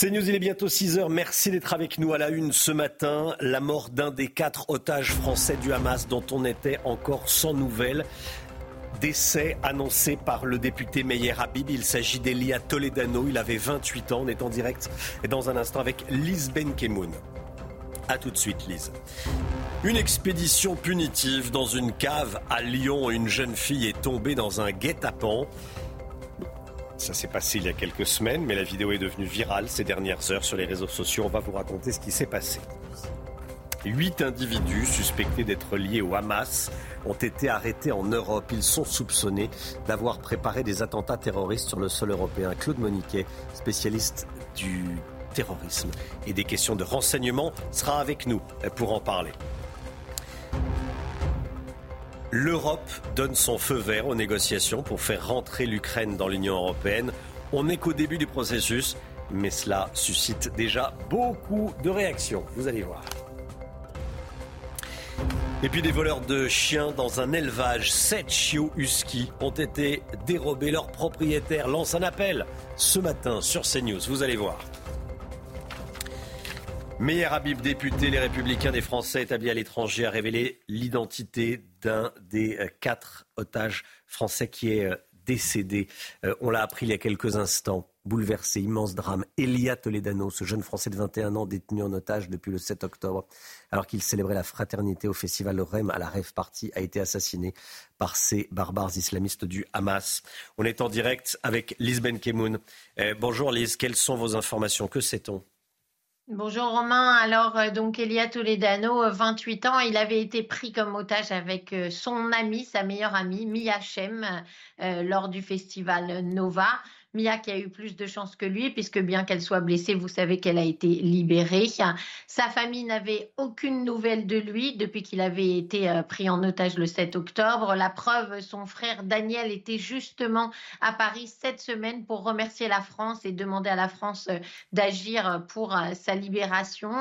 C'est News, il est bientôt 6 heures. Merci d'être avec nous à la une ce matin. La mort d'un des quatre otages français du Hamas dont on était encore sans nouvelles. Décès annoncé par le député Meyer Habib. Il s'agit d'Elia Toledano. Il avait 28 ans. On est en direct et dans un instant avec Lise Benkemoun. A tout de suite, Lise. Une expédition punitive dans une cave à Lyon. Une jeune fille est tombée dans un guet-apens. Ça s'est passé il y a quelques semaines, mais la vidéo est devenue virale ces dernières heures sur les réseaux sociaux. On va vous raconter ce qui s'est passé. Huit individus suspectés d'être liés au Hamas ont été arrêtés en Europe. Ils sont soupçonnés d'avoir préparé des attentats terroristes sur le sol européen. Claude Moniquet, spécialiste du terrorisme et des questions de renseignement, sera avec nous pour en parler. L'Europe donne son feu vert aux négociations pour faire rentrer l'Ukraine dans l'Union européenne. On n'est qu'au début du processus, mais cela suscite déjà beaucoup de réactions. Vous allez voir. Et puis des voleurs de chiens dans un élevage. Sept chiots husky ont été dérobés. Leur propriétaire lance un appel ce matin sur CNews. Vous allez voir. Meilleur Habib, député Les Républicains des Français établis à l'étranger, a révélé l'identité d'un des euh, quatre otages français qui est euh, décédé. Euh, on l'a appris il y a quelques instants. Bouleversé, immense drame. Elia Toledano, ce jeune Français de 21 ans détenu en otage depuis le 7 octobre, alors qu'il célébrait la fraternité au festival REM à la Rêve Party, a été assassiné par ces barbares islamistes du Hamas. On est en direct avec Lise Benkemoun. bonjour Lise, quelles sont vos informations? Que sait-on? Bonjour Romain. Alors euh, donc Elia Toledano, 28 euh, ans, il avait été pris comme otage avec euh, son amie, sa meilleure amie, Mia Shem, lors du festival Nova. Mia qui a eu plus de chance que lui, puisque bien qu'elle soit blessée, vous savez qu'elle a été libérée. Sa famille n'avait aucune nouvelle de lui depuis qu'il avait été euh, pris en otage le 7 octobre. La preuve, son frère Daniel était justement à Paris cette semaine pour remercier la France et demander à la France euh, d'agir pour euh, sa libération.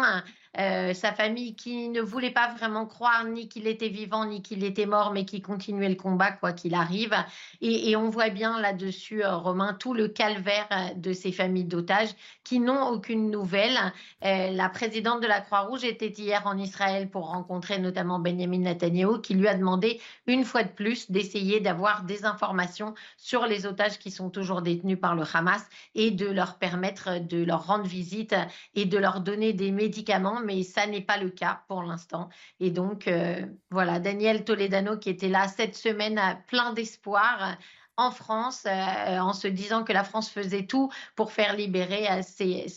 Euh, sa famille qui ne voulait pas vraiment croire ni qu'il était vivant ni qu'il était mort, mais qui continuait le combat quoi qu'il arrive. Et, on voit bien là-dessus, euh, Romain, tout le calvaire euh, de ces familles d'otages qui n'ont aucune nouvelle. la présidente de la Croix-Rouge était hier en Israël pour rencontrer notamment Benjamin Netanyahu, qui lui a demandé une fois de plus d'essayer d'avoir des informations sur les otages qui sont toujours détenus par le Hamas et de leur permettre de leur rendre visite et de leur donner des médicaments mais ça n'est pas le cas pour l'instant. Et donc, euh, voilà, Daniel Toledano qui était là cette semaine, plein d'espoir en France, euh, en se disant que la France faisait tout pour faire libérer euh, ses,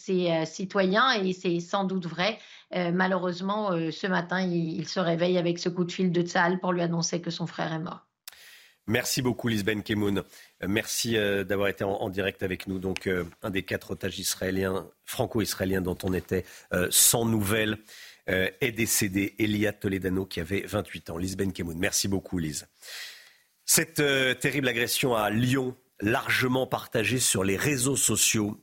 citoyens, et c'est sans doute vrai. malheureusement, ce matin, il, se réveille avec ce coup de fil de Tsahal pour lui annoncer que son frère est mort. Merci beaucoup, Lisbeth Kemoun. Merci d'avoir été en, direct avec nous. Donc, un des quatre otages israéliens, franco-israéliens dont on était sans nouvelles, est décédé. Elia Toledano, qui avait 28 ans. Lisbeth Kemoun. Merci beaucoup, Lise. Cette terrible agression à Lyon, largement partagée sur les réseaux sociaux,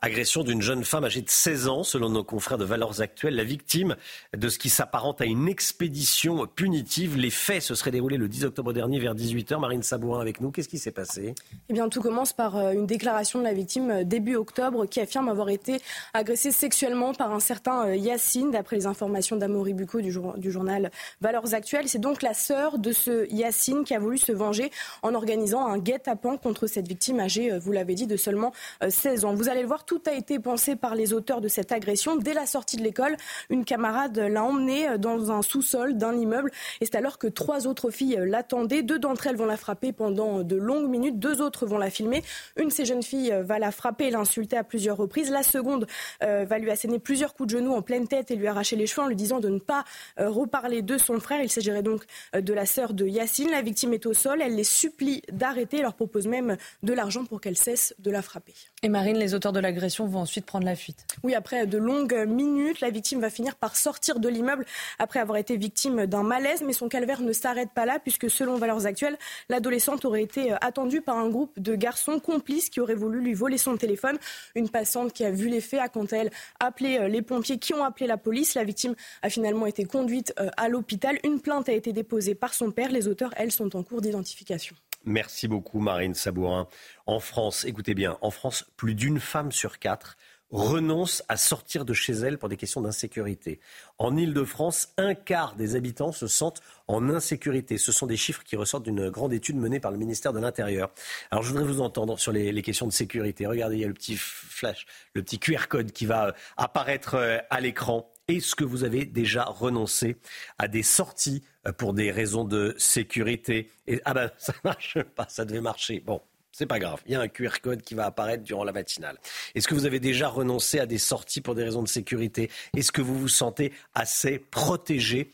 Agression d'une jeune femme âgée de 16 ans, selon nos confrères de Valeurs Actuelles, la victime de ce qui s'apparente à une expédition punitive. Les faits se seraient déroulés le 10 octobre dernier vers 18h. Marine Sabourin avec nous. Qu'est-ce qui s'est passé? Eh bien, tout commence par euh, une déclaration de la victime euh, début octobre qui affirme avoir été agressée sexuellement par un certain euh, Yacine, d'après les informations d'Amaury Bucco du, journal Valeurs Actuelles. C'est donc la sœur de ce Yacine qui a voulu se venger en organisant un guet-apens contre cette victime âgée, vous l'avez dit, de seulement 16 ans. Vous allez le voir, tout a été pensé par les auteurs de cette agression. Dès la sortie de l'école, une camarade l'a emmenée dans un sous-sol d'un immeuble. Et c'est alors que trois autres filles l'attendaient. Deux d'entre elles vont la frapper pendant de longues minutes. Deux autres vont la filmer. Une de ces jeunes filles va la frapper et l'insulter à plusieurs reprises. La seconde euh, va lui asséner plusieurs coups de genoux en pleine tête et lui arracher les cheveux en lui disant de ne pas euh, reparler de son frère. Il s'agirait donc euh, de la sœur de Yacine. La victime est au sol. Elle les supplie d'arrêter. Leur propose même de l'argent pour qu'elle cesse de la frapper. Et Marine, les auteurs de l'agression vont ensuite prendre la fuite. Oui, après de longues minutes, la victime va finir par sortir de l'immeuble après avoir été victime d'un malaise, mais son calvaire ne s'arrête pas là, puisque selon Valeurs Actuelles, l'adolescente aurait été attendue par un groupe de garçons complices qui auraient voulu lui voler son téléphone. Une passante qui a vu les faits a quant à elle appelé euh, les pompiers qui ont appelé la police. La victime a finalement été conduite euh, à l'hôpital. Une plainte a été déposée par son père. Les auteurs, elles, sont en cours d'identification. Merci beaucoup, Marine Sabourin. En France, écoutez bien, en France, plus d'une femme sur quatre renoncent à sortir de chez elles pour des questions d'insécurité. En Ile-de-France, un quart des habitants se sentent en insécurité. Ce sont des chiffres qui ressortent d'une grande étude menée par le ministère de l'Intérieur. Alors je voudrais vous entendre sur les, questions de sécurité. Regardez, il y a le petit flash, le petit QR code qui va euh, apparaître euh, à l'écran. Est-ce que vous avez déjà renoncé à des sorties pour des raisons de sécurité Et, Ah ben ça marche pas, ça devait marcher. Bon, c'est pas grave. Il y a un QR code qui va apparaître durant la matinale. Est-ce que vous avez déjà renoncé à des sorties pour des raisons de sécurité? Est-ce que vous vous sentez assez protégé?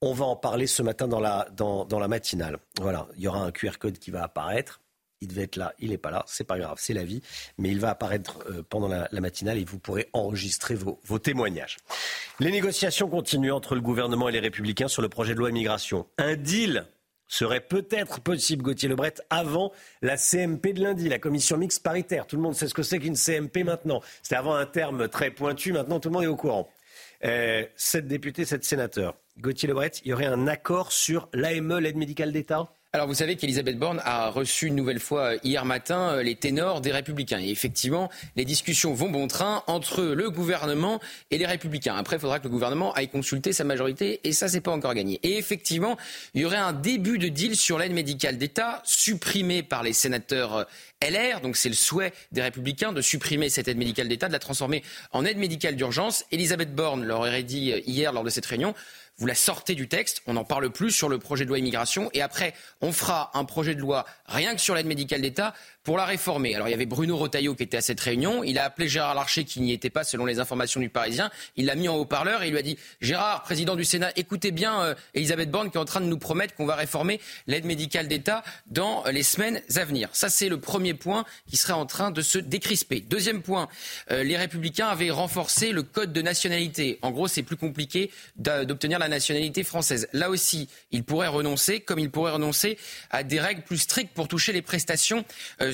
On va en parler ce matin dans la, dans, dans la matinale. Voilà, il y aura un QR code qui va apparaître. Il devait être là, il n'est pas là, c'est pas grave, c'est la vie, mais il va apparaître euh, pendant la, matinale et vous pourrez enregistrer vos, témoignages. Les négociations continuent entre le gouvernement et les républicains sur le projet de loi immigration. Un deal serait peut-être possible, Gauthier Lebret, avant la CMP de lundi, la commission mixte paritaire. Tout le monde sait ce que c'est qu'une CMP maintenant. C'était avant un terme très pointu, maintenant tout le monde est au courant. Euh, sept députés, sept sénateurs. Gauthier Lebret, il y aurait un accord sur l'AME, l'aide médicale d'État? Alors vous savez qu'Elisabeth Borne a reçu une nouvelle fois euh, hier matin euh, les ténors des Républicains. Et effectivement, les discussions vont bon train entre le gouvernement et les Républicains. Après, il faudra que le gouvernement aille consulter sa majorité et ça, c'est pas encore gagné. Et effectivement, il y aurait un début de deal sur l'aide médicale d'État supprimée par les sénateurs euh, LR. Donc c'est le souhait des Républicains de supprimer cette aide médicale d'État, de la transformer en aide médicale d'urgence. Elisabeth Borne leur aurait dit hier lors de cette réunion vous la sortez du texte, on n'en parle plus sur le projet de loi immigration, et après, on fera un projet de loi rien que sur l'aide médicale d'État pour la réformer. Alors il y avait Bruno Rotaillot qui était à cette réunion. Il a appelé Gérard Larcher qui n'y était pas selon les informations du Parisien. Il l'a mis en haut-parleur et il lui a dit Gérard, président du Sénat, écoutez bien euh, Elisabeth Borne qui est en train de nous promettre qu'on va réformer l'aide médicale d'État dans les semaines à venir. Ça c'est le premier point qui serait en train de se décrisper. Deuxième point, euh, les Républicains avaient renforcé le code de nationalité. En gros, c'est plus compliqué d'obtenir la nationalité française. Là aussi, ils pourraient renoncer, comme ils pourraient renoncer à des règles plus strictes pour toucher les prestations euh,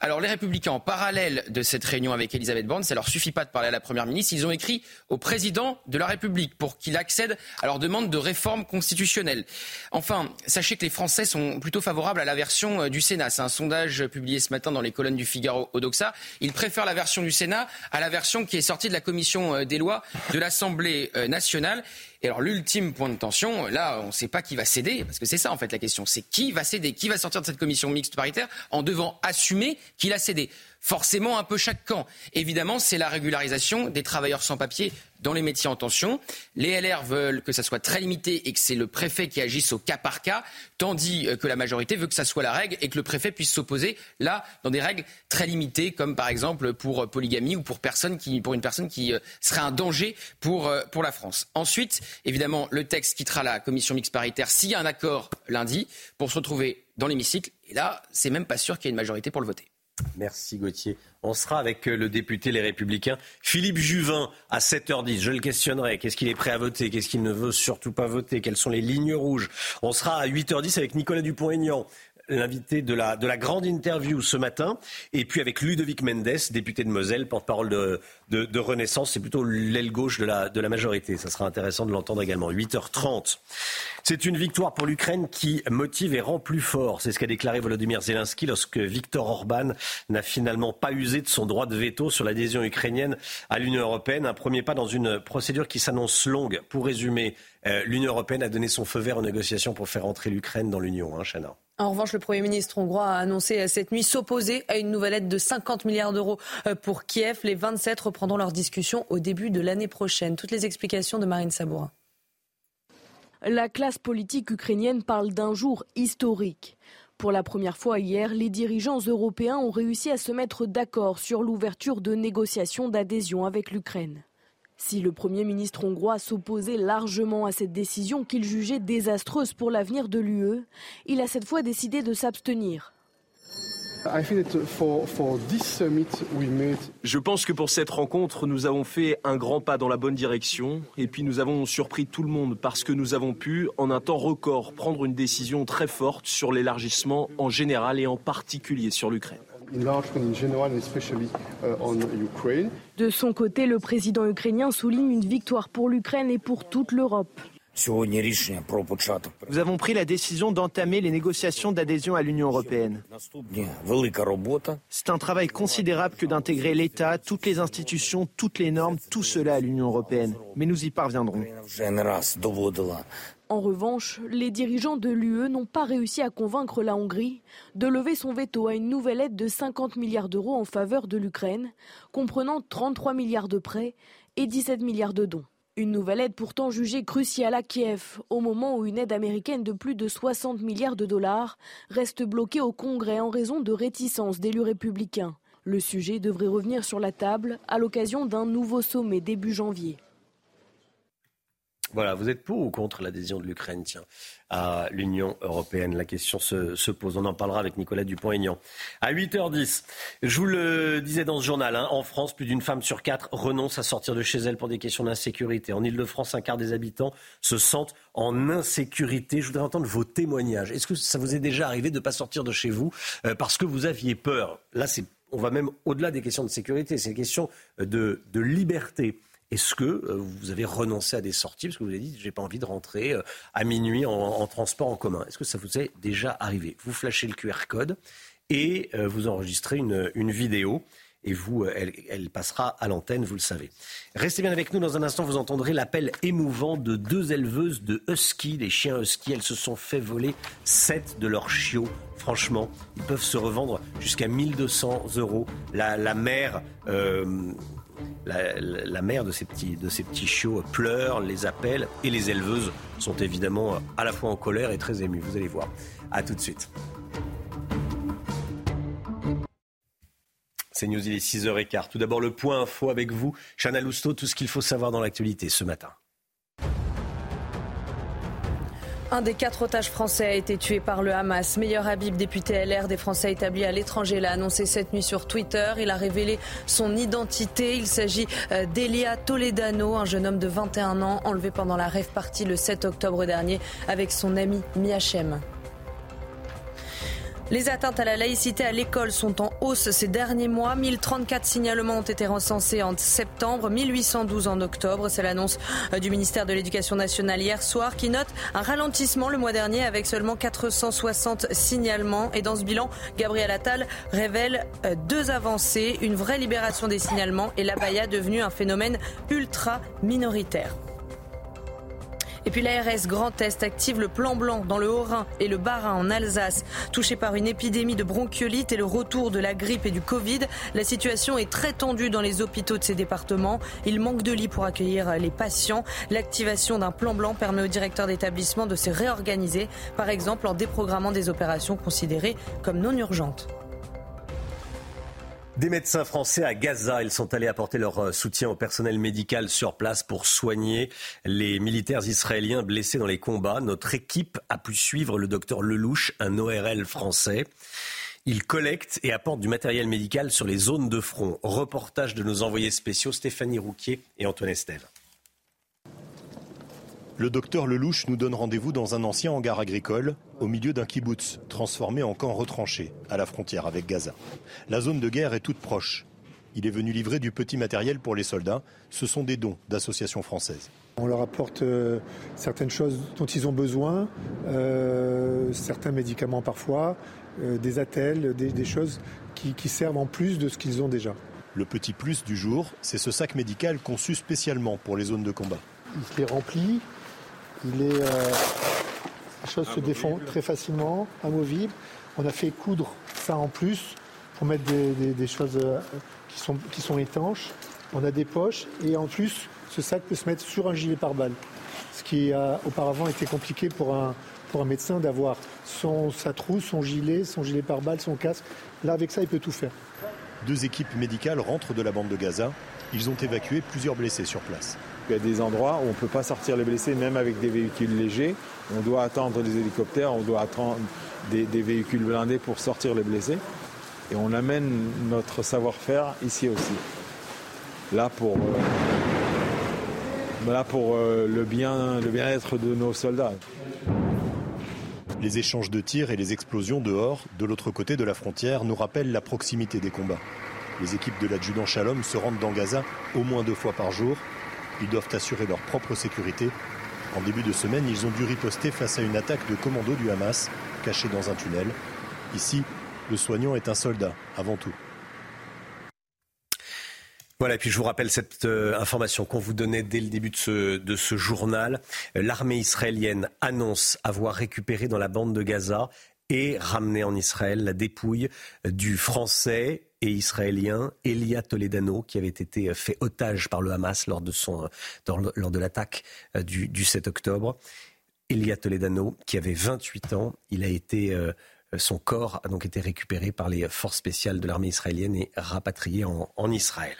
Alors les Républicains, en parallèle de cette réunion avec Elisabeth Borne, ça leur suffit pas de parler à la Première ministre, ils ont écrit au président de la République pour qu'il accède à leur demande de réforme constitutionnelle. Enfin, sachez que les Français sont plutôt favorables à la version euh, du Sénat. C'est un sondage publié ce matin dans les colonnes du Figaro au Doxa. Ils préfèrent la version du Sénat à la version qui est sortie de la commission euh, des lois de l'Assemblée nationale. Et alors l'ultime point de tension, là, on ne sait pas qui va céder, parce que c'est ça en fait la question, c'est qui va céder, qui va sortir de cette commission mixte paritaire en devant assumer qu'il a cédé? Forcément un peu chaque camp. Évidemment, c'est la régularisation des travailleurs sans papier dans les métiers en tension. Les LR veulent que ça soit très limité et que c'est le préfet qui agisse au cas par cas, tandis euh, que la majorité veut que ça soit la règle et que le préfet puisse s'opposer là dans des règles très limitées, comme par exemple pour polygamie ou pour, pour une personne qui euh, serait un danger pour, euh, pour la France. Ensuite, évidemment, le texte quittera la commission mixte paritaire s'il y a un accord lundi pour se retrouver dans l'hémicycle. Et là, c'est même pas sûr qu'il y ait une majorité pour le voter. Merci Gauthier. On sera avec euh, le député Les Républicains, Philippe Juvin, à 7h10. Je le questionnerai. Qu'est-ce qu'il est prêt à voter? Qu'est-ce qu'il ne veut surtout pas voter? Quelles sont les lignes rouges? On sera à 8h10 avec Nicolas Dupont-Aignan l'invité de la, de la grande interview ce matin, et puis avec Ludovic Mendes, député de Moselle, porte-parole de, de, Renaissance, c'est plutôt l'aile gauche de la, de la majorité. Ça sera intéressant de l'entendre également. 8h30. C'est une victoire pour l'Ukraine qui motive et rend plus fort. C'est ce qu'a déclaré Volodymyr Zelensky lorsque Viktor Orban n'a finalement pas usé de son droit de veto sur l'adhésion ukrainienne à l'Union européenne. Un premier pas dans une procédure qui s'annonce longue. Pour résumer, euh, l'Union européenne a donné son feu vert aux négociations pour faire entrer l'Ukraine dans l'Union. Hein, Chana. En revanche, le Premier ministre hongrois a annoncé cette nuit s'opposer à une nouvelle aide de 50 milliards d'euros euh, pour Kiev. Les 27 reprendront leurs discussions au début de l'année prochaine. Toutes les explications de Marine Sabourin. La classe politique ukrainienne parle d'un jour historique. Pour la première fois hier, les dirigeants européens ont réussi à se mettre d'accord sur l'ouverture de négociations d'adhésion avec l'Ukraine. Si le Premier ministre hongrois s'opposait largement à cette décision qu'il jugeait désastreuse pour l'avenir de l'UE, il a cette fois décidé de s'abstenir. Je pense que pour cette rencontre, nous avons fait un grand pas dans la bonne direction et puis nous avons surpris tout le monde parce que nous avons pu, en un temps record, prendre une décision très forte sur l'élargissement en général et en particulier sur l'Ukraine. De son côté, le président ukrainien souligne une victoire pour l'Ukraine et pour toute l'Europe. Nous avons pris la décision d'entamer les négociations d'adhésion à l'Union européenne. C'est un travail considérable que d'intégrer l'État, toutes les institutions, toutes les normes, tout cela à l'Union européenne. Mais nous y parviendrons. En revanche, les dirigeants de l'UE n'ont pas réussi à convaincre la Hongrie de lever son veto à une nouvelle aide de 50 milliards d'euros en faveur de l'Ukraine, comprenant 33 milliards de prêts et 17 milliards de dons. Une nouvelle aide pourtant jugée cruciale à Kiev, au moment où une aide américaine de plus de 60 milliards de dollars reste bloquée au Congrès en raison de réticences d'élus républicains. Le sujet devrait revenir sur la table à l'occasion d'un nouveau sommet début janvier. Voilà, vous êtes pour ou contre l'adhésion de l'Ukraine tiens, à l'Union européenne? La question se, pose. On en parlera avec Nicolas Dupont-Aignan. À 8h10, je vous le disais dans ce journal, hein, en France, plus d'une femme sur quatre renonce à sortir de chez elle pour des questions d'insécurité. En Ile-de-France, un quart des habitants se sentent en insécurité. Je voudrais entendre vos témoignages. Est-ce que ça vous est déjà arrivé de ne pas sortir de chez vous euh, parce que vous aviez peur? Là, on va même au-delà des questions de sécurité, c'est une question de liberté. Est-ce que euh, vous avez renoncé à des sorties parce que vous avez dit j'ai pas envie de rentrer euh, à minuit en, transport en commun Est-ce que ça vous est déjà arrivé? Vous flashez le QR code et euh, vous enregistrez une, vidéo et vous, elle, passera à l'antenne, vous le savez. Restez bien avec nous. Dans un instant, vous entendrez l'appel émouvant de deux éleveuses de husky, des chiens husky. Elles se sont fait voler sept de leurs chiots. Franchement, ils peuvent se revendre jusqu'à 1200 euros. La, la mère la, mère de ces, petits, de ces petits chiots pleure, les appelle et les éleveuses sont évidemment à la fois en colère et très émues. Vous allez voir. A tout de suite. C'est News, il est 6h15. Tout d'abord, le point info avec vous. Chana Lousteau, tout ce qu'il faut savoir dans l'actualité ce matin. Un des quatre otages français a été tué par le Hamas. Meilleur Habib, député LR des Français établis à l'étranger, l'a annoncé cette nuit sur Twitter. Il a révélé son identité. Il s'agit euh, d'Elia Toledano, un jeune homme de 21 ans, enlevé pendant la rêve partie le 7 octobre dernier avec son ami Miachem. Les atteintes à la laïcité à l'école sont en hausse ces derniers mois. 1034 signalements ont été recensés en septembre, 1812 en octobre. C'est l'annonce euh, du ministère de l'Éducation nationale hier soir qui note un ralentissement le mois dernier avec seulement 460 signalements. Et dans ce bilan, Gabriel Attal révèle euh, deux avancées, une vraie libération des signalements et l'abaya devenu un phénomène ultra minoritaire. Et puis l'ARS Grand Est active le plan blanc dans le Haut-Rhin et le Bas-Rhin en Alsace. Touché par une épidémie de bronchiolite et le retour de la grippe et du Covid, la situation est très tendue dans les hôpitaux de ces départements. Il manque de lits pour accueillir les patients. L'activation d'un plan blanc permet aux directeurs d'établissement de se réorganiser, par exemple en déprogrammant des opérations considérées comme non urgentes. Des médecins français à Gaza, ils sont allés apporter leur euh, soutien au personnel médical sur place pour soigner les militaires israéliens blessés dans les combats. Notre équipe a pu suivre le docteur Lelouch, un ORL français. Il collecte et apporte du matériel médical sur les zones de front. Reportage de nos envoyés spéciaux Stéphanie Rouquier et Antoine Estève. Le docteur Lelouch nous donne rendez-vous dans un ancien hangar agricole, au milieu d'un kibbutz, transformé en camp retranché, à la frontière avec Gaza. La zone de guerre est toute proche. Il est venu livrer du petit matériel pour les soldats. Ce sont des dons d'associations françaises. On leur apporte euh, certaines choses dont ils ont besoin, euh, certains médicaments parfois, euh, des attelles, des, choses qui, qui servent en plus de ce qu'ils ont déjà. Le petit plus du jour, c'est ce sac médical conçu spécialement pour les zones de combat. Il se les remplit, il est, euh, les se défont très facilement, amovibles. On a fait coudre ça en plus pour mettre des, choses euh, qui sont, étanches. On a des poches et en plus, ce sac peut se mettre sur un gilet pare-balles. Ce qui a auparavant été compliqué pour un, médecin d'avoir sa trousse, son gilet, son gilet pare-balles, son casque. Là, avec ça, il peut tout faire. Deux équipes médicales rentrent de la bande de Gaza. Ils ont évacué plusieurs blessés sur place. Il y a des endroits où on ne peut pas sortir les blessés, même avec des véhicules légers. On doit attendre des hélicoptères, on doit attendre des, véhicules blindés pour sortir les blessés. Et on amène notre savoir-faire ici aussi. Là pour, euh, là pour euh, le bien, le bien-être de nos soldats. Les échanges de tirs et les explosions dehors, de l'autre côté de la frontière, nous rappellent la proximité des combats. Les équipes de l'adjudant Shalom se rendent dans Gaza au moins deux fois par jour ils doivent assurer leur propre sécurité En début de semaine, ils ont dû riposter face à une attaque de commando du Hamas, caché dans un tunnel. Ici, le soignant est un soldat, avant tout. Voilà, et puis je vous rappelle cette euh, information qu'on vous donnait dès le début de ce journal. L'armée israélienne annonce avoir récupéré dans la bande de Gaza et ramené en Israël la dépouille du français et israélien Elia Toledano, qui avait été fait otage par le Hamas lors de, son, lors de l'attaque euh, du, du, 7 octobre. Elia Toledano, qui avait 28 ans, il a été, euh, son corps a donc été récupéré par les forces spéciales de l'armée israélienne et rapatrié en Israël.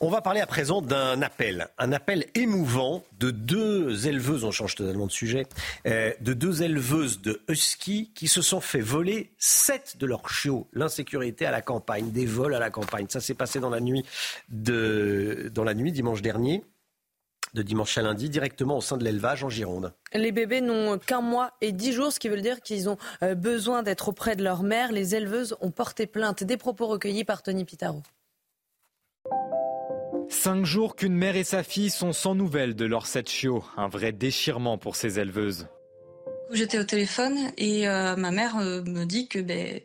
On va parler à présent d'un appel, un appel émouvant de deux éleveuses, on change totalement de sujet, euh, de deux éleveuses de husky qui se sont fait voler sept de leurs chiots. L'insécurité à la campagne, des vols à la campagne. Ça s'est passé dans la nuit de, dans la nuit dimanche dernier de dimanche à lundi directement au sein de l'élevage en Gironde. Les bébés n'ont qu'un mois et dix jours, ce qui veut dire qu'ils ont euh, besoin d'être auprès de leur mère. Les éleveuses ont porté plainte. Des propos recueillis par Tony Pitaro. Cinq jours qu'une mère et sa fille sont sans nouvelles de leurs sept chiots. Un vrai déchirement pour ces éleveuses. J'étais au téléphone et euh, ma mère euh, me dit que ben,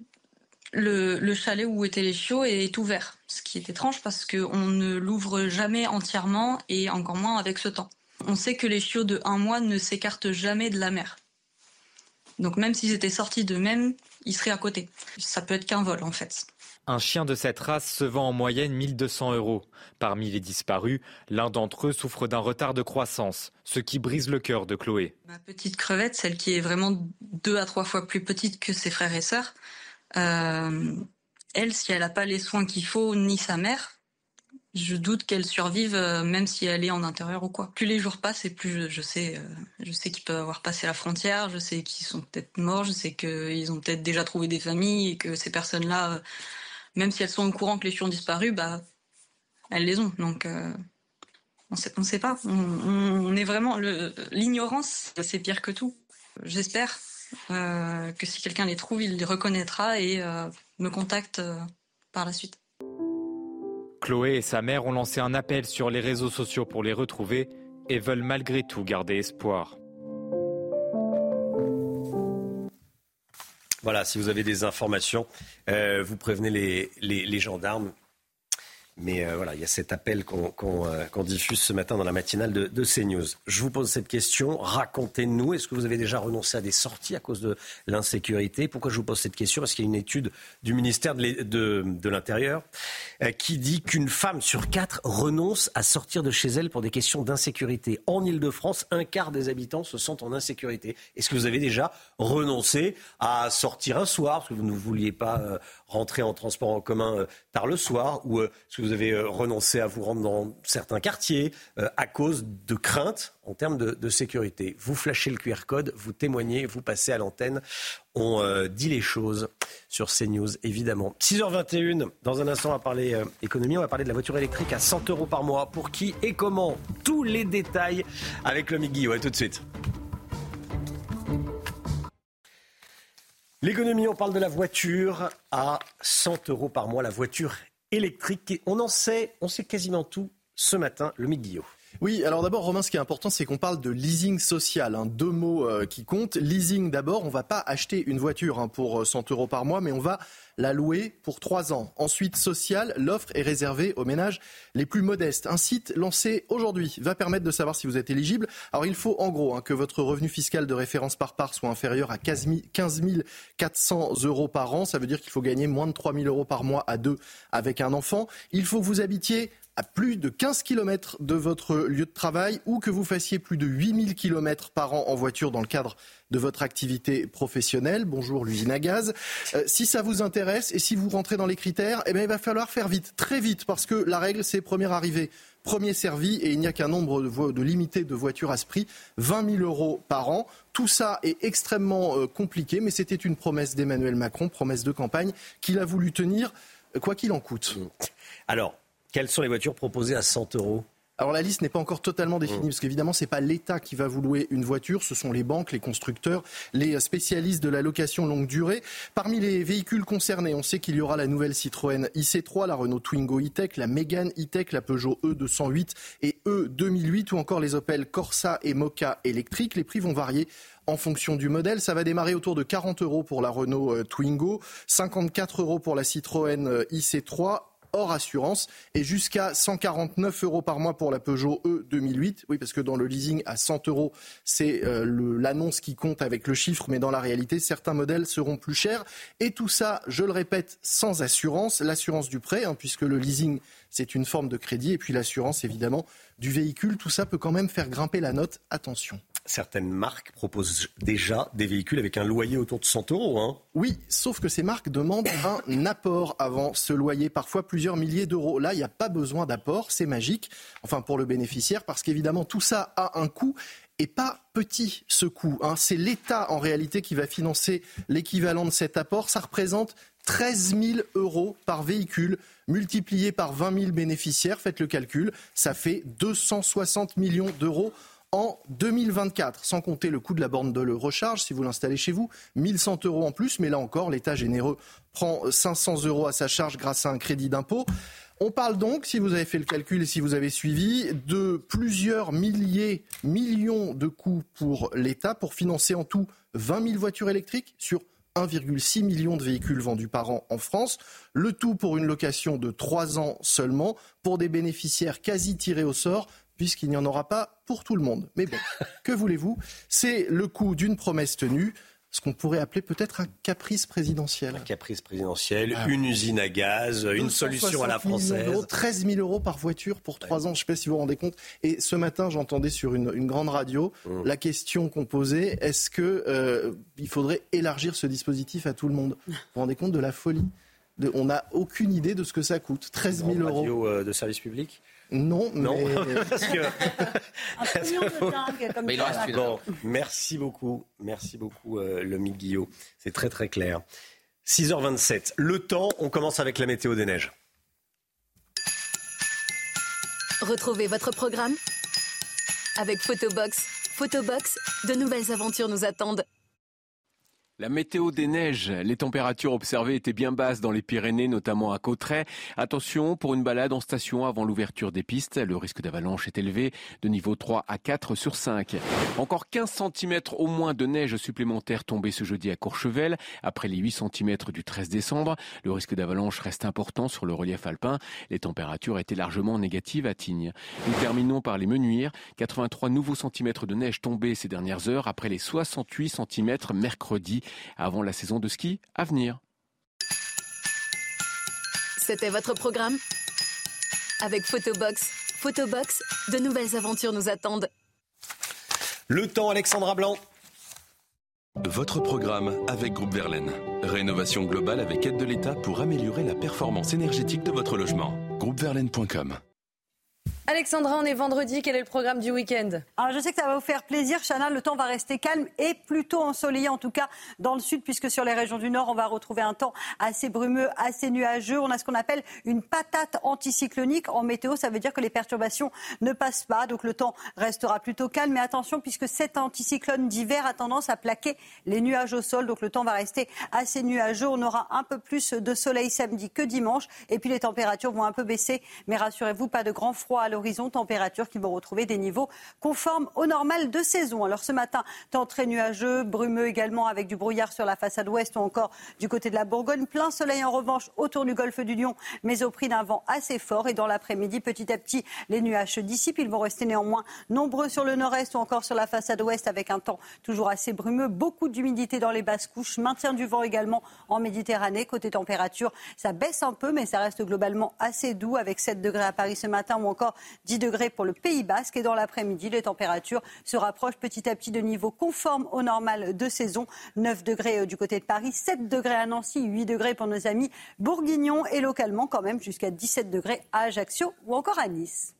le, le, chalet où étaient les chiots est ouvert. Ce qui est étrange parce qu'on ne l'ouvre jamais entièrement et encore moins avec ce temps. On sait que les chiots de un mois ne s'écartent jamais de la mer. Donc même s'ils étaient sortis d'eux-mêmes, ils seraient à côté. Ça peut être qu'un vol en fait. Un chien de cette race se vend en moyenne 1200 euros. Parmi les disparus, l'un d'entre eux souffre d'un retard de croissance, ce qui brise le cœur de Chloé. Ma petite crevette, celle qui est vraiment deux à trois fois plus petite que ses frères et sœurs, euh, elle, si elle n'a pas les soins qu'il faut, ni sa mère, je doute qu'elle survive euh, même si elle est en intérieur ou quoi. Plus les jours passent et plus je, sais, euh, je sais qu'ils peuvent avoir passé la frontière, je sais qu'ils sont peut-être morts, je sais qu'ils ont peut-être déjà trouvé des familles et que ces personnes-là, même si elles sont au courant que les chiens ont disparu, bah elles les ont. Donc euh, on on sait pas. On, on est vraiment l'ignorance, c'est pire que tout. J'espère euh, que si quelqu'un les trouve, il les reconnaîtra et euh, me contacte par la suite. Chloé et sa mère ont lancé un appel sur les réseaux sociaux pour les retrouver et veulent malgré tout garder espoir. Voilà, si vous avez des informations, euh, vous prévenez les, gendarmes. Mais euh, voilà, il y a cet appel qu'on qu euh, diffuse ce matin dans la matinale de, CNews. Je vous pose cette question. Racontez-nous, est-ce que vous avez déjà renoncé à des sorties à cause de l'insécurité? Pourquoi je vous pose cette question? Parce qu'il y a une étude du ministère de, l'Intérieur euh, qui dit qu'une femme sur quatre renonce à sortir de chez elle pour des questions d'insécurité? En Ile-de-France, un quart des habitants se sentent en insécurité. Est-ce que vous avez déjà renoncé à sortir un soir? Parce que vous ne vouliez pas rentrer en transport en commun tard le soir ou vous avez renoncé à vous rendre dans certains quartiers à cause de craintes en termes de, sécurité Vous flashez le QR code, vous témoignez, vous passez à l'antenne. On euh, dit les choses sur CNews, évidemment. 6h21, dans un instant, on va parler euh, économie, on va parler de la voiture électrique à 100 euros par mois. Pour qui et comment Tous les détails avec le Migui. Ouais, tout de suite. L'économie, on parle de la voiture à 100 euros par mois, la voiture électrique. On en sait, on sait quasiment tout ce matin, le Guillot. Oui, alors d'abord, Romain, ce qui est important, c'est qu'on parle de leasing social. Hein. Deux mots euh, qui comptent. Leasing, d'abord, on va pas acheter une voiture hein, pour 100 euros par mois, mais on va la louer pour trois ans. Ensuite, social, l'offre est réservée aux ménages les plus modestes. Un site lancé aujourd'hui va permettre de savoir si vous êtes éligible. Alors, il faut en gros hein, que votre revenu fiscal de référence par part soit inférieur à 15 400 euros par an. Ça veut dire qu'il faut gagner moins de 3 000 euros par mois à deux avec un enfant. Il faut que vous habitiez à plus de 15 km de votre lieu de travail ou que vous fassiez plus de 8000 km par an en voiture dans le cadre de votre activité professionnelle. Bonjour l'usine à gaz. Euh, si ça vous intéresse et si vous rentrez dans les critères, eh bien, il va falloir faire vite, très vite, parce que la règle, c'est premier arrivé, premier servi, et il n'y a qu'un nombre de, de, limité de voitures à ce prix, 20 000 euros par an. Tout ça est extrêmement euh, compliqué, mais c'était une promesse d'Emmanuel Macron, promesse de campagne, qu'il a voulu tenir, quoi qu'il en coûte. Alors, quelles sont les voitures proposées à 100 euros? Alors la liste n'est pas encore totalement définie, mmh. parce qu'évidemment, ce n'est pas l'État qui va vous louer une voiture, ce sont les banques, les constructeurs, les spécialistes de la location longue durée. Parmi les véhicules concernés, on sait qu'il y aura la nouvelle Citroën IC3, la Renault Twingo E-Tech, la Mégane E-Tech, la Peugeot E208 et E2008, ou encore les Opel Corsa et Mocha électriques. Les prix vont varier en fonction du modèle. Ça va démarrer autour de 40 euros pour la Renault euh, Twingo, 54 euros pour la Citroën euh, IC3 hors assurance et jusqu'à 149 euros par mois pour la Peugeot E 2008. Oui, parce que dans le leasing à 100 euros, c'est euh, l'annonce qui compte avec le chiffre, mais dans la réalité, certains modèles seront plus chers. Et tout ça, je le répète, sans assurance. L'assurance du prêt, hein, puisque le leasing, c'est une forme de crédit, et puis l'assurance, évidemment, du véhicule. Tout ça peut quand même faire grimper la note. Attention certaines marques proposent déjà des véhicules avec un loyer autour de 100 euros. Hein. Oui, sauf que ces marques demandent un apport avant ce loyer, parfois plusieurs milliers d'euros. Là, il n'y a pas besoin d'apport, c'est magique, enfin pour le bénéficiaire, parce qu'évidemment, tout ça a un coût et pas petit ce coût. Hein. C'est l'État en réalité qui va financer l'équivalent de cet apport. Ça représente 13 000 euros par véhicule, multiplié par 20 000 bénéficiaires. Faites le calcul, ça fait 260 millions d'euros en 2024, sans compter le coût de la borne de recharge si vous l'installez chez vous, 1100 euros en plus, mais là encore, l'État généreux prend 500 euros à sa charge grâce à un crédit d'impôt. On parle donc, si vous avez fait le calcul et si vous avez suivi, de plusieurs milliers, millions de coûts pour l'État pour financer en tout 20 000 voitures électriques sur 1,6 million de véhicules vendus par an en France, le tout pour une location de 3 ans seulement, pour des bénéficiaires quasi tirés au sort, puisqu'il n'y en aura pas pour tout le monde. Mais bon, que voulez-vous? C'est le coût d'une promesse tenue ce qu'on pourrait appeler peut-être un caprice présidentiel. Un caprice présidentiel, ah. une usine à gaz, une solution à la française. Euros, 13 000 euros par voiture pour trois ans, je ne sais pas si vous vous rendez compte. Et ce matin, j'entendais sur une, grande radio mmh. la question qu'on posait, est-ce qu'il euh, faudrait élargir ce dispositif à tout le monde? Vous vous rendez compte de la folie? On n'a aucune idée de ce que ça coûte. 13 000 euros. Radio euh, de service public? Non, non. Parce que... un mais il bon, merci beaucoup, merci beaucoup, euh, le Guillot. C'est très très clair. 6h27. Le temps, on commence avec la météo des neiges. Retrouvez votre programme avec Photobox. Photobox, de nouvelles aventures nous attendent. La météo des neiges, les températures observées étaient bien basses dans les Pyrénées, notamment à Cauterets. Attention, pour une balade en station avant l'ouverture des pistes, le risque d'avalanche est élevé de niveau 3 à 4 sur 5. Encore 15 cm au moins de neige supplémentaire tombée ce jeudi à Courchevel, après les 8 cm du 13 décembre. Le risque d'avalanche reste important sur le relief alpin. Les températures étaient largement négatives à Tignes. Nous terminons par les Menuires. 83 nouveaux centimètres de neige tombés ces dernières heures après les 68 cm mercredi avant la saison de ski à venir. C'était votre programme Avec Photobox. Photobox, de nouvelles aventures nous attendent. Le temps, Alexandra Blanc. Votre programme avec Groupe Verlaine. Rénovation globale avec aide de l'État pour améliorer la performance énergétique de votre logement. Groupeverlaine.com Alexandra, on est vendredi. Quel est le programme du week-end? Alors, je sais que ça va vous faire plaisir, Chana. Le temps va rester calme et plutôt ensoleillé, en tout cas dans le sud, puisque sur les régions du nord, on va retrouver un temps assez brumeux, assez nuageux. On a ce qu'on appelle une patate anticyclonique. En météo, ça veut dire que les perturbations ne passent pas. Donc, le temps restera plutôt calme. Mais attention, puisque cet anticyclone d'hiver a tendance à plaquer les nuages au sol. Donc, le temps va rester assez nuageux. On aura un peu plus de soleil samedi que dimanche. Et puis, les températures vont un peu baisser. Mais rassurez-vous, pas de grand froid l'horizon, températures qui vont retrouver des niveaux conformes au normal de saison. Alors ce matin, temps très nuageux, brumeux également avec du brouillard sur la façade ouest ou encore du côté de la Bourgogne. Plein soleil en revanche autour du golfe du Lion, mais au prix d'un vent assez fort. Et dans l'après-midi, petit à petit, les nuages se dissipent. Ils vont rester néanmoins nombreux sur le nord-est ou encore sur la façade ouest avec un temps toujours assez brumeux. Beaucoup d'humidité dans les basses couches, maintien du vent également en Méditerranée. Côté température, ça baisse un peu, mais ça reste globalement assez doux avec 7 degrés à Paris ce matin ou encore 10 degrés pour le Pays Basque. Et dans l'après-midi, les températures se rapprochent petit à petit de niveaux conformes au normal de saison. 9 degrés euh, du côté de Paris, 7 degrés à Nancy, 8 degrés pour nos amis bourguignons et localement quand même jusqu'à 17 degrés à Ajaccio ou encore à Nice.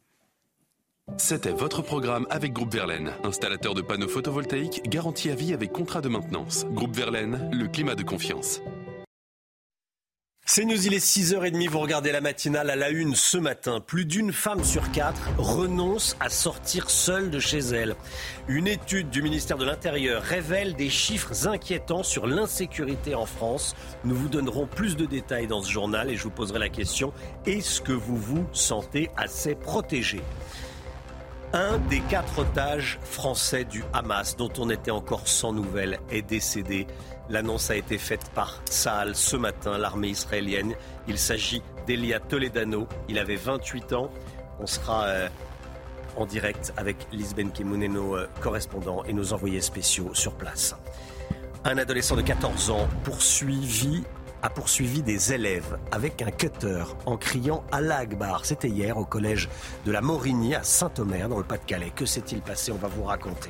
C'était votre programme avec Groupe Verlaine, installateur de panneaux photovoltaïques garantie à vie avec contrat de maintenance. Groupe Verlaine, le climat de confiance. C'est News, il est 6h30, vous regardez la matinale à la une ce matin. Plus d'une femme sur quatre renonce à sortir seule de chez elle. Une étude du ministère de l'Intérieur révèle des chiffres inquiétants sur l'insécurité en France. Nous vous donnerons plus de détails dans ce journal et je vous poserai la question, est-ce que vous vous sentez assez protégé? Un des quatre otages français du Hamas, dont on était encore sans nouvelles, est décédé. L'annonce a été faite par Saal ce matin, l'armée israélienne. Il s'agit d'Elia Toledano. Il avait 28 ans. On sera euh, en direct avec Lisbeth Kemoun et nos euh, correspondants et nos envoyés spéciaux sur place. Un adolescent de 14 ans poursuivi a poursuivi des élèves avec un cutter en criant à l'Agbar. C'était hier au collège de la Morigny à Saint-Omer dans le Pas-de-Calais. Que s'est-il passé? On va vous raconter.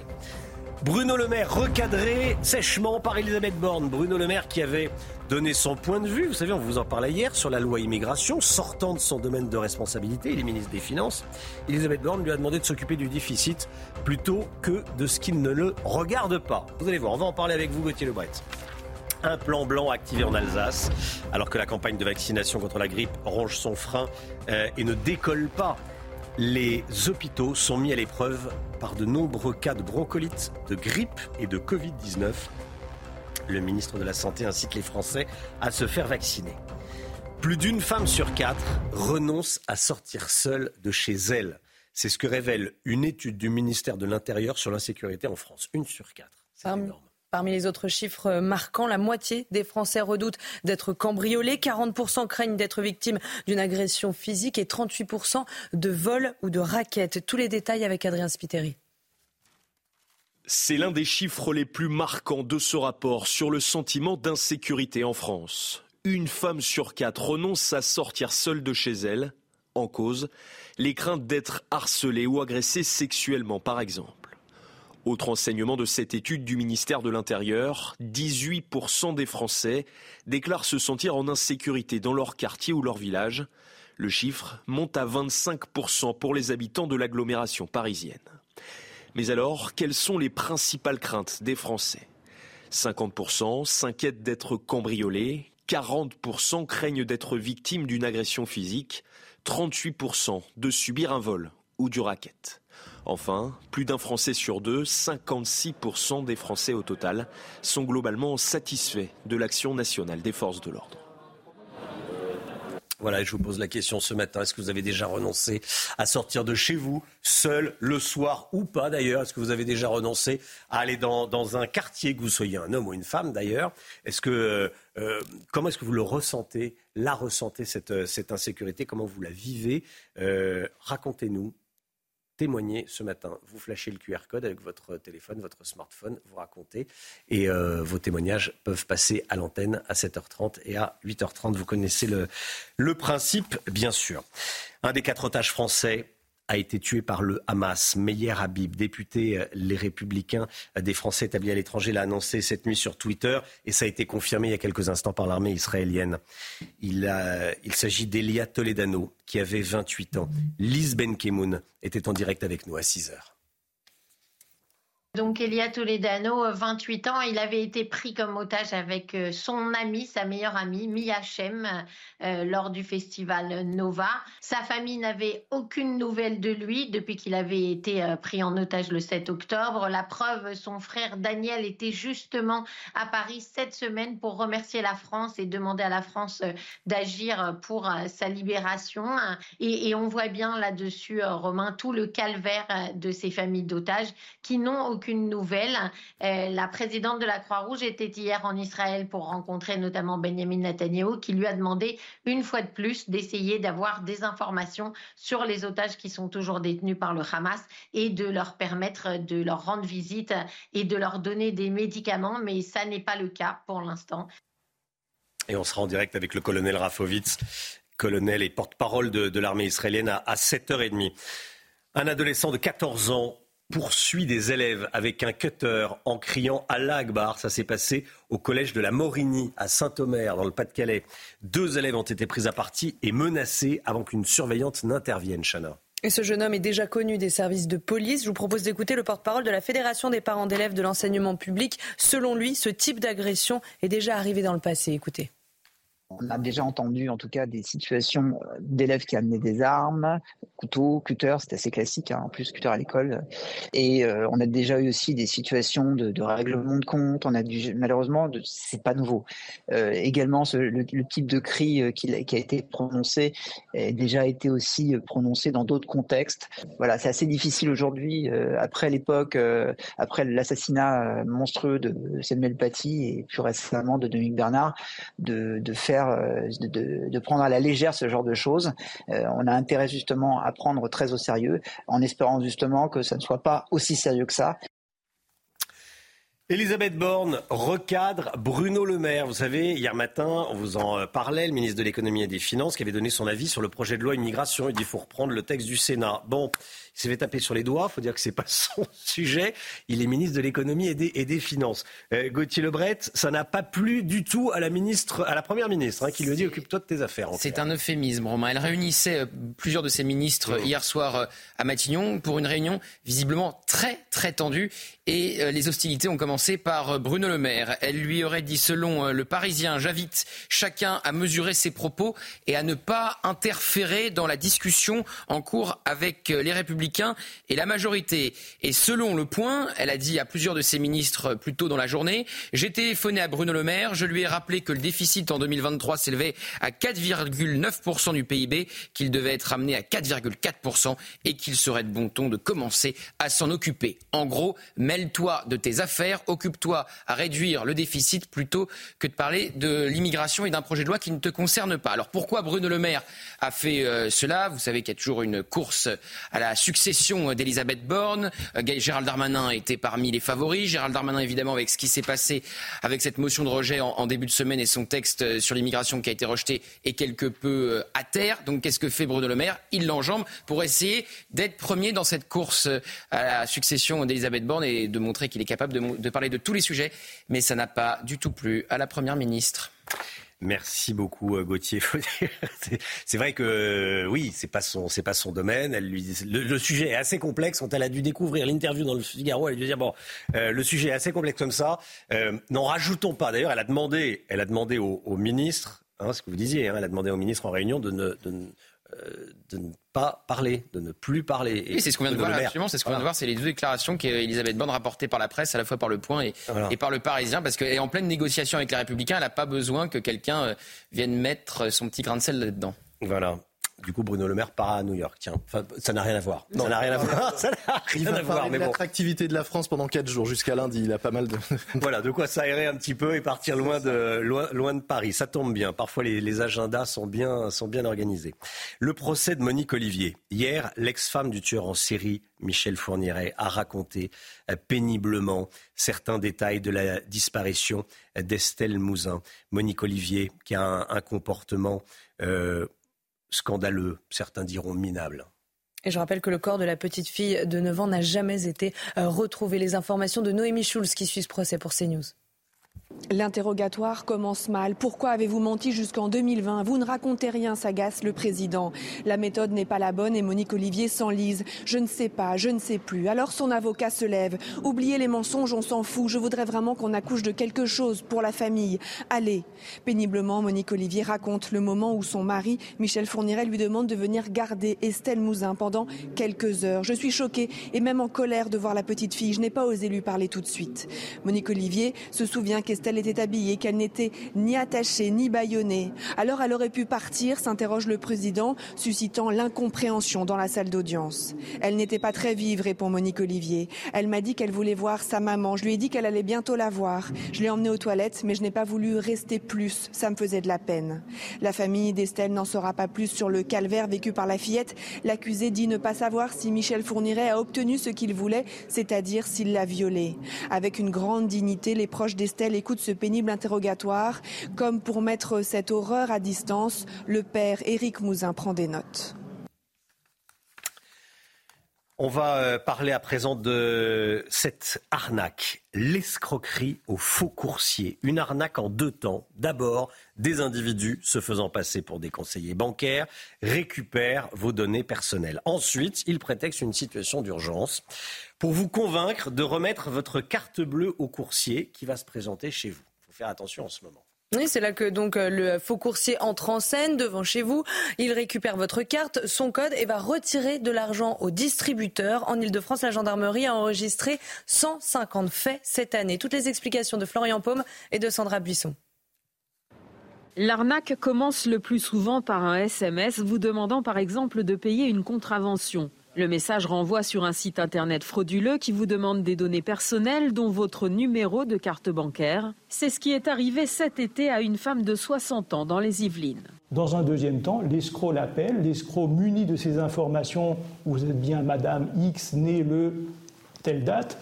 Bruno Le Maire recadré sèchement par Elisabeth Borne. Bruno Le Maire qui avait donné son point de vue, vous savez, on vous en parlait hier, sur la loi immigration, sortant de son domaine de responsabilité, il est ministre des Finances. Elisabeth Borne lui a demandé de s'occuper du déficit plutôt que de ce qu'il ne le regarde pas. Vous allez voir, on va en parler avec vous, Gauthier Lebret un plan blanc activé en Alsace, alors que la campagne de vaccination contre la grippe ronge son frein euh, et ne décolle pas. Les hôpitaux sont mis à l'épreuve par de nombreux cas de bronchiolite, de grippe et de Covid-19. Le ministre de la Santé incite les Français à se faire vacciner. Plus d'une femme sur quatre renonce à sortir seule de chez elle. C'est ce que révèle une étude du ministère de l'Intérieur sur l'insécurité en France. Une sur quatre. C'est énorme. Parmi les autres chiffres marquants, la moitié des Français redoutent d'être cambriolés, 40% craignent d'être victimes d'une agression physique et 38% de vol ou de raquettes. Tous les détails avec Adrien Spiteri. C'est l'un des chiffres les plus marquants de ce rapport sur le sentiment d'insécurité en France. Une femme sur quatre renonce à sortir seule de chez elle. En cause, les craintes d'être harcelée ou agressée sexuellement, par exemple. Autre enseignement de cette étude du ministère de l'Intérieur, 18% des Français déclarent se sentir en insécurité dans leur quartier ou leur village. Le chiffre monte à 25% pour les habitants de l'agglomération parisienne. Mais alors, quelles sont les principales craintes des Français? 50% s'inquiètent d'être cambriolés, 40% craignent d'être victimes d'une agression physique, 38% de subir un vol ou du racket. Enfin, plus d'un Français sur deux, 56% des Français au total, sont globalement satisfaits de l'action nationale des forces de l'ordre. Voilà, je vous pose la question ce matin. Est-ce que vous avez déjà renoncé à sortir de chez vous, seul, le soir ou pas d'ailleurs? Est-ce que vous avez déjà renoncé à aller dans, un quartier, que vous soyez un homme ou une femme d'ailleurs? Est-ce que euh, comment est-ce que vous le ressentez, la ressentez cette, cette insécurité? Comment vous la vivez? Euh, Racontez-nous témoigner ce matin. Vous flashez le QR code avec votre téléphone, votre smartphone, vous racontez. Et euh, vos témoignages peuvent passer à l'antenne à 7h30 et à 8h30. Vous connaissez le, le principe, bien sûr. Un des quatre otages français a été tué par le Hamas. Meyer Habib, député euh, Les Républicains euh, des Français établis à l'étranger, l'a annoncé cette nuit sur Twitter et ça a été confirmé il y a quelques instants par l'armée israélienne. Il, s'agit d'Elia Toledano, qui avait 28 ans. Lise Benkemoun était en direct avec nous à 6 heures. Donc Elia Toledano, 28 euh, ans, il avait été pris comme otage avec euh, son amie, sa meilleure amie, Mia Shem, euh, lors du festival Nova. Sa famille n'avait aucune nouvelle de lui depuis qu'il avait été pris en otage le 7 octobre. La preuve, son frère Daniel était justement à Paris cette semaine pour remercier la France et demander à la France d'agir pour sa libération. Et, et on voit bien là-dessus, Romain, tout le calvaire de ces familles d'otages qui n'ont aucune nouvelle. Euh, la présidente de la Croix-Rouge était hier en Israël pour rencontrer notamment Benjamin Netanyahu, qui lui a demandé une fois de plus d'essayer d'avoir des informations sur les otages qui sont toujours détenus par le Hamas et de leur permettre de leur rendre visite et de leur donner des médicaments, mais ça n'est pas le cas pour l'instant. Et on sera en direct avec le colonel Rafovitz, colonel et porte-parole de, l'armée israélienne à, à 7h30. Un adolescent de 14 ans poursuit des élèves avec un cutter en criant à l'Agbar. Ça s'est passé au collège de la Morigny à Saint-Omer dans le Pas-de-Calais. Deux élèves ont été pris à partie et menacés avant qu'une surveillante n'intervienne, Chana. Et ce jeune homme est déjà connu des services de police. Je vous propose d'écouter le porte-parole de la Fédération des parents d'élèves de l'enseignement public. Selon lui, ce type d'agression est déjà arrivé dans le passé. Écoutez. On a déjà entendu en tout cas des situations d'élèves qui amenaient des armes, couteaux, cutters, c'est assez classique, hein, en plus cutter à l'école. Et on a déjà eu aussi des situations de, règlement de compte. On a dû, malheureusement, c'est pas nouveau. également, le, type de cri qui, a été prononcé a déjà été aussi prononcé dans d'autres contextes. Voilà, c'est assez difficile aujourd'hui, après l'époque, après l'assassinat monstrueux de Samuel Paty et plus récemment de Dominique Bernard, de, faire, euh, de, prendre à la légère ce genre de choses. Euh, on a intérêt justement à prendre très au sérieux, en espérant justement que ça ne soit pas aussi sérieux que ça. Elisabeth Borne recadre Bruno Le Maire. Vous savez, hier matin, on vous en parlait, le ministre de l'économie et des finances qui avait donné son avis sur le projet de loi immigration. Il dit qu'il faut reprendre le texte du Sénat. Bon, il s'est fait taper sur les doigts. Il faut dire que c'est pas son sujet. Il est ministre de l'économie et des, et des finances. Euh, Gauthier Lebret, ça n'a pas plu du tout à la ministre, à la première ministre, hein, qui lui a dit occupe-toi de tes affaires. C'est un euphémisme, Romain. Elle réunissait euh, plusieurs de ses ministres hier soir euh, à Matignon pour une réunion visiblement très très tendue. Et les hostilités ont commencé par Bruno Le Maire. Elle lui aurait dit, selon le Parisien, j'invite chacun à mesurer ses propos et à ne pas interférer dans la discussion en cours avec les Républicains et la majorité. Et selon le point, elle a dit à plusieurs de ses ministres plus tôt dans la journée, j'ai téléphoné à Bruno Le Maire, je lui ai rappelé que le déficit en 2023 s'élevait à 4,9% du PIB, qu'il devait être ramené à 4,4% et qu'il serait de bon ton de commencer à s'en occuper. En gros, mêle-toi de tes affaires, occupe-toi à réduire le déficit plutôt que de parler de l'immigration et d'un projet de loi qui ne te concerne pas. Alors pourquoi Bruno Le Maire a fait euh, cela? Vous savez qu'il y a toujours une course à la succession d'Elisabeth Borne. Euh, Gérald Darmanin était parmi les favoris. Gérald Darmanin, évidemment, avec ce qui s'est passé avec cette motion de rejet en, début de semaine et son texte euh, sur l'immigration qui a été rejeté est quelque peu euh, à terre. Donc qu'est-ce que fait Bruno Le Maire? Il l'enjambe pour essayer d'être premier dans cette course à la succession d'Elisabeth Borne et de montrer qu'il est capable de parler de tous les sujets. Mais ça n'a pas du tout plu à la Première ministre. Merci beaucoup euh, Gauthier. c'est vrai que euh, oui, c'est pas son c'est pas son domaine. Le, sujet est assez complexe. Quand elle a dû découvrir l'interview dans le Figaro, elle a dû dire bon, euh, le sujet est assez complexe comme ça. N'en rajoutons pas. D'ailleurs, elle a demandé elle a demandé au, ministre, hein, ce que vous disiez, hein, elle a demandé au ministre en réunion de ne, de, de ne pas parler, de ne plus parler. Et c'est ce qu'on vient de, voir, c'est ce qu'on vient de voir, c'est les deux déclarations qu'Elisabeth Borne rapportées par la presse, à la fois par Le Point et, et par Le Parisien, parce qu'elle est en pleine négociation avec les Républicains, elle n'a pas besoin que quelqu'un euh, vienne mettre son petit grain de sel là-dedans. Voilà. Du coup, Bruno Le Maire part à New York. Tiens, ça n'a rien à voir. Ça n'a rien à voir. Ça n'a rien à voir. Mais l'attractivité de la France pendant 4 jours jusqu'à lundi. Il a pas mal de. voilà, de quoi s'aérer un petit peu et partir loin de, loin, de Paris. Ça tombe bien. Parfois, les, agendas sont bien, sont bien organisés. Le procès de Monique Olivier. Hier, l'ex-femme du tueur en série, Michel Fourniret, a raconté euh, péniblement certains détails de la disparition d'Estelle Mouzin. Monique Olivier, qui a un, comportement. Euh, scandaleux, certains diront minable. Et je rappelle que le corps de la petite fille de 9 ans n'a jamais été euh, retrouvé. Les informations de Noémie Schulz qui suit ce procès pour CNews. L'interrogatoire commence mal. Pourquoi avez-vous menti jusqu'en 2020 Vous ne racontez rien, s'agace le président. La méthode n'est pas la bonne et Monique Olivier s'enlise. Je ne sais pas, je ne sais plus. Alors son avocat se lève. Oubliez les mensonges, on s'en fout. Je voudrais vraiment qu'on accouche de quelque chose pour la famille. Allez. Péniblement, Monique Olivier raconte le moment où son mari, Michel Fourniret, lui demande de venir garder Estelle Mouzin pendant quelques heures. Je suis choquée et même en colère de voir la petite fille. Je n'ai pas osé lui parler tout de suite. Monique Olivier se souvient qu'Estelle elle était habillée, qu'elle n'était ni attachée ni bâillonnée. Alors elle aurait pu partir, s'interroge le président, suscitant l'incompréhension dans la salle d'audience. Elle n'était pas très vive, répond Monique Olivier. Elle m'a dit qu'elle voulait voir sa maman. Je lui ai dit qu'elle allait bientôt la voir. Je l'ai emmenée aux toilettes, mais je n'ai pas voulu rester plus. Ça me faisait de la peine. La famille d'Estelle n'en saura pas plus sur le calvaire vécu par la fillette. L'accusé dit ne pas savoir si Michel Fourniret a obtenu ce qu'il voulait, c'est-à-dire s'il l'a violée. Avec une grande dignité, les proches d'Estelle écoutent ce pénible interrogatoire. Comme pour mettre cette horreur à distance, le père Éric Mouzin prend des notes. On va euh, parler à présent de cette arnaque, l'escroquerie au faux coursier. Une arnaque en deux temps. D'abord, des individus se faisant passer pour des conseillers bancaires récupèrent vos données personnelles. Ensuite, ils prétextent une situation d'urgence pour vous convaincre de remettre votre carte bleue au coursier qui va se présenter chez vous. Il faut faire attention en ce moment. Oui, c'est là que donc euh, le faux coursier entre en scène devant chez vous. Il récupère votre carte, son code et va retirer de l'argent au distributeur. En Ile-de-France, la gendarmerie a enregistré 150 faits cette année. Toutes les explications de Florian Paume et de Sandra Buisson. L'arnaque commence le plus souvent par un SMS vous demandant par exemple de payer une contravention. Le message renvoie sur un site internet frauduleux qui vous demande des données personnelles dont votre numéro de carte bancaire. C'est ce qui est arrivé cet été à une femme de 60 ans dans les Yvelines. Dans un deuxième temps, l'escroc l'appelle, l'escroc muni de ces informations, vous êtes bien Madame X, née le telle date,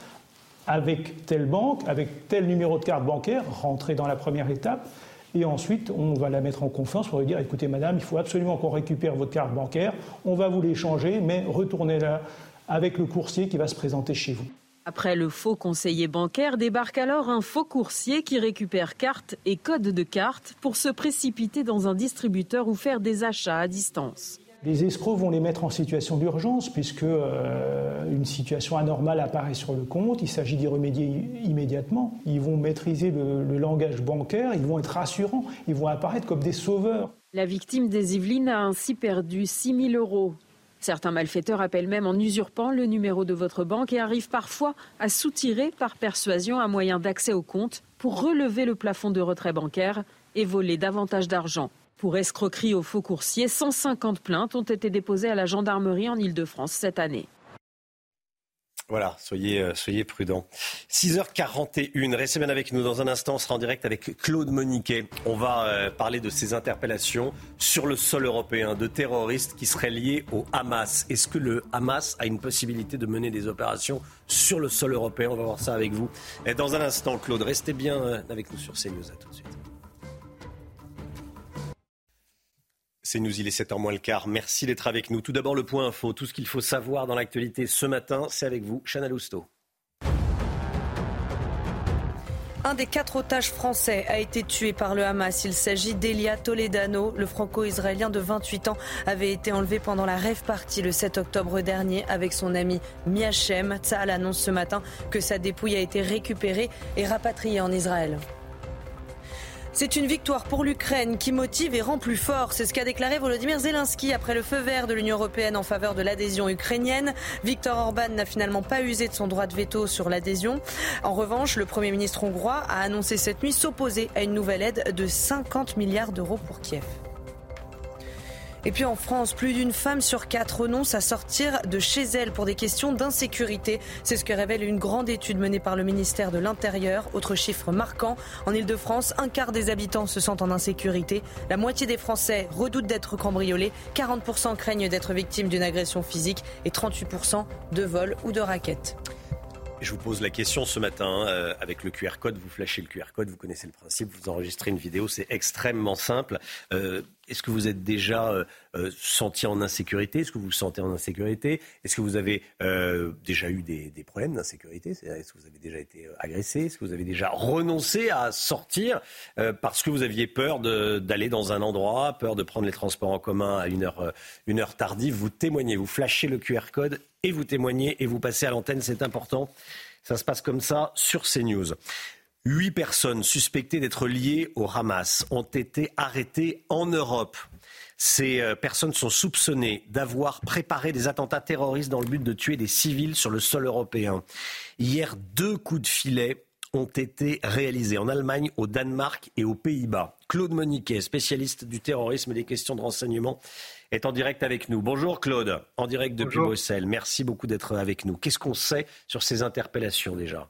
avec telle banque, avec tel numéro de carte bancaire, rentrez dans la première étape. Et ensuite, on va la mettre en confiance pour lui dire écoutez, madame, il faut absolument qu'on récupère votre carte bancaire. On va vous l'échanger, mais retournez-la avec le coursier qui va se présenter chez vous. Après le faux conseiller bancaire, débarque alors un faux coursier qui récupère carte et code de carte pour se précipiter dans un distributeur ou faire des achats à distance. Les escrocs vont les mettre en situation d'urgence puisque euh, une situation anormale apparaît sur le compte. Il s'agit d'y remédier immédiatement. Ils vont maîtriser le, le, langage bancaire, ils vont être rassurants, ils vont apparaître comme des sauveurs. La victime des Yvelines a ainsi perdu 6 000 euros. Certains malfaiteurs appellent même en usurpant le numéro de votre banque et arrivent parfois à soutirer par persuasion un moyen d'accès au compte pour relever le plafond de retrait bancaire et voler davantage d'argent. Pour escroquerie au faux coursier, 150 plaintes ont été déposées à la gendarmerie en Ile-de-France cette année. Voilà, soyez, euh, soyez prudents. 6h41, restez bien avec nous. Dans un instant, on sera en direct avec Claude Moniquet. On va euh, parler de ces interpellations sur le sol européen de terroristes qui seraient liés au Hamas. Est-ce que le Hamas a une possibilité de mener des opérations sur le sol européen? On va voir ça avec vous. Dans un instant, Claude, restez bien euh, avec nous sur CNews. À tout de suite. C'est nous, il est 7h moins le quart. Merci d'être avec nous. Tout d'abord, le point info. Tout ce qu'il faut savoir dans l'actualité ce matin, c'est avec vous, Chana Lousteau. Un des quatre otages français a été tué par le Hamas. Il s'agit d'Elia Toledano. Le franco-israélien de 28 ans avait été enlevé pendant la rêve partie le 7 octobre dernier avec son ami Miachem. Tzahal annonce ce matin que sa dépouille a été récupérée et rapatriée en Israël. C'est une victoire pour l'Ukraine qui motive et rend plus fort. C'est ce qu'a déclaré Volodymyr Zelensky après le feu vert de l'Union européenne en faveur de l'adhésion ukrainienne. Viktor Orban n'a finalement pas usé de son droit de veto sur l'adhésion. En revanche, le Premier ministre hongrois a annoncé cette nuit s'opposer à une nouvelle aide de 50 milliards d'euros pour Kiev. Et puis en France, plus d'une femme sur quatre renonce à sortir de chez elle pour des questions d'insécurité. C'est ce que révèle une grande étude menée par le ministère de l'Intérieur. Autre chiffre marquant, en Ile-de-France, un quart des habitants se sentent en insécurité. La moitié des Français redoutent d'être cambriolés. 40% craignent d'être victimes d'une agression physique et 38% de vol ou de raquettes. Je vous pose la question ce matin euh, avec le QR code. Vous flashez le QR code, vous connaissez le principe, vous enregistrez une vidéo, c'est extrêmement simple. Euh, est-ce que vous êtes déjà euh, euh, senti en insécurité? Est-ce que vous vous sentez en insécurité? Est-ce que vous avez euh, déjà eu des, problèmes d'insécurité? Est-ce que vous avez déjà été agressé? Est-ce que vous avez déjà renoncé à sortir parce que vous aviez peur d'aller dans un endroit, peur de prendre les transports en commun à une heure, une heure tardive? Vous témoignez, vous flashez le QR code et vous témoignez et vous passez à l'antenne, c'est important. Ça se passe comme ça sur CNews. Huit personnes suspectées d'être liées au Hamas ont été arrêtées en Europe. Ces euh, personnes sont soupçonnées d'avoir préparé des attentats terroristes dans le but de tuer des civils sur le sol européen. Hier, deux coups de filet ont été réalisés en Allemagne, au Danemark et aux Pays-Bas. Claude Moniquet, spécialiste du terrorisme et des questions de renseignement, est en direct avec nous. Bonjour Claude, en direct depuis Bruxelles. Merci beaucoup d'être avec nous. Qu'est-ce qu'on sait sur ces interpellations déjà?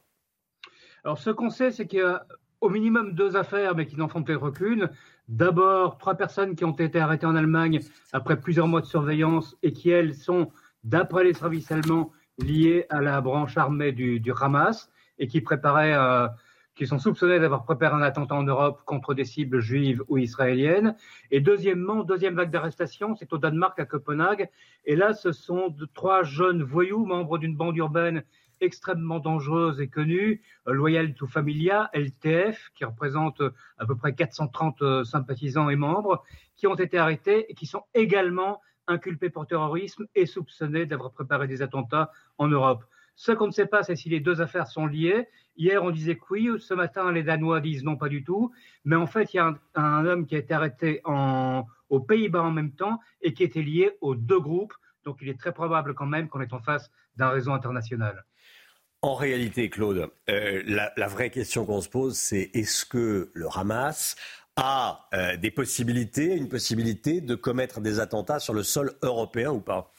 Alors ce qu'on sait, c'est qu'il y a au minimum deux affaires, mais qui n'en font peut-être aucune. D'abord, trois personnes qui ont été arrêtées en Allemagne après plusieurs mois de surveillance et qui, elles, sont, d'après les services allemands, liées à la branche armée du, Hamas et qui préparaient euh, qui sont soupçonnés d'avoir préparé un attentat en Europe contre des cibles juives ou israéliennes. Et deuxièmement, deuxième vague d'arrestation, c'est au Danemark, à Copenhague. Et là, ce sont trois jeunes voyous, membres d'une bande urbaine extrêmement dangereuse et connue, euh, Loyal to Familia, LTF, qui représente euh, à peu près 430 euh, sympathisants et membres, qui ont été arrêtés et qui sont également inculpés pour terrorisme et soupçonnés d'avoir préparé des attentats en Europe. Ce qu'on ne sait pas, c'est si les deux affaires sont liées Hier, on disait que oui. Ce matin, les Danois disent non, pas du tout. Mais en fait, il y a un, homme qui a été arrêté aux Pays-Bas en même temps et qui était lié aux deux groupes. Donc, il est très probable quand même qu'on est en face d'un réseau international. En réalité, Claude, euh, la, vraie question qu'on se pose, c'est est-ce que le Hamas a euh, des possibilités, une possibilité de commettre des attentats sur le sol européen ou pas?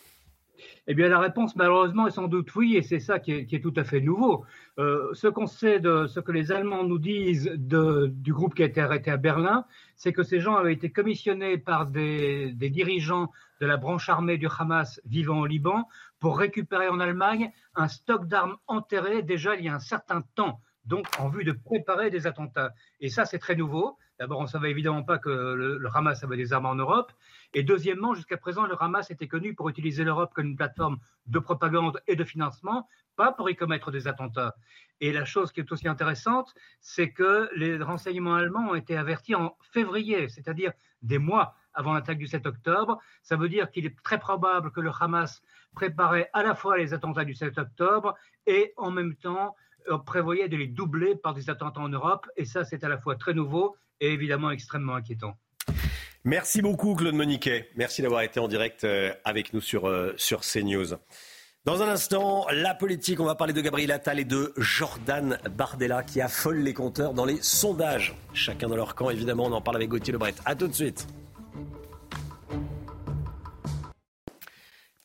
Eh bien, la réponse, malheureusement, est sans doute oui, et c'est ça qui est, tout à fait nouveau. Euh, ce qu'on sait de ce que les Allemands nous disent du groupe qui a été arrêté à Berlin, c'est que ces gens avaient été commissionnés par des, dirigeants de la branche armée du Hamas vivant au Liban pour récupérer en Allemagne un stock d'armes enterrées déjà il y a un certain temps, donc en vue de préparer des attentats. Et ça, c'est très nouveau. D'abord, on ne savait évidemment pas que le Hamas avait des armes en Europe. Et deuxièmement, jusqu'à présent, le Hamas était connu pour utiliser l'Europe comme une plateforme de propagande et de financement, pas pour y commettre des attentats. Et la chose qui est aussi intéressante, c'est que les renseignements allemands ont été avertis en février, c'est-à-dire des mois avant l'attaque du 7 octobre. Ça veut dire qu'il est très probable que le Hamas préparait à la fois les attentats du 7 octobre et en même temps euh, prévoyait de les doubler par des attentats en Europe. Et ça, c'est à la fois très nouveau et évidemment extrêmement inquiétant. Merci beaucoup Claude Moniquet. Merci d'avoir été en direct euh, avec nous sur, euh, sur CNews. Dans un instant, la politique, on va parler de Gabriel Attal et de Jordan Bardella qui affolent les compteurs dans les sondages. Chacun dans leur camp, évidemment, on en parle avec Gauthier Lebret. A tout de suite.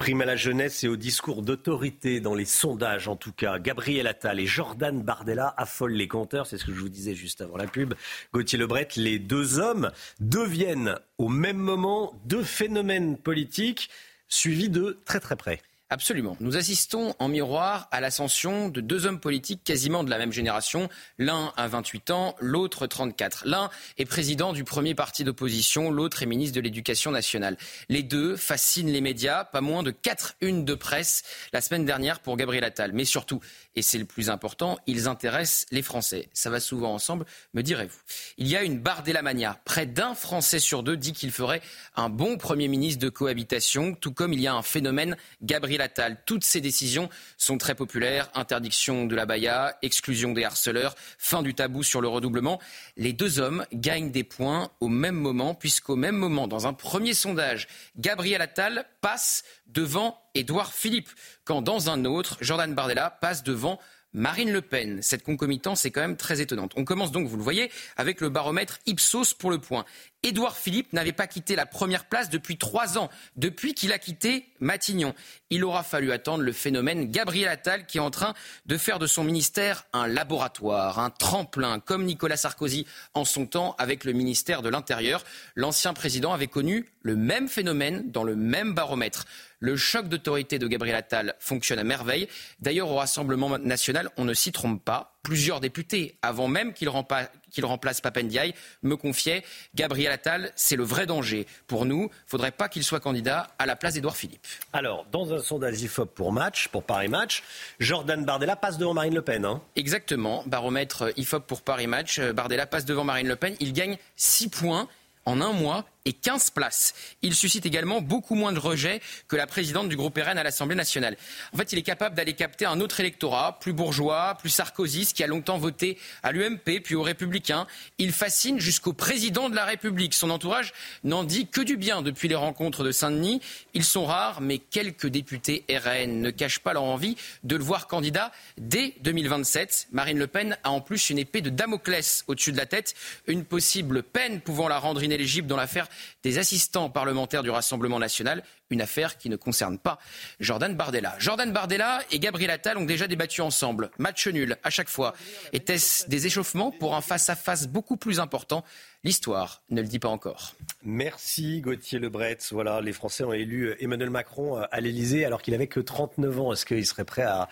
Prime à la jeunesse et au discours d'autorité dans les sondages, en tout cas. Gabriel Attal et Jordan Bardella affolent les compteurs. C'est ce que je vous disais juste avant la pub. Gauthier Lebret, les deux hommes deviennent au même moment deux phénomènes politiques suivis de très très près. Absolument. Nous assistons en miroir à l'ascension de deux hommes politiques quasiment de la même génération. L'un a 28 ans, l'autre 34. L'un est président du premier parti d'opposition, l'autre est ministre de l'Éducation nationale. Les deux fascinent les médias, pas moins de quatre unes de presse la semaine dernière pour Gabriel Attal. Mais surtout, et c'est le plus important, ils intéressent les Français. Ça va souvent ensemble, me direz-vous. Il y a une barre mania. Près d'un Français sur deux dit qu'il ferait un bon Premier ministre de cohabitation, tout comme il y a un phénomène Gabriel Attal. Toutes ces décisions sont très populaires. Interdiction de la baya, exclusion des harceleurs, fin du tabou sur le redoublement. Les deux hommes gagnent des points au même moment, puisqu'au même moment, dans un premier sondage, Gabriel Attal passe devant Édouard Philippe, quand dans un autre, Jordan Bardella passe devant Marine Le Pen. Cette concomitance est quand même très étonnante. On commence donc, vous le voyez, avec le baromètre Ipsos pour le point. Édouard Philippe n'avait pas quitté la première place depuis trois ans, depuis qu'il a quitté Matignon. Il aura fallu attendre le phénomène Gabriel Attal qui est en train de faire de son ministère un laboratoire, un tremplin, comme Nicolas Sarkozy en son temps avec le ministère de l'Intérieur. L'ancien président avait connu le même phénomène dans le même baromètre. Le choc d'autorité de Gabriel Attal fonctionne à merveille. D'ailleurs, au Rassemblement national, on ne s'y trompe pas. Plusieurs députés, avant même qu'il remplace Papendiaï, me confiaient Gabriel Attal, c'est le vrai danger. Pour nous, il ne faudrait pas qu'il soit candidat à la place d'Edouard Philippe. Alors, dans un sondage IFOP pour match, pour Paris Match, Jordan Bardella passe devant Marine Le Pen. Hein. Exactement. Baromètre IFOP pour Paris Match. Bardella passe devant Marine Le Pen. Il gagne 6 points en un mois et 15 places. Il suscite également beaucoup moins de rejets que la présidente du groupe RN à l'Assemblée nationale. En fait, il est capable d'aller capter un autre électorat, plus bourgeois, plus sarkozyste, qui a longtemps voté à l'UMP, puis aux Républicains. Il fascine jusqu'au président de la République. Son entourage n'en dit que du bien depuis les rencontres de Saint-Denis. Ils sont rares, mais quelques députés RN ne cachent pas leur envie de le voir candidat dès 2027. Marine Le Pen a en plus une épée de Damoclès au-dessus de la tête, une possible peine pouvant la rendre inéligible dans l'affaire des assistants parlementaires du Rassemblement national, une affaire qui ne concerne pas Jordan Bardella. Jordan Bardella et Gabriel Attal ont déjà débattu ensemble. Match nul à chaque fois. Était-ce des échauffements pour un face-à-face beaucoup plus important? L'histoire ne le dit pas encore. Merci Gauthier Lebret. Voilà, les Français ont élu Emmanuel Macron à l'Elysée alors qu'il n'avait que 39 ans. Est-ce qu'il serait prêt à,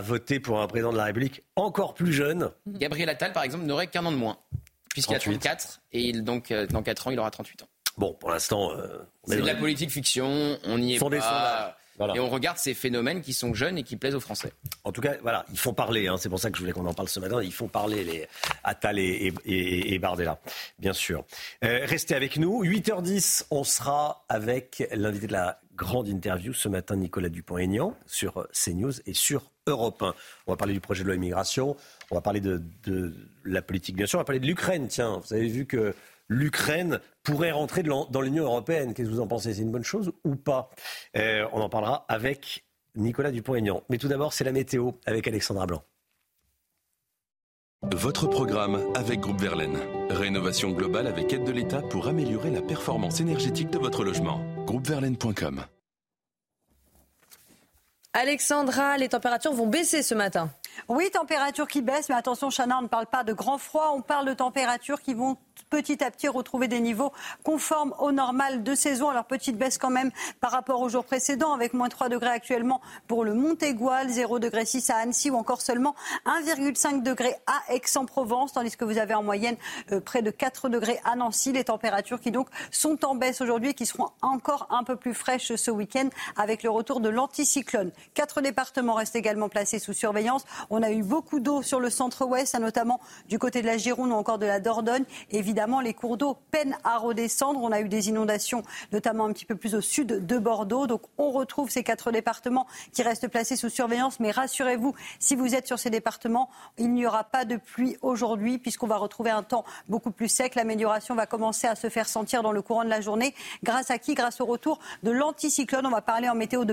voter pour un président de la République encore plus jeune? Gabriel Attal, par exemple, n'aurait qu'un an de moins puisqu'il a 34 et donc euh, dans 4 ans, il aura 38 ans. Bon, pour l'instant, euh, c'est de la politique fiction, on y est pas. Et on regarde ces phénomènes qui sont jeunes et qui plaisent aux Français. En tout cas, voilà, ils font parler. Hein. c'est pour ça que je voulais qu'on en parle ce matin. Ils font parler les Attal et, et, Bardella, bien sûr. Euh, restez avec nous. 8h10, on sera avec l'invité de la grande interview ce matin, Nicolas Dupont-Aignan, sur CNews et sur Europe 1. On va parler du projet de loi immigration, on va parler de, la politique, bien sûr, on va parler de l'Ukraine. Tiens, vous avez vu que l'Ukraine pourrait rentrer dans l'Union européenne. Qu'est-ce que vous en pensez? C'est une bonne chose ou pas? Euh, On en parlera avec Nicolas Dupont-Aignan. Mais tout d'abord, c'est la météo avec Alexandra Blanc. Votre programme avec Groupe Verlaine. Rénovation globale avec aide de l'État pour améliorer la performance énergétique de votre logement. Groupeverlaine.com Alexandra, les températures vont baisser ce matin. Oui, température qui baisse, mais attention, Chana, on ne parle pas de grand froid, on parle de températures qui vont petit à petit retrouver des niveaux conformes au normal de saison. Alors petite baisse quand même par rapport aux jours précédents avec moins 3 degrés actuellement pour le Montégoal, 0 degré 6 à Annecy ou encore seulement 1,5 degré à Aix-en-Provence, tandis que vous avez en moyenne euh, près de 4 degrés à Nancy. Les températures qui donc sont en baisse aujourd'hui et qui seront encore un peu plus fraîches ce week-end avec le retour de l'anticyclone. Quatre départements restent également placés sous surveillance. On a eu beaucoup d'eau sur le centre-ouest, notamment du côté de la Gironde ou encore de la Dordogne. Évidemment, les cours d'eau peinent à redescendre. On a eu des inondations, notamment un petit peu plus au sud de Bordeaux. Donc on retrouve ces quatre départements qui restent placés sous surveillance. Mais rassurez-vous, si vous êtes sur ces départements, il n'y aura pas de pluie aujourd'hui puisqu'on va retrouver un temps beaucoup plus sec. L'amélioration va commencer à se faire sentir dans le courant de la journée. Grâce à qui? Grâce au retour de l'anticyclone. On va parler en météo de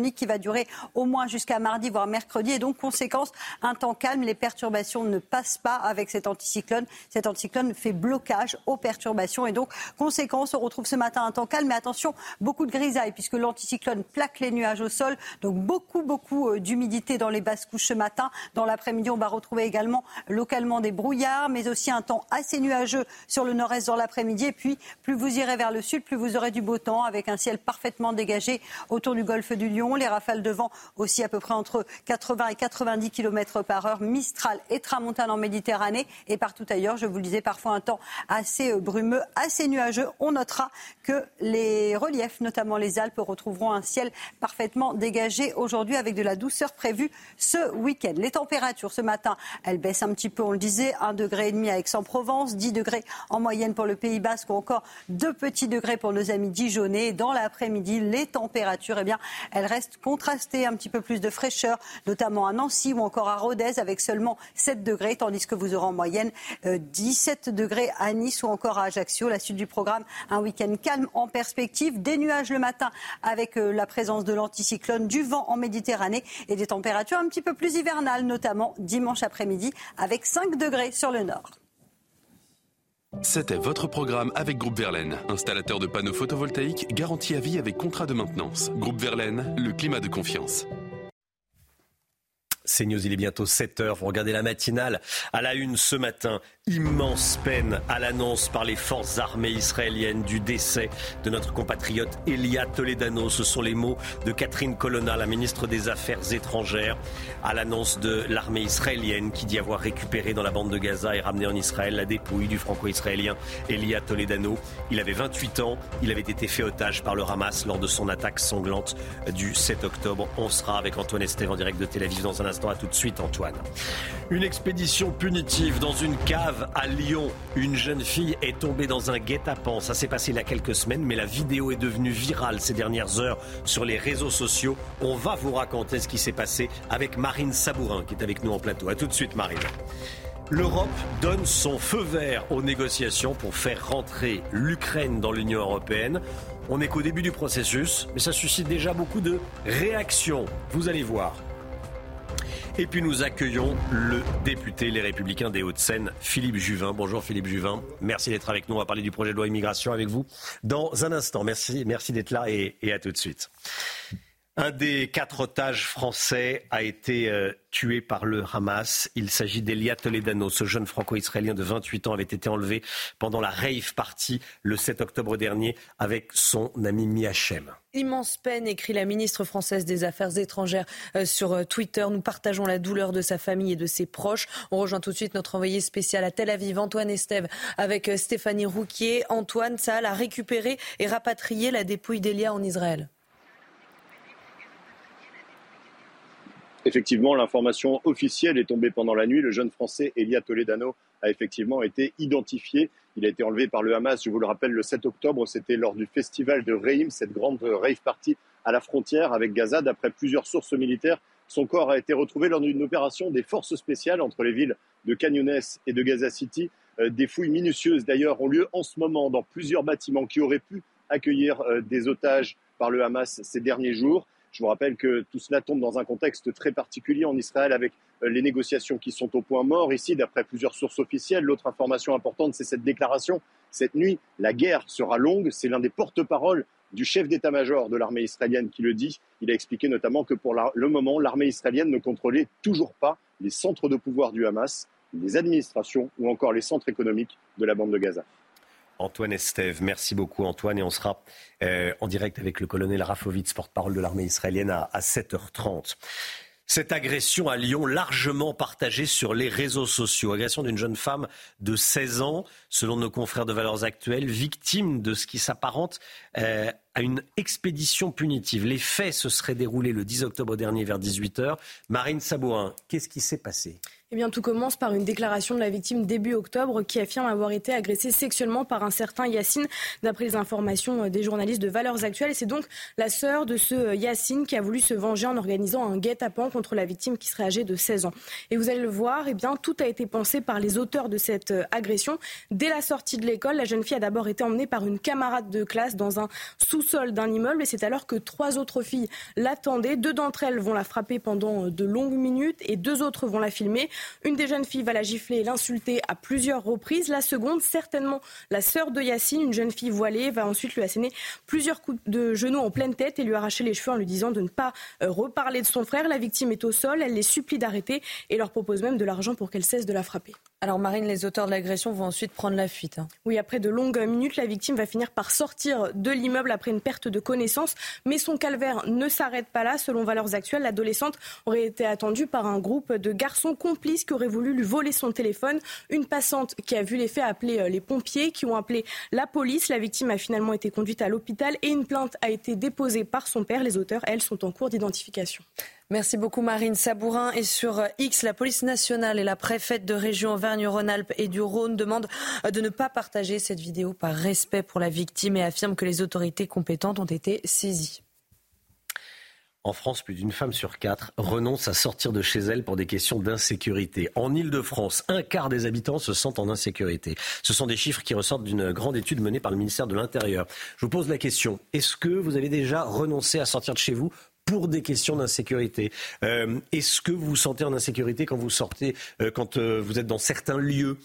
qui va durer au moins jusqu'à mardi, voire mercredi. Et donc, conséquence, un temps calme. Les perturbations ne passent pas avec cet anticyclone. Cet anticyclone fait blocage aux perturbations. Et donc, conséquence, on retrouve ce matin un temps calme. Mais attention, beaucoup de grisailles puisque l'anticyclone plaque les nuages au sol. Donc, beaucoup, beaucoup euh, d'humidité dans les basses couches ce matin. Dans l'après-midi, on va retrouver également localement des brouillards, mais aussi un temps assez nuageux sur le nord-est dans l'après-midi. Et puis, plus vous irez vers le sud, plus vous aurez du beau temps avec un ciel parfaitement dégagé autour du golfe du Lion. Les rafales de vent aussi à peu près entre 80 et 90 km par heure, Mistral et Tramontane en Méditerranée et partout ailleurs. Je vous le disais, parfois un temps assez euh, brumeux, assez nuageux. On notera que les reliefs, notamment les Alpes, retrouveront un ciel parfaitement dégagé aujourd'hui avec de la douceur prévue ce week-end. Les températures ce matin, elles baissent un petit peu, on le disait, 1,5 degré à Aix-en-Provence, 10 degrés en moyenne pour le Pays Basque ou encore 2 petits degrés pour nos amis dijonnais. Dans l'après-midi, les températures, eh bien, elles restent contrastées, un petit peu plus de fraîcheur, notamment à Nancy ou encore à Rodez avec seulement 7 degrés, tandis que vous aurez en moyenne 17 euh, degrés à Nice ou encore à Ajaccio. La suite du programme, un week-end calme en perspective, des nuages le matin avec euh, la présence de l'anticyclone, du vent en Méditerranée et des températures un petit peu plus hivernales, notamment dimanche après-midi avec 5 degrés sur le nord. C'était votre programme avec Groupe Verlaine, installateur de panneaux photovoltaïques garantie à vie avec contrat de maintenance. Groupe Verlaine, le climat de confiance. C'est News, il est bientôt 7h. Vous regardez la matinale à la une ce matin. Immense peine à l'annonce par les forces armées israéliennes du décès de notre compatriote Elia Toledano. Ce sont les mots de Catherine Colonna, la ministre des Affaires étrangères, à l'annonce de l'armée israélienne qui dit avoir récupéré dans la bande de Gaza et ramené en Israël la dépouille du franco-israélien Elia Toledano. Il avait 28 ans. Il avait été fait otage par le Hamas lors de son attaque sanglante du 7 octobre. On sera avec Antoine Estève en direct de Tel Aviv dans un instant. À tout de suite, Antoine. Une expédition punitive dans une cave à Lyon. Une jeune fille est tombée dans un guet-apens. Ça s'est passé il y a quelques semaines, mais la vidéo est devenue virale ces dernières heures sur les réseaux sociaux. On va vous raconter ce qui s'est passé avec Marine Sabourin, qui est avec nous en plateau. À tout de suite, Marine. L'Europe donne son feu vert aux négociations pour faire rentrer l'Ukraine dans l'Union européenne. On n'est qu'au début du processus, mais ça suscite déjà beaucoup de réactions. Vous allez voir. Et puis nous accueillons le député Les Républicains des Hauts-de-Seine, Philippe Juvin. Bonjour Philippe Juvin. Merci d'être avec nous. On va parler du projet de loi immigration avec vous dans un instant. Merci, merci d'être là et, et à tout de suite. Un des quatre otages français a été euh, tué par le Hamas. Il s'agit d'Elia Toledano. Ce jeune franco-israélien de 28 ans avait été enlevé pendant la rave party le 7 octobre dernier avec son ami Miachem. Immense peine, écrit la ministre française des Affaires étrangères euh, sur euh, Twitter. Nous partageons la douleur de sa famille et de ses proches. On rejoint tout de suite notre envoyé spécial à Tel Aviv, Antoine Estève, avec Stéphanie Rouquier. Antoine, ça a récupéré et rapatrié la dépouille d'Elia en Israël. Effectivement, l'information officielle est tombée pendant la nuit. Le jeune Français Elia Toledano a effectivement été identifié Il a été enlevé par le Hamas, je vous le rappelle, le 7 octobre. C'était lors du festival de Reim, cette grande rave party à la frontière avec Gaza. D'après plusieurs sources militaires, son corps a été retrouvé lors d'une opération des forces spéciales entre les villes de Canyones et de Gaza City. Euh, des fouilles minutieuses, d'ailleurs, ont lieu en ce moment dans plusieurs bâtiments qui auraient pu accueillir euh, des otages par le Hamas ces derniers jours. Je vous rappelle que tout cela tombe dans un contexte très particulier en Israël avec euh, les négociations qui sont au point mort. Ici, d'après plusieurs sources officielles, l'autre information importante, c'est cette déclaration. Cette nuit, la guerre sera longue. C'est l'un des porte-paroles du chef d'état-major de l'armée israélienne qui le dit. Il a expliqué notamment que pour le moment, l'armée israélienne ne contrôlait toujours pas les centres de pouvoir du Hamas, les administrations ou encore les centres économiques de la bande de Gaza. Antoine Estève. Merci beaucoup Antoine et on sera euh, en direct avec le colonel Rafovitz, porte-parole de l'armée israélienne à, à 7h30. Cette agression à Lyon, largement partagée sur les réseaux sociaux. Agression d'une jeune femme de 16 ans, selon nos confrères de Valeurs Actuelles, victime de ce qui s'apparente euh, à une expédition punitive. Les faits se seraient déroulés le 10 octobre dernier vers 18h. Marine Sabourin, qu'est-ce qui s'est passé? Eh bien, tout commence par une déclaration de la victime début octobre qui affirme avoir été agressée sexuellement par un certain Yacine, d'après les informations euh, des journalistes de Valeurs Actuelles. C'est donc la sœur de ce euh, Yacine qui a voulu se venger en organisant un guet-apens contre la victime qui serait âgée de 16 ans. Et vous allez le voir, eh bien, tout a été pensé par les auteurs de cette euh, agression. Dès la sortie de l'école, la jeune fille a d'abord été emmenée par une camarade de classe dans un sous-sol d'un immeuble et c'est alors que trois autres filles l'attendaient. Deux d'entre elles vont la frapper pendant de longues minutes et deux autres vont la filmer. Une des jeunes filles va la gifler et l'insulter à plusieurs reprises. La seconde, certainement la sœur de Yacine, une jeune fille voilée, va ensuite lui asséner plusieurs coups de genoux en pleine tête et lui arracher les cheveux en lui disant de ne pas euh, reparler de son frère. La victime est au sol, elle les supplie d'arrêter et leur propose même de l'argent pour qu'elle cesse de la frapper. Alors Marine, les auteurs de l'agression vont ensuite prendre la fuite. Hein. Oui, après de longues minutes, la victime va finir par sortir de l'immeuble après une perte de connaissance. Mais son calvaire ne s'arrête pas là. Selon Valeurs Actuelles, l'adolescente aurait été attendue par un groupe de garçons complices qui auraient voulu lui voler son téléphone. Une passante qui a vu les faits a appelé euh, les pompiers, qui ont appelé la police. La victime a finalement été conduite à l'hôpital et une plainte a été déposée par son père. Les auteurs, elles, sont en cours d'identification. Merci beaucoup Marine Sabourin. Et sur X, la police nationale et la préfète de région Auvergne-Rhône-Alpes et du Rhône demandent de ne pas partager cette vidéo par respect pour la victime et affirment que les autorités compétentes ont été saisies. En France, plus d'une femme sur quatre renonce à sortir de chez elle pour des questions d'insécurité. En Ile-de-France, un quart des habitants se sentent en insécurité. Ce sont des chiffres qui ressortent d'une grande étude menée par le ministère de l'Intérieur. Je vous pose la question, est-ce que vous avez déjà renoncé à sortir de chez vous pour des questions d'insécurité. Euh, est-ce que vous vous sentez en insécurité quand vous sortez, euh, quand euh, vous êtes dans certains lieux,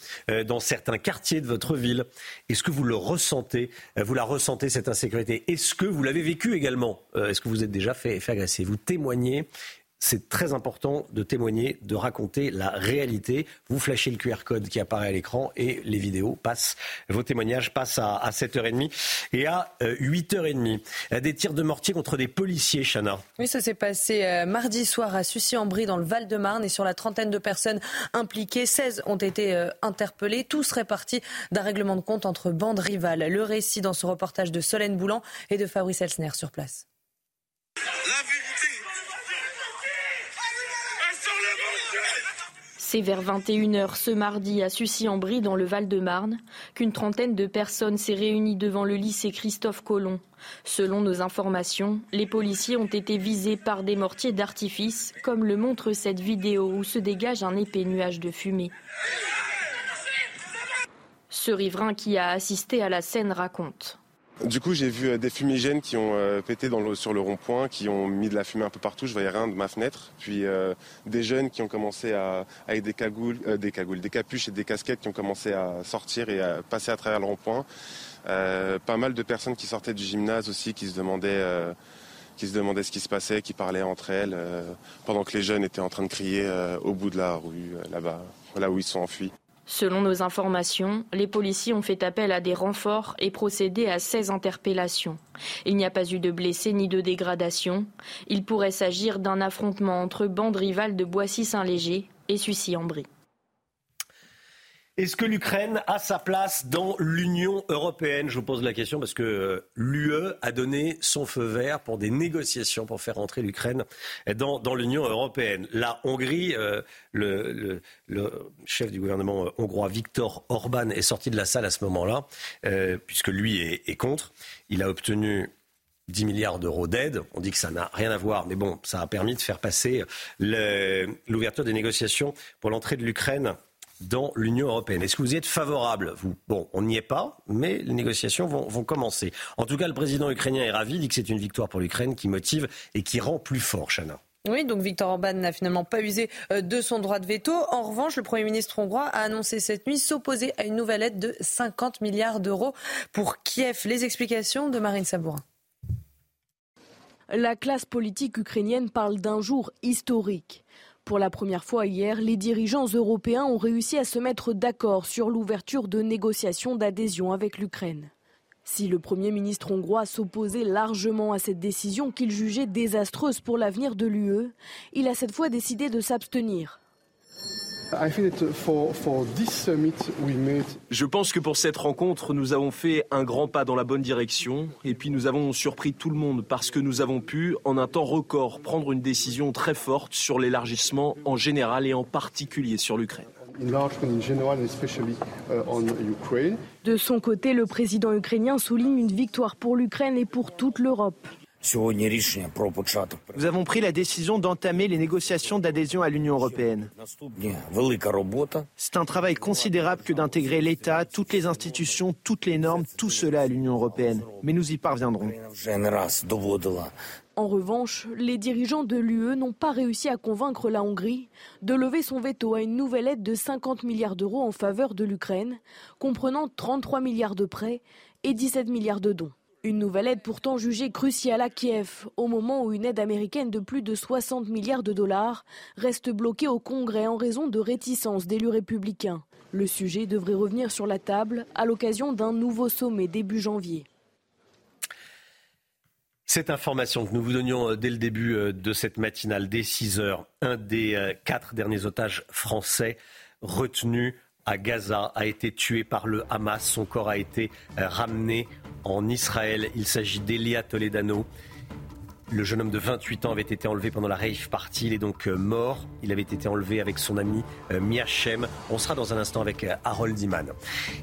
dans certains quartiers de votre ville? Est-ce que vous le ressentez Vous la ressentez, cette insécurité? Est-ce que vous l'avez vécu également? Est-ce que vous êtes déjà fait, fait agresser? Vous témoignez c'est très important de témoigner, de raconter la réalité. Vous flashez le QR code qui apparaît à l'écran et les vidéos passent, vos témoignages passent à, 7h30 et à 8h30. Euh, des tirs de mortier contre des policiers, Chana. Oui, ça s'est passé euh, mardi soir à Sucy-en-Brie dans le Val-de-Marne et sur la trentaine de personnes impliquées, 16 ont été euh, interpellées. Tous seraient partis d'un règlement de compte entre bandes rivales. Le récit dans ce reportage de Solène Boulan et de Fabrice Elsner sur place. C'est vers 21h ce mardi à Sucy-en-Brie dans le Val-de-Marne qu'une trentaine de personnes s'est réunie devant le lycée Christophe Colomb. Selon nos informations, les policiers ont été visés par des mortiers d'artifice, comme le montre cette vidéo où se dégage un épais nuage de fumée. Ce riverain qui a assisté à la scène raconte. Du coup, j'ai vu euh, des fumigènes qui ont euh, pété sur le rond-point, qui ont mis de la fumée un peu partout. Je voyais rien de ma fenêtre. Puis euh, des jeunes qui ont commencé à, avec des cagoules, des cagoules, des capuches et des casquettes qui ont commencé à sortir et à passer à travers le rond-point. pas mal de personnes qui sortaient du gymnase aussi, qui se demandaient, qui se demandaient ce qui se passait, qui parlaient entre elles, pendant que les jeunes étaient en train de crier au bout de la rue, là-bas, là où ils sont enfuis. Selon nos informations, les policiers ont fait appel à des renforts et procédé à 16 interpellations. Il n'y a pas eu de blessés ni de dégradation. Il pourrait s'agir d'un affrontement entre bandes rivales de Boissy-Saint-Léger et Sucy-en-Brie. Est-ce que l'Ukraine a sa place dans l'Union européenne? Je vous pose la question parce que euh, l'UE a donné son feu vert pour des négociations pour faire entrer l'Ukraine dans, l'Union européenne. La Hongrie, euh, le, chef du gouvernement euh, hongrois Viktor Orban est sorti de la salle à ce moment-là, puisque lui est, contre. Il a obtenu 10 milliards d'euros d'aide. On dit que ça n'a rien à voir, mais bon, ça a permis de faire passer l'ouverture des négociations pour l'entrée de l'Ukraine dans l'Union européenne. Est-ce que vous y êtes favorable vous? Bon, on n'y est pas, mais les négociations vont, vont, commencer. En tout cas, le président ukrainien est ravi, dit que c'est une victoire pour l'Ukraine qui motive et qui rend plus fort, Chana. Oui, donc Viktor Orban n'a finalement pas usé euh, de son droit de veto. En revanche, le Premier ministre hongrois a annoncé cette nuit s'opposer à une nouvelle aide de 50 milliards d'euros pour Kiev. Les explications de Marine Sabourin. La classe politique ukrainienne parle d'un jour historique. Pour la première fois hier, les dirigeants européens ont réussi à se mettre d'accord sur l'ouverture de négociations d'adhésion avec l'Ukraine. Si le Premier ministre hongrois s'opposait largement à cette décision qu'il jugeait désastreuse pour l'avenir de l'UE, il a cette fois décidé de s'abstenir. Je pense que pour cette rencontre, nous avons fait un grand pas dans la bonne direction et puis nous avons surpris tout le monde parce que nous avons pu, en un temps record, prendre une décision très forte sur l'élargissement en général et en particulier sur l'Ukraine. De son côté, le président ukrainien souligne une victoire pour l'Ukraine et pour toute l'Europe. Nous avons pris la décision d'entamer les négociations d'adhésion à l'Union européenne. C'est un travail considérable que d'intégrer l'État, toutes les institutions, toutes les normes, tout cela à l'Union européenne. Mais nous y parviendrons. En revanche, les dirigeants de l'UE n'ont pas réussi à convaincre la Hongrie de lever son veto à une nouvelle aide de 50 milliards d'euros en faveur de l'Ukraine, comprenant 33 milliards de prêts et 17 milliards de dons. Une nouvelle aide pourtant jugée cruciale à Kiev, au moment où une aide américaine de plus de 60 milliards de dollars reste bloquée au Congrès en raison de réticences d'élus républicains. Le sujet devrait revenir sur la table à l'occasion d'un nouveau sommet début janvier. Cette information que nous vous donnions euh, dès le début euh, de cette matinale, dès 6 heures, un des euh, quatre derniers otages français retenus à Gaza a été tué par le Hamas. Son corps a été ramené en Israël. Il s'agit d'Elia Toledano. Le jeune homme de 28 ans avait été enlevé pendant la rave party. Il est donc euh, mort. Il avait été enlevé avec son ami euh, Miachem. On sera dans un instant avec euh, Harold Iman.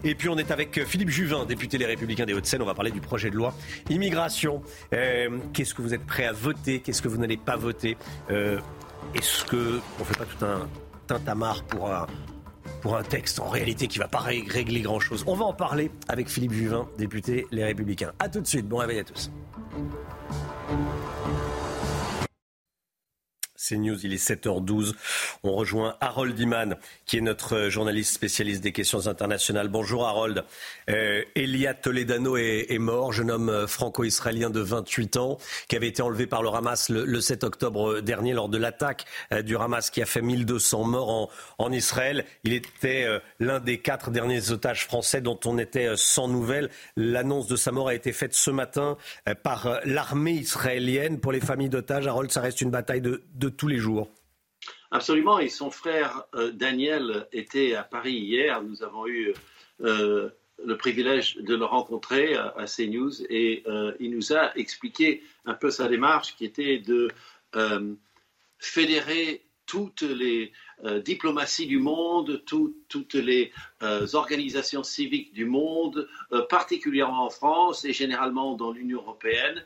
Et puis on est avec Philippe Juvin, député Les Républicains des Hauts-de-Seine. On va parler du projet de loi immigration. Qu'est-ce que vous êtes prêt à voter? Qu'est-ce que vous n'allez pas voter? Est-ce que on fait pas tout un tintamarre pour un, pour un texte en réalité qui ne va pas régler grand-chose. On va en parler avec Philippe Juvin, député Les Républicains. A tout de suite, bon réveil à tous. C'est News, il est 7h12. On rejoint Harold Iman, qui est notre journaliste spécialiste des questions internationales. Bonjour Harold. Euh, Elia Toledano est, mort, jeune homme franco-israélien de 28 ans, qui avait été enlevé par le Hamas le, 7 octobre dernier lors de l'attaque euh, du Hamas qui a fait 1200 morts en, Israël. Il était euh, l'un des quatre derniers otages français dont on était euh, sans nouvelles. L'annonce de sa mort a été faite ce matin par l'armée israélienne. Pour les familles d'otages, Harold, ça reste une bataille de tous les jours. Absolument, et son frère euh, Daniel était à Paris hier. Nous avons eu euh, le privilège de le rencontrer à, CNews et euh, il nous a expliqué un peu sa démarche qui était de fédérer toutes les diplomaties du monde, toutes les organisations civiques du monde, particulièrement en France et généralement dans l'Union européenne,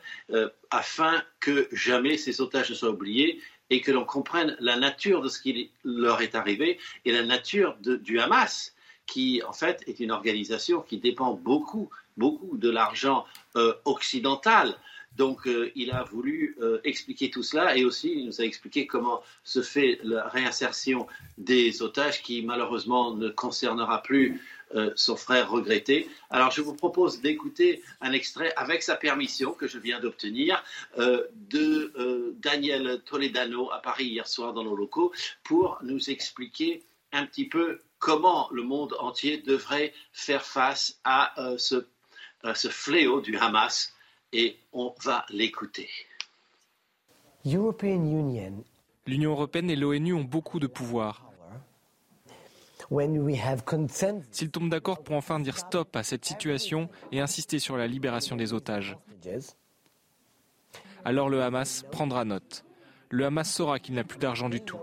afin que jamais ces otages ne soient oubliés et que l'on comprenne la nature de ce qui leur est arrivé et la nature du Hamas, qui en fait est une organisation qui dépend beaucoup, beaucoup de l'argent euh, occidental. Donc euh, il a voulu euh, expliquer tout cela et aussi il nous a expliqué comment se fait la réinsertion des otages qui malheureusement ne concernera plus euh, son frère regretté. Alors je vous propose d'écouter un extrait avec sa permission que je viens d'obtenir euh, de euh, Daniel Toledano à Paris hier soir dans nos locaux pour nous expliquer un petit peu comment le monde entier devrait faire face à ce, ce fléau du Hamas et on va l'écouter. L'Union européenne et l'ONU ont beaucoup de pouvoir. S'ils tombent d'accord pour enfin dire stop à cette situation et insister sur la libération des otages, alors le Hamas prendra note. Le Hamas saura qu'il n'a plus d'argent du tout.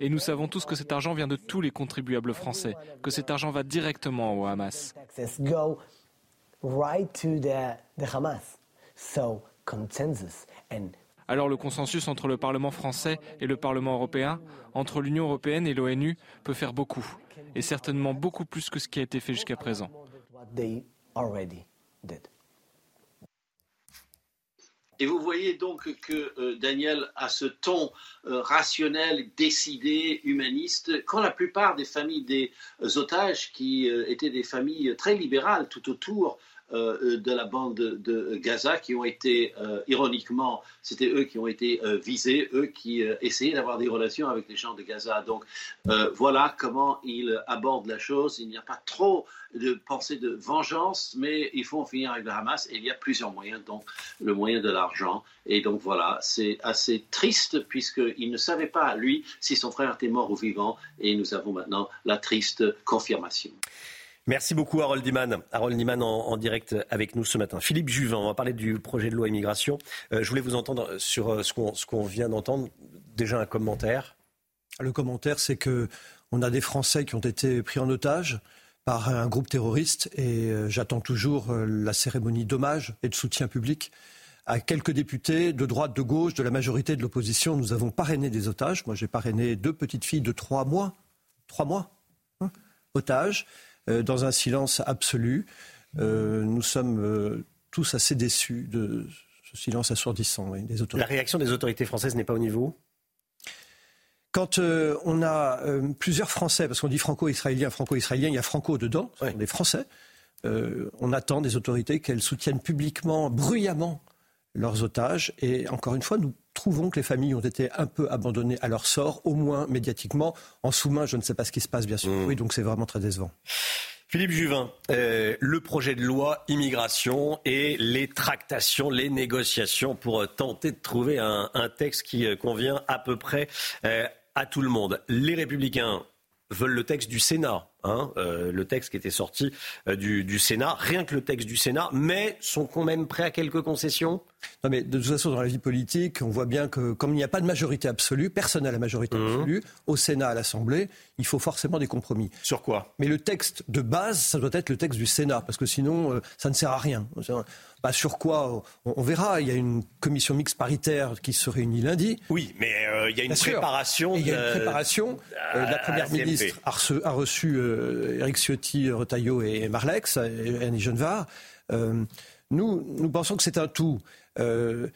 Et nous savons tous que cet argent vient de tous les contribuables français, que cet argent va directement au Hamas. Alors le consensus entre le Parlement français et le Parlement européen, entre l'Union européenne et l'ONU, peut faire beaucoup, et certainement beaucoup plus que ce qui a été fait jusqu'à présent. Et vous voyez donc que euh, Daniel a ce ton euh, rationnel, décidé, humaniste, quand la plupart des familles des euh, otages, qui étaient des familles très libérales tout autour euh, de la bande de Gaza qui ont été, euh, ironiquement, c'était eux qui ont été euh, visés, eux qui essayaient d'avoir des relations avec les gens de Gaza. Donc voilà comment ils abordent la chose. Il n'y a pas trop de pensée de vengeance, mais il faut en finir avec le Hamas et il y a plusieurs moyens, donc le moyen de l'argent. Et donc voilà, c'est assez triste puisqu'il ne savait pas, lui, si son frère était mort ou vivant et nous avons maintenant la triste confirmation. Merci beaucoup Harold Diman. Harold Diman en, direct avec nous ce matin. Philippe Juvin, on va parler du projet de loi immigration. Euh, je voulais vous entendre sur euh, ce qu'on vient d'entendre. Déjà un commentaire. Le commentaire, c'est que on a des Français qui ont été pris en otage par un groupe terroriste et euh, j'attends toujours la cérémonie d'hommage et de soutien public à quelques députés de droite, de gauche, de la majorité de l'opposition. Nous avons parrainé des otages. Moi, j'ai parrainé deux petites filles de trois mois. Trois mois hein, Otages. Euh, dans un silence absolu. Euh, nous sommes euh, tous assez déçus de ce silence assourdissant des autorités. La réaction des autorités françaises n'est pas au niveau? Quand on a plusieurs Français, parce qu'on dit franco-israélien, franco-israélien, il y a franco dedans, ce sont des Français, on attend des autorités qu'elles soutiennent publiquement, bruyamment, leurs otages. Et encore une fois, nous trouvons que les familles ont été un peu abandonnées à leur sort, au moins médiatiquement. En sous-main, je ne sais pas ce qui se passe, bien sûr. Mmh. Oui, donc c'est vraiment très décevant. Philippe Juvin, euh, le projet de loi immigration et les tractations, les négociations pour euh, tenter de trouver un, texte qui euh, convient à peu près à tout le monde. Les républicains veulent le texte du Sénat, hein, le texte qui était sorti du, du, Sénat, rien que le texte du Sénat, mais sont quand même prêts à quelques concessions? Non, mais de toute façon, dans la vie politique, on voit bien que comme il n'y a pas de majorité absolue, personne n'a la majorité mmh. absolue, au Sénat, à l'Assemblée, il faut forcément des compromis. Sur quoi? Mais le texte de base, ça doit être le texte du Sénat, parce que sinon, euh, ça ne sert à rien. Bah, sur quoi? On, verra. Il y a une commission mixte paritaire qui se réunit lundi. Oui, mais euh, il y a une préparation. Il y a une préparation. Euh, la première ministre a reçu, a reçu Eric Ciotti, Retailleau et Marlex, Annie Genevard. nous, nous pensons que c'est un tout. Euh,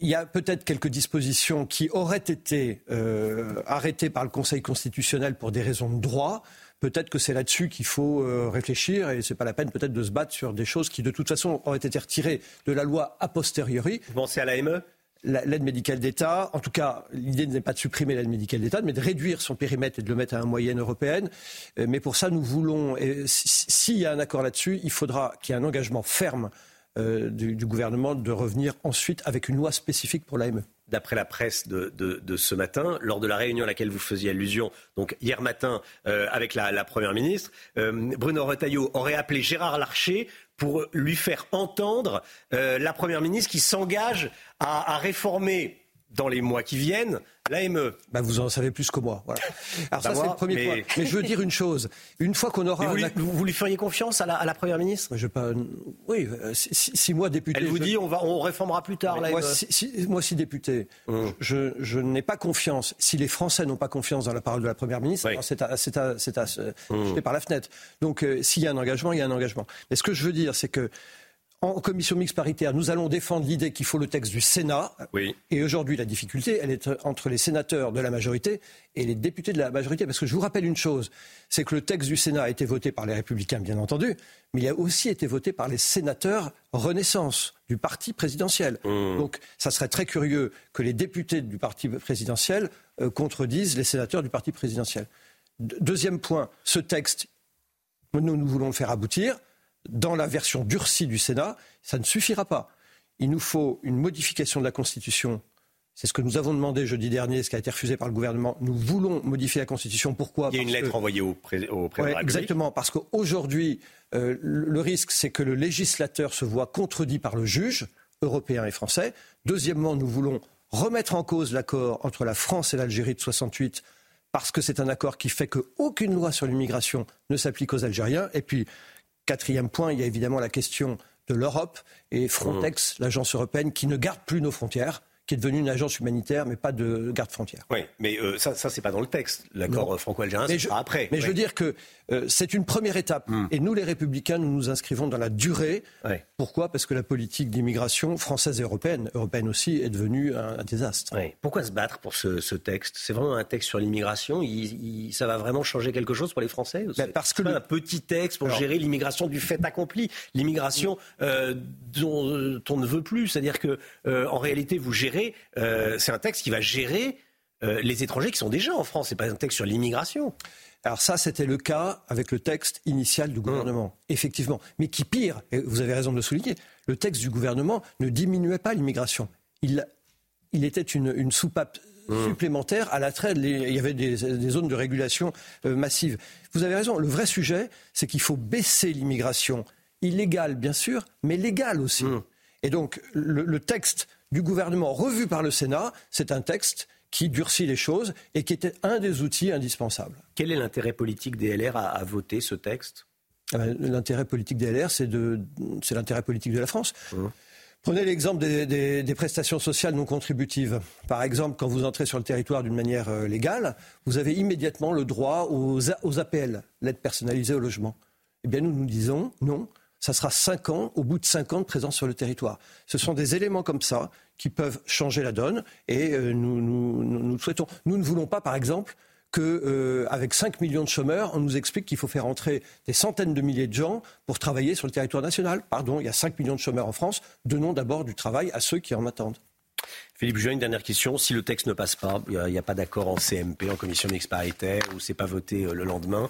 il y a peut-être quelques dispositions qui auraient été euh, arrêtées par le Conseil constitutionnel pour des raisons de droit. Peut-être que c'est là-dessus qu'il faut euh, réfléchir et c'est pas la peine peut-être de se battre sur des choses qui de toute façon auraient été retirées de la loi a posteriori. Vous pensez à l'AME? L'aide médicale d'État, en tout cas, l'idée n'est pas de supprimer l'aide médicale d'État, mais de réduire son périmètre et de le mettre à une moyenne européenne. Mais pour ça, nous voulons, s'il y a un accord là-dessus, il faudra qu'il y ait un engagement ferme euh, du, gouvernement de revenir ensuite avec une loi spécifique pour l'AME d'après la presse de, ce matin, lors de la réunion à laquelle vous faisiez allusion, donc hier matin euh, avec la, Première ministre, euh, Bruno Retailleau aurait appelé Gérard Larcher pour lui faire entendre la Première ministre qui s'engage à, réformer dans les mois qui viennent l'AME. Bah vous en savez plus que moi. Voilà. Alors ça, c'est le premier point. Mais je veux dire une chose. Une fois qu'on aura... Vous, vous, lui feriez confiance à la, à la Première ministre? Je pas... Oui, euh, si, moi, député... Elle vous dit on, va, on réformera plus tard l'AME moi, si, moi, si député, hum. je, je n'ai pas confiance. Si les Français n'ont pas confiance dans la parole de la Première ministre, c'est à, c'est à, c'est à, hum. jeter par la fenêtre. Donc euh, s'il y a un engagement, il y a un engagement. Mais ce que je veux dire, c'est que en commission mixte paritaire, nous allons défendre l'idée qu'il faut le texte du Sénat. Oui. Et aujourd'hui, la difficulté, elle est entre les sénateurs de la majorité et les députés de la majorité. Parce que je vous rappelle une chose, c'est que le texte du Sénat a été voté par les Républicains, bien entendu, mais il a aussi été voté par les sénateurs Renaissance du parti présidentiel. Mmh. Donc, ça serait très curieux que les députés du parti présidentiel euh, contredisent les sénateurs du parti présidentiel. deuxième point, ce texte, nous, nous voulons le faire aboutir dans la version durcie du Sénat, ça ne suffira pas. Il nous faut une modification de la Constitution C'est ce que nous avons demandé jeudi dernier, ce qui a été refusé par le gouvernement. Nous voulons modifier la Constitution. Pourquoi? Il y a une lettre envoyée au, président. Exactement, parce qu'aujourd'hui, euh, le risque, c'est que le législateur se voit contredit par le juge européen et français. Deuxièmement, nous voulons remettre en cause l'accord entre la France et l'Algérie de 68 parce que c'est un accord qui fait qu'aucune loi sur l'immigration ne s'applique aux Algériens. Et puis, quatrième point, il y a évidemment la question de l'Europe et Frontex, mmh. l'agence européenne, qui ne garde plus nos frontières qui est devenue une agence humanitaire, mais pas de garde frontière. Oui, mais euh, ça, ça c'est pas dans le texte. L'accord franco-algérien, c'est après. Mais je veux dire que euh, c'est une première étape. Hmm. Et nous, les Républicains, nous nous inscrivons dans la durée. Pourquoi? Parce que la politique d'immigration française et européenne, européenne aussi, est devenue un, désastre. Pourquoi se battre pour ce, texte? C'est vraiment un texte sur l'immigration? ça va vraiment changer quelque chose pour les Français ben, Parce que le... un petit texte pour gérer l'immigration du fait accompli, l'immigration euh, dont on ne veut plus. C'est-à-dire que, en réalité, vous gérez euh, c'est un texte qui va gérer euh, les étrangers qui sont déjà en France. C'est pas un texte sur l'immigration. Alors ça, c'était le cas avec le texte initial du gouvernement, effectivement. Mais qui pire, et vous avez raison de le souligner, le texte du gouvernement ne diminuait pas l'immigration. Il, il était une, soupape supplémentaire à la traite. Il y avait des, zones de régulation euh, massives. Vous avez raison. Le vrai sujet, c'est qu'il faut baisser l'immigration illégale, bien sûr, mais légale aussi. Et donc, le texte du gouvernement revu par le Sénat, c'est un texte qui durcit les choses et qui était un des outils indispensables. Quel est l'intérêt politique des LR à, voter ce texte ah ben, L'intérêt politique des LR, c'est l'intérêt politique de la France. Mmh. Prenez l'exemple des, prestations sociales non contributives. Par exemple, quand vous entrez sur le territoire d'une manière euh, légale, vous avez immédiatement le droit aux, aux APL, l'aide personnalisée au logement. Eh bien, nous nous disons non ça sera cinq ans, au bout de cinq ans de présence sur le territoire. Ce sont des éléments comme ça qui peuvent changer la donne et euh, nous, nous, nous, souhaitons. Nous ne voulons pas, par exemple, qu'avec euh, avec 5 millions de chômeurs, on nous explique qu'il faut faire entrer des centaines de milliers de gens pour travailler sur le territoire national. Pardon, il y a 5 millions de chômeurs en France. Donnons d'abord du travail à ceux qui en attendent. Philippe Juin, une dernière question. Si le texte ne passe pas, il n'y a, pas d'accord en CMP, en commission mixte paritaire, ou c'est pas voté euh, le lendemain,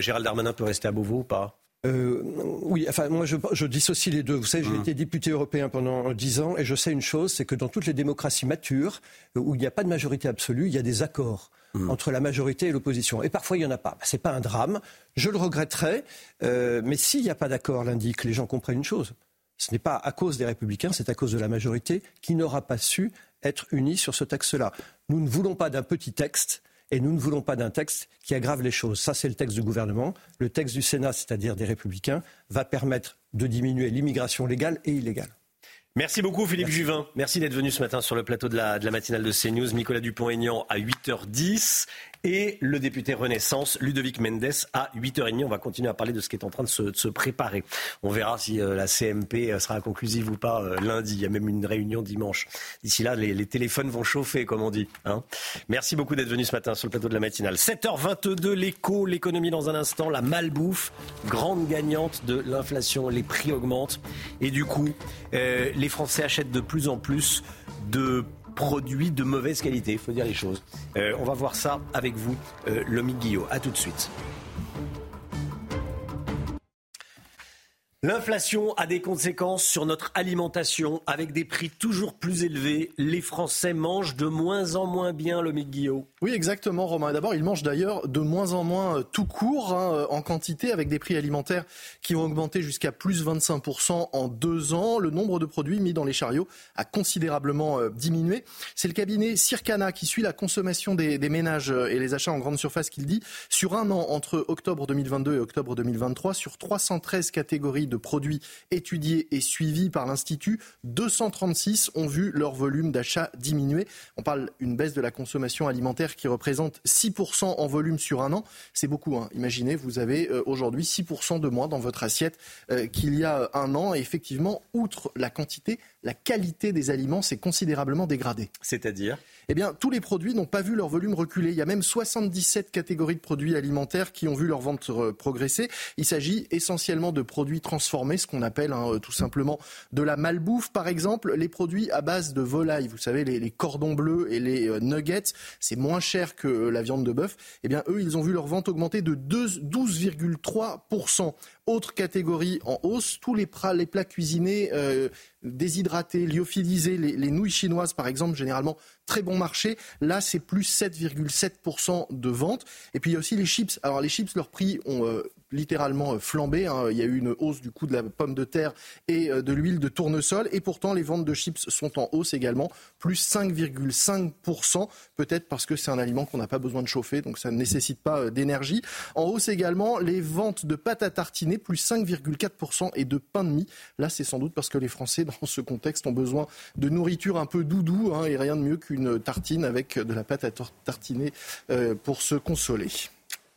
Gérald Darmanin peut rester à Beauvau ou pas? Euh, oui, enfin, moi, je, je, dissocie les deux. Vous savez, j'ai mmh. été député européen pendant dix ans et je sais une chose, c'est que dans toutes les démocraties matures, euh, où il n'y a pas de majorité absolue, il y a des accords mmh. entre la majorité et l'opposition. Et parfois, il n'y en a pas. Ce n'est pas un drame. Je le regretterais. Euh, mais s'il n'y a pas d'accord, l'indique, les gens comprennent une chose. Ce n'est pas à cause des républicains, c'est à cause de la majorité qui n'aura pas su être unie sur ce texte-là. Nous ne voulons pas d'un petit texte et nous ne voulons pas d'un texte qui aggrave les choses. Ça, c'est le texte du gouvernement. Le texte du Sénat, c'est-à-dire des républicains, va permettre de diminuer l'immigration légale et illégale. Merci beaucoup Philippe Juvin. Merci d'être venu ce matin sur le plateau de la, de la matinale de CNews. Nicolas Dupont-Aignan à 8h10 et le député Renaissance, Ludovic Mendes, à 8h30. On va continuer à parler de ce qui est en train de se, préparer. On verra si euh, la CMP euh, sera conclusive ou pas euh, lundi. Il y a même une réunion dimanche. D'ici là, les, téléphones vont chauffer, comme on dit. Hein. Merci beaucoup d'être venu ce matin sur le plateau de la matinale. 7h22, l'écho, l'économie dans un instant, la malbouffe, grande gagnante de l'inflation. Les prix augmentent. Et du coup, les Français achètent de plus en plus de produits de mauvaise qualité, il faut dire les choses. Euh, on va voir ça avec vous, euh, Lomi. A tout de suite. L'inflation a des conséquences sur notre alimentation. Avec des prix toujours plus élevés, les Français mangent de moins en moins bien le Guillaume. Oui, exactement, Romain. D'abord, ils mangent d'ailleurs de moins en moins euh, tout court hein, euh, en quantité, avec des prix alimentaires qui ont augmenté jusqu'à plus 25% en deux ans. Le nombre de produits mis dans les chariots a considérablement euh, diminué. C'est le cabinet Circana qui suit la consommation des, des ménages et les achats en grande surface qu'il dit. Sur un an, entre octobre 2022 et octobre 2023, sur 313 catégories de produits étudiés et suivis par l'Institut, 236 ont vu leur volume d'achat diminuer. On parle d'une baisse de la consommation alimentaire qui représente 6% en volume sur un an. C'est beaucoup. Hein. Imaginez, vous avez euh, aujourd'hui 6% de moins dans votre assiette euh, qu'il y a un an. Et effectivement, outre la quantité, la qualité des aliments s'est considérablement dégradée. C'est-à-dire? Eh bien, tous les produits n'ont pas vu leur volume reculer. Il y a même 77 catégories de produits alimentaires qui ont vu leur vente euh, progresser. Il s'agit essentiellement de produits transformés, ce qu'on appelle hein, euh, tout simplement de la malbouffe. Par exemple, les produits à base de volaille, vous savez, les, cordons bleus et les euh, nuggets, c'est moins cher que la viande de bœuf. Eh bien, eux, ils ont vu leur vente augmenter de 12,3%. Autre catégorie en hausse, tous les plats, les plats cuisinés déshydratés, lyophilisés, les, les nouilles chinoises par exemple, généralement très bon marché. Là, c'est plus 7,7% de vente. Et puis il y a aussi les chips. Alors les chips, leurs prix ont euh, littéralement euh, flambé. Hein. Il y a eu une hausse du coût de la pomme de terre et euh, de l'huile de tournesol. Et pourtant, les ventes de chips sont en hausse également, plus 5,5%. Peut-être parce que c'est un aliment qu'on n'a pas besoin de chauffer, donc ça ne nécessite pas euh, d'énergie. En hausse également, les ventes de pâtes à tartiner, plus 5,4%, et de pain de mie. Là, c'est sans doute parce que les Français, dans ce contexte, ont besoin de nourriture un peu doudou, hein, et rien de mieux qu'une tartine avec de la pâte à tartiner pour se consoler.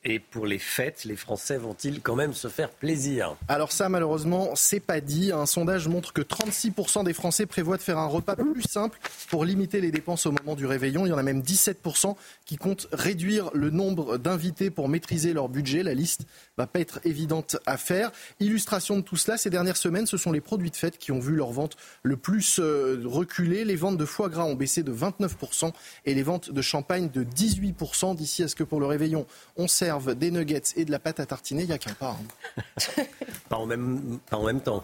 Et pour les fêtes, les Français vont-ils quand même se faire plaisir Alors ça, malheureusement, c'est pas dit. Un sondage montre que 36% des Français prévoient de faire un repas plus simple pour limiter les dépenses au moment du réveillon. Il y en a même 17% qui comptent réduire le nombre d'invités pour maîtriser leur budget. La liste va pas être évidente à faire. Illustration de tout cela, ces dernières semaines, ce sont les produits de fête qui ont vu leur vente le plus euh, reculer. Les ventes de foie gras ont baissé de 29% et les ventes de champagne de 18% d'ici à ce que pour le réveillon, on sert des nuggets et de la pâte à tartiner, il n'y a qu'un pas. Hein. pas, en même, pas en même temps.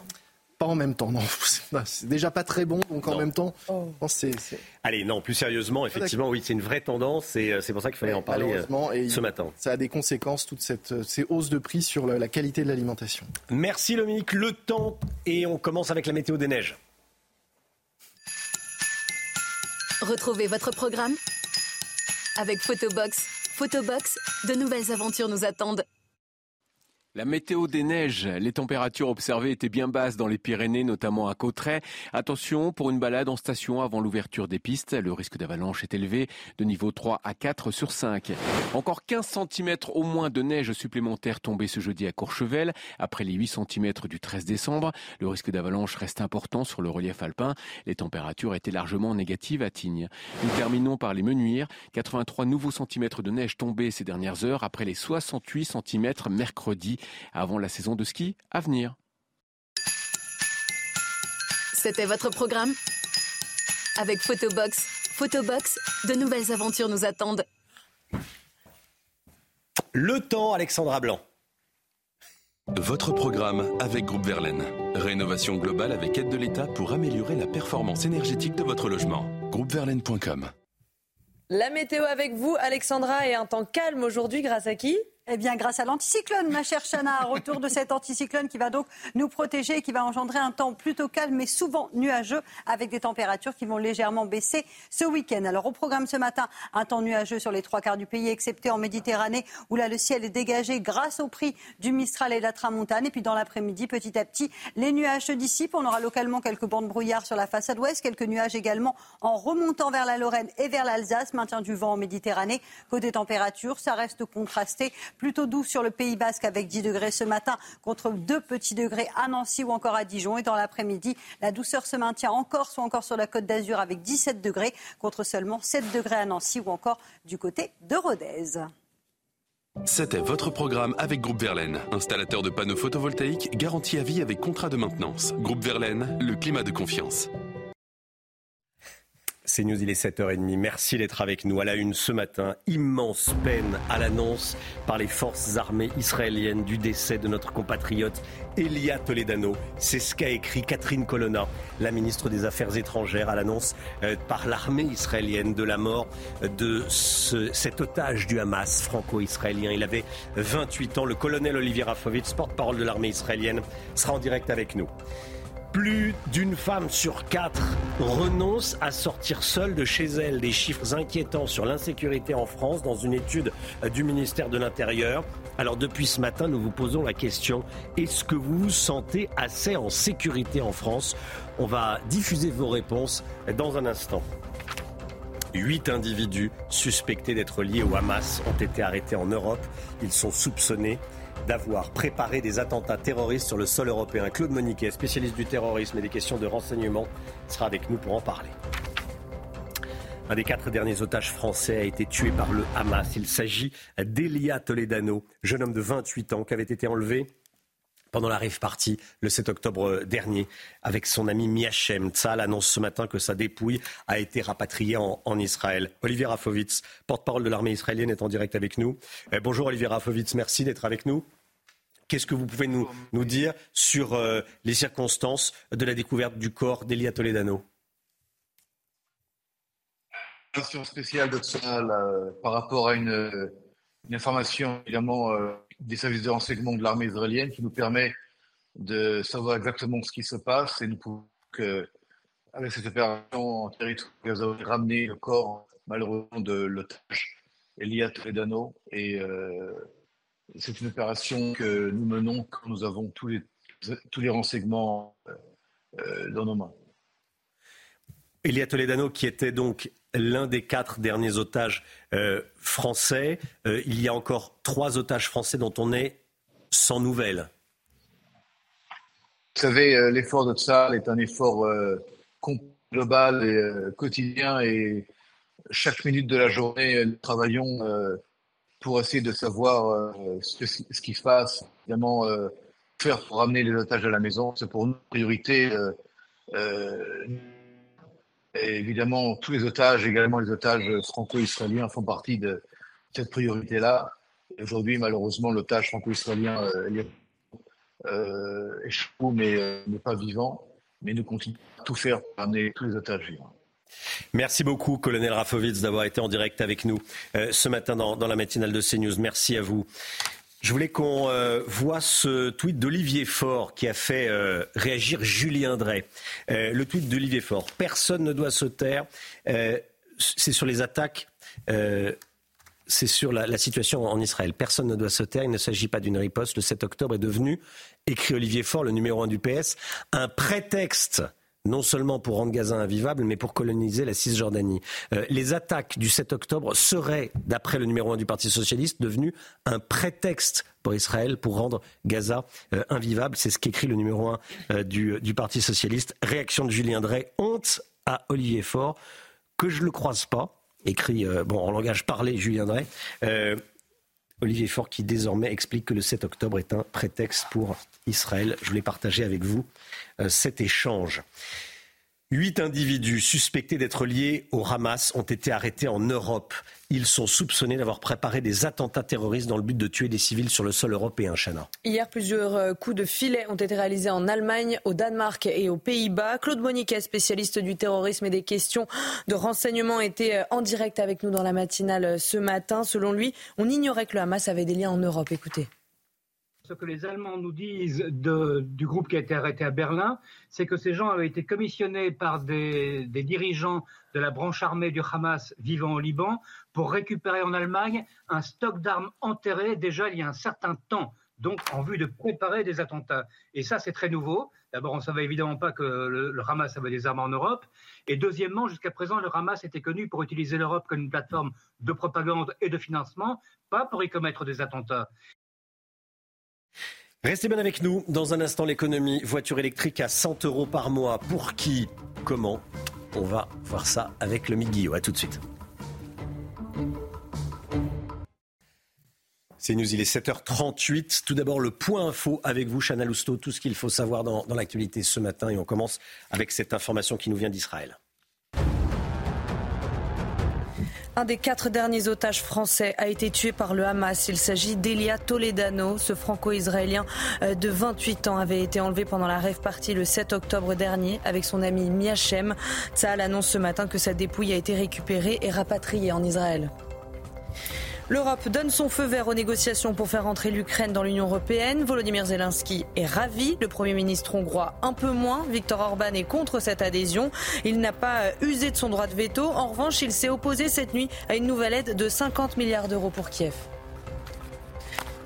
Pas en même temps, non. C'est déjà pas très bon, donc en même temps, oh. c'est. Allez, non, plus sérieusement, effectivement, oui, c'est une vraie tendance et euh, c'est pour ça qu'il fallait en parler euh, ce matin. Ça a des conséquences, toutes cette, euh, ces hausses de prix sur la, la qualité de l'alimentation. Merci, Lomique. Le temps, et on commence avec la météo des neiges. Retrouvez votre programme avec Photobox Photobox, de nouvelles aventures nous attendent. La météo des neiges, les températures observées étaient bien basses dans les Pyrénées, notamment à Cauterets. Attention, pour une balade en station avant l'ouverture des pistes, le risque d'avalanche est élevé de niveau 3 à 4 sur 5. Encore 15 cm au moins de neige supplémentaire tombée ce jeudi à Courchevel, après les 8 cm du 13 décembre. Le risque d'avalanche reste important sur le relief alpin. Les températures étaient largement négatives à Tignes. Nous terminons par les menuires. 83 nouveaux centimètres de neige tombés ces dernières heures après les 68 cm mercredi avant la saison de ski à venir. C'était votre programme Avec Photobox. Photobox, de nouvelles aventures nous attendent. Le temps, Alexandra Blanc. Votre programme avec Groupe Verlaine. Rénovation globale avec aide de l'État pour améliorer la performance énergétique de votre logement. Groupeverlaine.com La météo avec vous, Alexandra, et un temps calme aujourd'hui grâce à qui? Eh bien, grâce à l'anticyclone, ma chère Chana, retour de cet anticyclone qui va donc nous protéger et qui va engendrer un temps plutôt calme, mais souvent nuageux, avec des températures qui vont légèrement baisser ce week-end. Alors, au programme ce matin, un temps nuageux sur les trois quarts du pays, excepté en Méditerranée, où là, le ciel est dégagé grâce au prix du Mistral et de la Tramontane. Et puis, dans l'après-midi, petit à petit, les nuages se dissipent. On aura localement quelques bandes brouillard sur la façade ouest, quelques nuages également en remontant vers la Lorraine et vers l'Alsace, maintien du vent en Méditerranée. Côté température, ça reste contrasté plutôt doux sur le Pays Basque avec 10 degrés ce matin contre 2 petits degrés à Nancy ou encore à Dijon. Et dans l'après-midi, la douceur se maintient encore, soit encore sur la côte d'Azur avec 17 degrés contre seulement 7 degrés à Nancy ou encore du côté de Rodez. C'était votre programme avec Groupe Verlaine, installateur de panneaux photovoltaïques garantie à vie avec contrat de maintenance. Groupe Verlaine, le climat de confiance. C'est News, il est 7h30. Merci d'être avec nous. À la une ce matin, immense peine à l'annonce par les forces armées israéliennes du décès de notre compatriote Elia Toledano. C'est ce qu'a écrit Catherine Colonna, la ministre des Affaires étrangères, à l'annonce euh, par l'armée israélienne de la mort de cet otage du Hamas franco-israélien. Il avait 28 ans. Le colonel Olivier Rafovitz, porte-parole de l'armée israélienne, sera en direct avec nous. Plus d'une femme sur quatre renonce à sortir seule de chez elle. Des chiffres inquiétants sur l'insécurité en France dans une étude du ministère de l'Intérieur. Alors depuis ce matin, nous vous posons la question, est-ce que vous vous sentez assez en sécurité en France? On va diffuser vos réponses dans un instant. Huit individus suspectés d'être liés au Hamas ont été arrêtés en Europe. Ils sont soupçonnés d'avoir préparé des attentats terroristes sur le sol européen. Claude Moniquet, spécialiste du terrorisme et des questions de renseignement, sera avec nous pour en parler. Un des quatre derniers otages français a été tué par le Hamas. Il s'agit d'Elia Toledano, jeune homme de 28 ans qui avait été enlevé pendant la rave party le 7 octobre dernier avec son ami Miachem. Tzal annonce ce matin que sa dépouille a été rapatriée en, Israël. Olivier Rafovitz, porte-parole de l'armée israélienne, est en direct avec nous. Eh, bonjour Olivier Rafovitz, merci d'être avec nous. Qu'est-ce que vous pouvez nous, dire sur euh, les circonstances de la découverte du corps d'Elia Toledano? Opération spéciale de euh, par rapport à une, information évidemment euh, des services de renseignement de l'armée israélienne qui nous permet de savoir exactement ce qui se passe et nous pouvons que, avec cette opération en territoire Gaza, ramener le corps malheureusement de l'otage Elia Toledano et euh, c'est une opération que nous menons quand nous avons tous les, tous les renseignements dans nos mains. Elia Toledano, qui était donc l'un des quatre derniers otages euh, français. Euh, il y a encore trois otages français dont on est sans nouvelles. Vous savez, euh, l'effort de Tsar est un effort global et quotidien et chaque minute de la journée, nous travaillons pour essayer de savoir ce, qui se évidemment faire pour ramener les otages à la maison. C'est pour nous une priorité évidemment, tous les otages, également les otages franco-israéliens, font partie de cette priorité-là. Aujourd'hui, malheureusement, l'otage franco-israélien euh, euh, échoue, mais euh, n'est pas vivant. Mais nous continuons à tout faire pour amener tous les otages vivants. Merci beaucoup, colonel Rafovitz, d'avoir été en direct avec nous ce matin dans, la matinale de CNews. Merci à vous. Je voulais qu'on euh, voit ce tweet d'Olivier Faure qui a fait euh, réagir Julien Drey. Euh, le tweet d'Olivier Faure. Personne ne doit se taire. c'est sur les attaques. c'est sur la, la, situation en Israël. Personne ne doit se taire. Il ne s'agit pas d'une riposte. Le 7 octobre est devenu, écrit Olivier Faure, le numéro 1 du PS, un prétexte non seulement pour rendre Gaza invivable, mais pour coloniser la Cisjordanie. Euh, les attaques du 7 octobre seraient, d'après le numéro 1 du Parti socialiste, devenues un prétexte pour Israël pour rendre Gaza euh, invivable. C'est ce qu'écrit le numéro 1 euh, du, du, Parti socialiste. Réaction de Julien Drey, honte à Olivier Faure, que je ne le croise pas, écrit bon, en langage parlé Julien Drey. Olivier Faure qui désormais explique que le 7 octobre est un prétexte pour Israël. Je voulais partager avec vous euh, cet échange. Huit individus suspectés d'être liés au Hamas ont été arrêtés en Europe. Ils sont soupçonnés d'avoir préparé des attentats terroristes dans le but de tuer des civils sur le sol européen, Chana. Hier, plusieurs euh, coups de filet ont été réalisés en Allemagne, au Danemark et aux Pays-Bas. Claude Moniquet, spécialiste du terrorisme et des questions de renseignement, était euh, en direct avec nous dans la matinale ce matin. Selon lui, on ignorait que le Hamas avait des liens en Europe. Écoutez. Ce que les Allemands nous disent du groupe qui a été arrêté à Berlin, c'est que ces gens avaient été commissionnés par des, dirigeants de la branche armée du Hamas vivant au Liban pour récupérer en Allemagne un stock d'armes enterré déjà il y a un certain temps, donc en vue de préparer des attentats. Et ça, c'est très nouveau. D'abord, on ne savait évidemment pas que le, Hamas avait des armes en Europe. Et deuxièmement, jusqu'à présent, le Hamas était connu pour utiliser l'Europe comme une plateforme de propagande et de financement, pas pour y commettre des attentats. Restez bien avec nous. Dans un instant, l'économie. Voiture électrique à 100 euros par mois. Pour qui? Comment? On va voir ça avec le Miguel. A tout de suite. C'est nous, il est 7h38. Tout d'abord, le point info avec vous, Chana Lousteau, tout ce qu'il faut savoir dans l'actualité ce matin. Et on commence avec cette information qui nous vient d'Israël. Un des quatre derniers otages français a été tué par le Hamas. Il s'agit d'Elia Toledano. Ce franco-israélien euh, de 28 ans avait été enlevé pendant la rêve partie le 7 octobre dernier avec son ami Miachem. Tsahal annonce ce matin que sa dépouille a été récupérée et rapatriée en Israël. L'Europe donne son feu vert aux négociations pour faire entrer l'Ukraine dans l'Union européenne. Volodymyr Zelensky est ravi. Le Premier ministre hongrois un peu moins. Viktor Orban est contre cette adhésion. Il n'a pas usé de son droit de veto. En revanche, il s'est opposé cette nuit à une nouvelle aide de 50 milliards d'euros pour Kiev.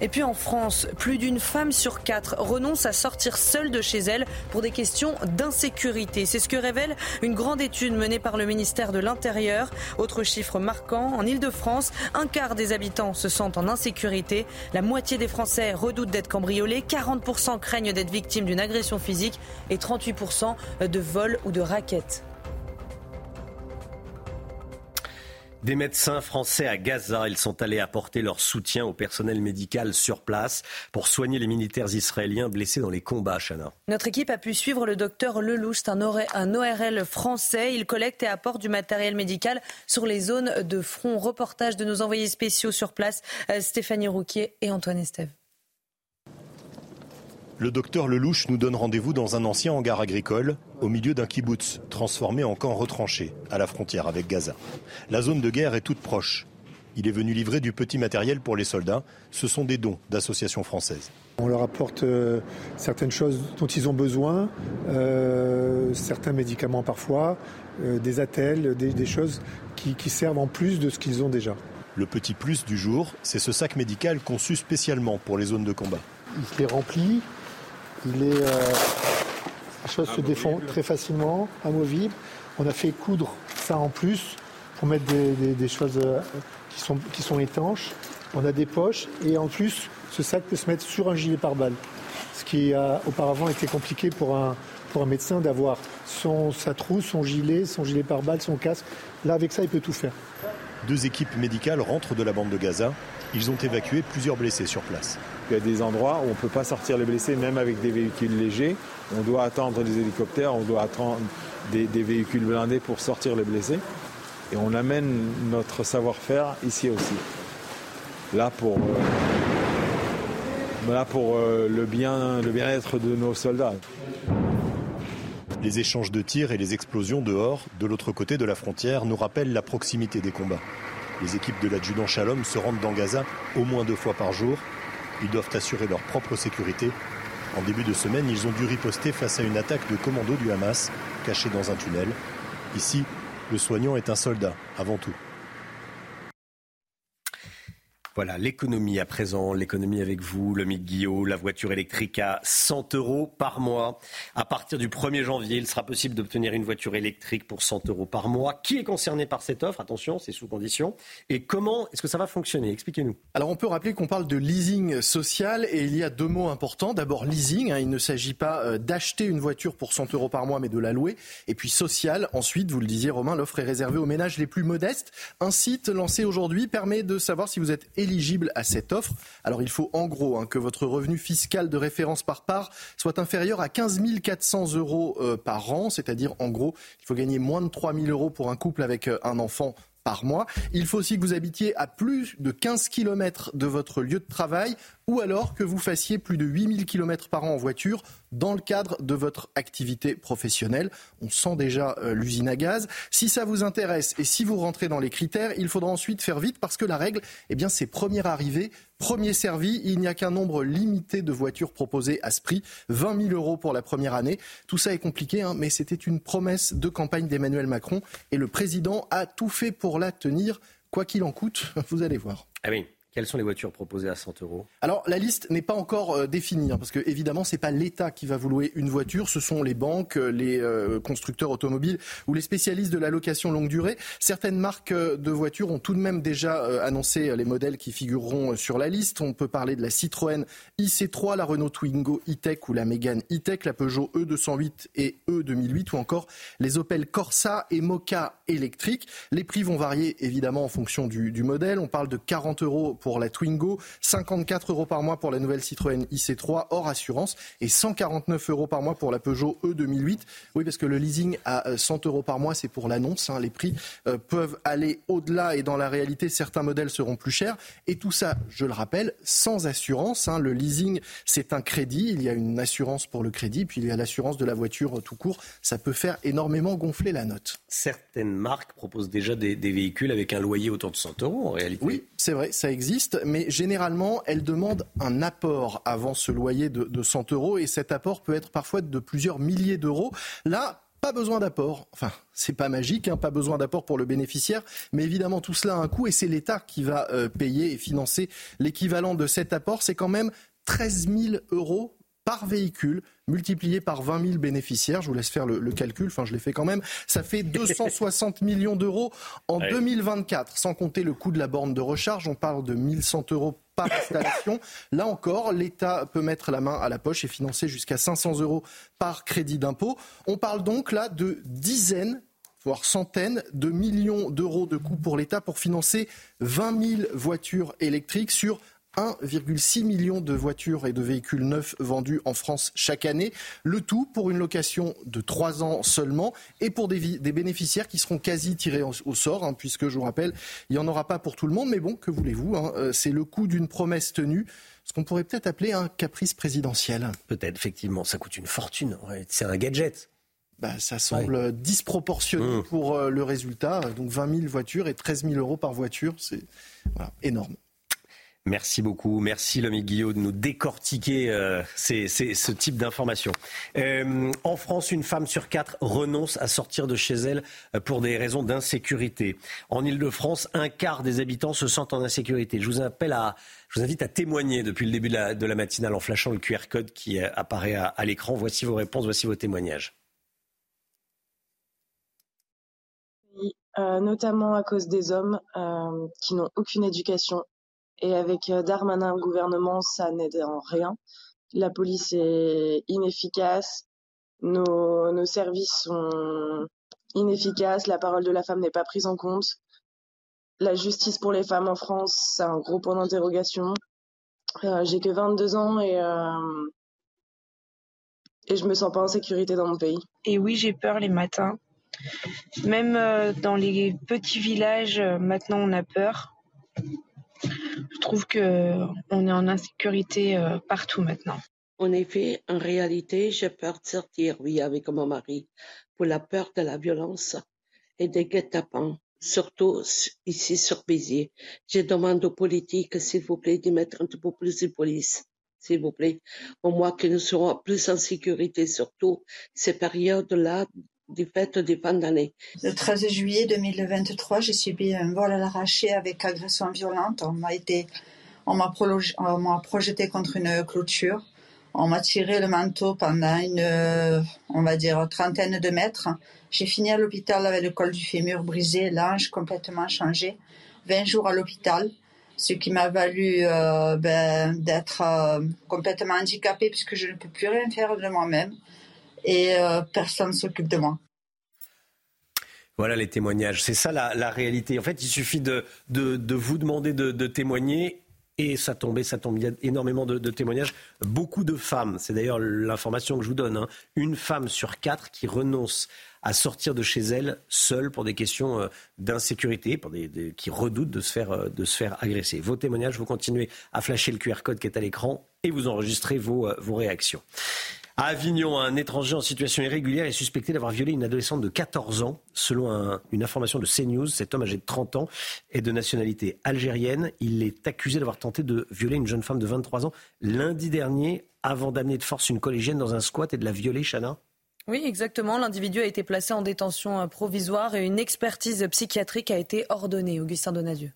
Et puis en France, plus d'une femme sur quatre renonce à sortir seule de chez elle pour des questions d'insécurité. C'est ce que révèle une grande étude menée par le ministère de l'Intérieur. Autre chiffre marquant, en Ile-de-France, un quart des habitants se sentent en insécurité. La moitié des Français redoutent d'être cambriolés, 40% craignent d'être victimes d'une agression physique et 38% de vol ou de raquettes. Des médecins français à Gaza, ils sont allés apporter leur soutien au personnel médical sur place pour soigner les militaires israéliens blessés dans les combats, Chana. Notre équipe a pu suivre le docteur Lelouch, un, un ORL français. Il collecte et apporte du matériel médical sur les zones de front. Reportage de nos envoyés spéciaux sur place, euh, Stéphanie Rouquier et Antoine Estève. Le docteur Lelouch nous donne rendez-vous dans un ancien hangar agricole, au milieu d'un kibbutz, transformé en camp retranché, à la frontière avec Gaza. La zone de guerre est toute proche. Il est venu livrer du petit matériel pour les soldats. Ce sont des dons d'associations françaises. On leur apporte euh, certaines choses dont ils ont besoin, euh, certains médicaments parfois, euh, des attelles, des, choses qui, qui servent en plus de ce qu'ils ont déjà. Le petit plus du jour, c'est ce sac médical conçu spécialement pour les zones de combat. Il est rempli, il est, les choses se défont très facilement, amovibles. On a fait coudre ça en plus pour mettre des, choses qui sont, qui sont étanches. On a des poches et en plus, ce sac peut se mettre sur un gilet pare-balles. Ce qui a auparavant été compliqué pour un, pour un médecin d'avoir son, sa trousse, son gilet, son gilet pare-balles, son casque. Là, avec ça, il peut tout faire. Deux équipes médicales rentrent de la bande de Gaza. Ils ont évacué plusieurs blessés sur place. Il y a des endroits où on ne peut pas sortir les blessés, même avec des véhicules légers. On doit attendre des hélicoptères, on doit attendre des, véhicules blindés pour sortir les blessés. Et on amène notre savoir-faire ici aussi. Là pour, euh, euh, le bien-être de nos soldats. Les échanges de tirs et les explosions dehors, de l'autre côté de la frontière, nous rappellent la proximité des combats. Les équipes de l'adjudant Shalom se rendent dans Gaza au moins deux fois par jour. Ils doivent assurer leur propre sécurité. En début de semaine, ils ont dû riposter face à une attaque de commando du Hamas, cachée dans un tunnel. Ici, le soignant est un soldat, avant tout. Voilà, l'économie à présent, l'économie avec vous, le Guillot, la voiture électrique à 100 euros par mois. À partir du 1er janvier, il sera possible d'obtenir une voiture électrique pour 100 euros par mois. Qui est concerné par cette offre? Attention, c'est sous condition. Et comment est-ce que ça va fonctionner? Expliquez-nous. Alors on peut rappeler qu'on parle de leasing social et il y a deux mots importants. D'abord leasing, hein, il ne s'agit pas euh, d'acheter une voiture pour 100 euros par mois mais de la louer. Et puis social, ensuite, vous le disiez Romain, l'offre est réservée aux ménages les plus modestes. Un site lancé aujourd'hui permet de savoir si vous êtes éligible éligible à cette offre. Alors il faut en gros hein, que votre revenu fiscal de référence par part soit inférieur à 15 400 euros euh, par an, c'est-à-dire en gros il faut gagner moins de 3 000 euros pour un couple avec euh, un enfant Il faut aussi que vous habitiez à plus de 15 km de votre lieu de travail ou alors que vous fassiez plus de 8000 km par an en voiture dans le cadre de votre activité professionnelle. On sent déjà euh, l'usine à gaz. Si ça vous intéresse et si vous rentrez dans les critères, il faudra ensuite faire vite parce que la règle, eh bien, c'est premier arrivé, premier servi. Il n'y a qu'un nombre limité de voitures proposées à ce prix, 20 000 euros pour la première année. Tout ça est compliqué, hein, mais c'était une promesse de campagne d'Emmanuel Macron et le président a tout fait pour la tenir, quoi qu'il en coûte. Vous allez voir. Ah oui. Quelles sont les voitures proposées à 100 euros? Alors la liste n'est pas encore euh, définie, hein, parce que évidemment c'est pas l'État qui va vous louer une voiture, ce sont les banques, euh, les euh, constructeurs automobiles ou les spécialistes de la location longue durée. Certaines marques de voitures ont tout de même déjà annoncé les modèles qui figureront sur la liste. On peut parler de la Citroën IC3, la Renault Twingo E-Tech ou la Mégane E-Tech, la Peugeot E208 et E2008 ou encore les Opel Corsa et Mocha électriques. Les prix vont varier évidemment en fonction du modèle. On parle de 40 euros pour la Twingo, 54 euros par mois pour la nouvelle Citroën IC3 hors assurance et 149 euros par mois pour la Peugeot E 2008. Oui, parce que le leasing à 100 euh, euros par mois, c'est pour l'annonce. Hein. Les prix euh, peuvent aller au-delà et dans la réalité, certains modèles seront plus chers. Et tout ça, je le rappelle, sans assurance. Hein. Le leasing, c'est un crédit. Il y a une assurance pour le crédit, puis il y a l'assurance de la voiture tout court. Ça peut faire énormément gonfler la note. Certaines marques proposent déjà des, des véhicules avec un loyer autour de 100 euros en réalité. Oui, c'est vrai, ça existe mais généralement, elle demande un apport avant ce loyer de, de 100 euros, et cet apport peut être parfois de plusieurs milliers d'euros. Là, pas besoin d'apport. Enfin, c'est pas magique, hein, pas besoin d'apport pour le bénéficiaire, mais évidemment tout cela a un coût et c'est l'État qui va euh, payer et financer l'équivalent de cet apport. C'est quand même 13 000 euros par véhicule multiplié par 20 000 bénéficiaires. Je vous laisse faire le, calcul, enfin je l'ai fait quand même. Ça fait 260 millions d'euros en 2024, sans compter le coût de la borne de recharge. On parle de 1100 euros par installation. Là encore, l'État peut mettre la main à la poche et financer jusqu'à 500 euros par crédit d'impôt. On parle donc là de dizaines voire centaines de millions d'euros de coûts pour l'État pour financer 20 000 voitures électriques sur 1,6 million de voitures et de véhicules neufs vendus en France chaque année. Le tout pour une location de 3 ans seulement et pour des, bénéficiaires qui seront quasi tirés au, sort, hein, puisque je vous rappelle, il n'y en aura pas pour tout le monde. Mais bon, que voulez-vous hein, euh, C'est le coût d'une promesse tenue ce qu'on pourrait peut-être appeler un caprice présidentiel. Peut-être, effectivement, ça coûte une fortune. c'est un gadget. Bah, ça semble disproportionné mmh. pour euh, le résultat. Donc 20 000 voitures et 13 000 euros par voiture, c'est énorme. Merci beaucoup. Merci, Lomi Guillaume, de nous décortiquer euh, ce type d'informations. Euh, en France, une femme sur quatre renonce à sortir de chez elle pour des raisons d'insécurité. En Ile-de-France, un quart des habitants se sentent en insécurité. Je vous, appelle à, je vous invite à témoigner depuis le début de la, matinale en flashant le QR code qui apparaît à, l'écran. Voici vos réponses, voici vos témoignages. Euh, notamment à cause des hommes euh, qui n'ont aucune éducation. Et avec euh, Darmanin au gouvernement, ça n'aide en rien. La police est inefficace, nos, services sont inefficaces, la parole de la femme n'est pas prise en compte. La justice pour les femmes en France, c'est un gros point d'interrogation. J'ai que 22 ans et, et je me sens pas en sécurité dans mon pays. Et oui, j'ai peur les matins même euh, dans les petits villages, euh, maintenant on a peur. Je trouve que on est en insécurité euh, partout maintenant. En effet, en réalité, j'ai peur de sortir, oui, avec mon mari, pour la peur de la violence et des guet-apens, surtout ici sur Béziers. Je demande aux politiques, s'il vous plaît, de mettre un peu plus de police, s'il vous plaît, au moins que nous serons plus en sécurité, surtout ces périodes-là d'année. Le 13 juillet 2023, j'ai subi un vol à l'arraché avec agression violente. On m'a été, on m'a projeté contre une clôture. On m'a tiré le manteau pendant une, on va dire, trentaine de mètres. J'ai fini à l'hôpital avec le col du fémur brisé, l'ange complètement changé. 20 jours à l'hôpital, ce qui m'a valu euh, ben, d'être euh, complètement handicapée puisque je ne peux plus rien faire de moi-même et euh, personne ne s'occupe de moi. Voilà les témoignages. C'est ça la, réalité. En fait, il suffit de, de, vous demander de, témoigner et ça tombait, ça tombe. Il y a énormément de, témoignages. Beaucoup de femmes, c'est d'ailleurs l'information que je vous donne, hein. une femme sur quatre qui renonce à sortir de chez elle seule pour des questions euh, d'insécurité, pour des, qui redoutent de se, faire, euh, de se faire agresser. Vos témoignages, vous continuez à flasher le QR code qui est à l'écran et vous enregistrez vos, vos réactions. À Avignon, un étranger en situation irrégulière est suspecté d'avoir violé une adolescente de 14 ans. Selon une information de CNews, cet homme âgé de 30 ans est de nationalité algérienne. Il est accusé d'avoir tenté de violer une jeune femme de 23 ans lundi dernier avant d'amener de force une collégienne dans un squat et de la violer, Chana? Oui, exactement. L'individu a été placé en détention provisoire et une expertise psychiatrique a été ordonnée. Augustin Donadieu.